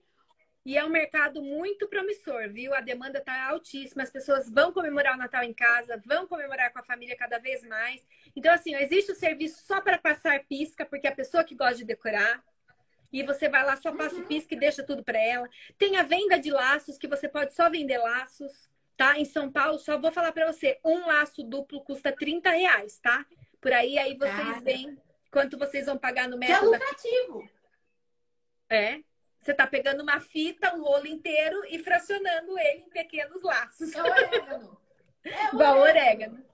Speaker 2: E é um mercado muito promissor, viu? A demanda está altíssima, as pessoas vão comemorar o Natal em casa, vão comemorar com a família cada vez mais. Então, assim, existe o serviço só para passar pisca, porque é a pessoa que gosta de decorar. E você vai lá, só passa o pisca e deixa tudo para ela. Tem a venda de laços, que você pode só vender laços. tá? Em São Paulo, só vou falar para você, um laço duplo custa 30 reais, tá? Por aí, aí vocês Cara. veem quanto vocês vão pagar no método.
Speaker 1: Que é lucrativo.
Speaker 2: É. Você tá pegando uma fita, um rolo inteiro e fracionando ele em pequenos laços.
Speaker 1: É orégano.
Speaker 2: É Igual orégano.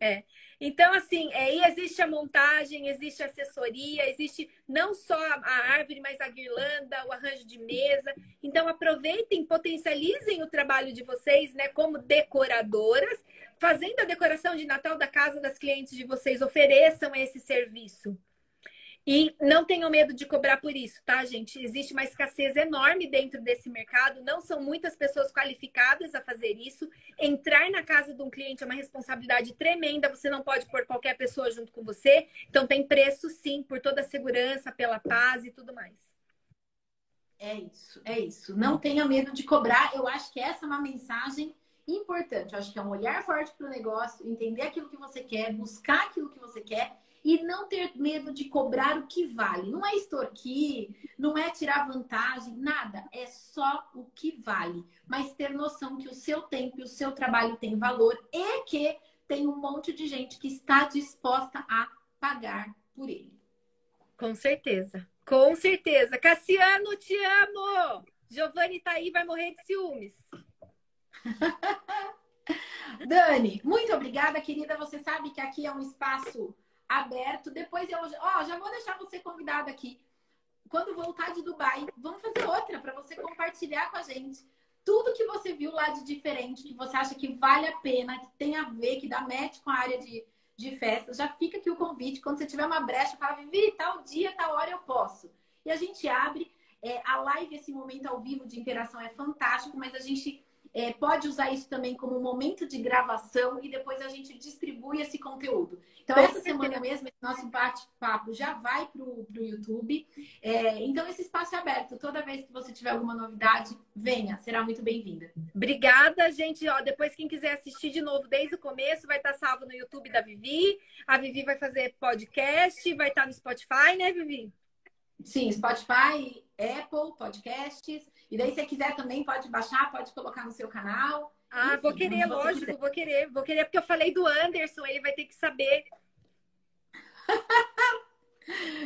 Speaker 2: É. Então, assim, aí é, existe a montagem, existe a assessoria, existe não só a árvore, mas a guirlanda, o arranjo de mesa. Então, aproveitem, potencializem o trabalho de vocês, né, como decoradoras, fazendo a decoração de Natal da casa das clientes de vocês, ofereçam esse serviço. E não tenham medo de cobrar por isso, tá, gente? Existe uma escassez enorme dentro desse mercado, não são muitas pessoas qualificadas a fazer isso. Entrar na casa de um cliente é uma responsabilidade tremenda, você não pode pôr qualquer pessoa junto com você. Então, tem preço, sim, por toda a segurança, pela paz e tudo mais.
Speaker 1: É isso, é isso. Não tenha medo de cobrar. Eu acho que essa é uma mensagem importante. Eu acho que é um olhar forte para o negócio, entender aquilo que você quer, buscar aquilo que você quer e não ter medo de cobrar o que vale. Não é extorquir, não é tirar vantagem, nada. É só o que vale. Mas ter noção que o seu tempo e o seu trabalho tem valor e que tem um monte de gente que está disposta a pagar por ele.
Speaker 2: Com certeza. Com certeza. Cassiano, te amo! Giovanni tá aí, vai morrer de ciúmes.
Speaker 1: Dani, muito obrigada, querida. Você sabe que aqui é um espaço aberto. Depois eu, ó, já vou deixar você convidado aqui. Quando voltar de Dubai, vamos fazer outra para você compartilhar com a gente tudo que você viu lá de diferente, que você acha que vale a pena, que tem a ver, que dá match com a área de, de festas. Já fica aqui o convite. Quando você tiver uma brecha, fala, Vivi, tal dia, tal hora eu posso. E a gente abre. É, a live, esse momento ao vivo de interação é fantástico, mas a gente é, pode usar isso também como um momento de gravação e depois a gente distribui esse conteúdo. Então, essa semana mesmo, esse nosso bate-papo já vai para o YouTube. É, então, esse espaço é aberto. Toda vez que você tiver alguma novidade, venha, será muito bem-vinda.
Speaker 2: Obrigada, gente. Ó, depois, quem quiser assistir de novo desde o começo, vai estar salvo no YouTube da Vivi. A Vivi vai fazer podcast, vai estar no Spotify, né, Vivi?
Speaker 1: Sim, Spotify, Apple, podcasts. E daí, se quiser também, pode baixar, pode colocar no seu canal.
Speaker 2: Ah, Enfim, vou querer, lógico, quiser. vou querer. Vou querer, porque eu falei do Anderson, ele vai ter que saber.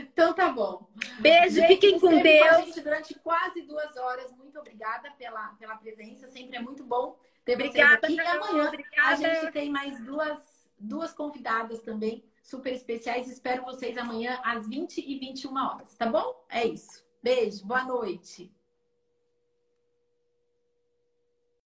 Speaker 1: então tá bom.
Speaker 2: Beijo, gente, fiquem com Deus. Com a gente
Speaker 1: durante quase duas horas. Muito obrigada pela, pela presença. Sempre é muito bom ter
Speaker 2: obrigada,
Speaker 1: vocês aqui. E amanhã obrigada. a gente tem mais duas, duas convidadas também super especiais. Espero vocês amanhã às 20 e 21 horas, tá bom? É isso. Beijo, boa noite.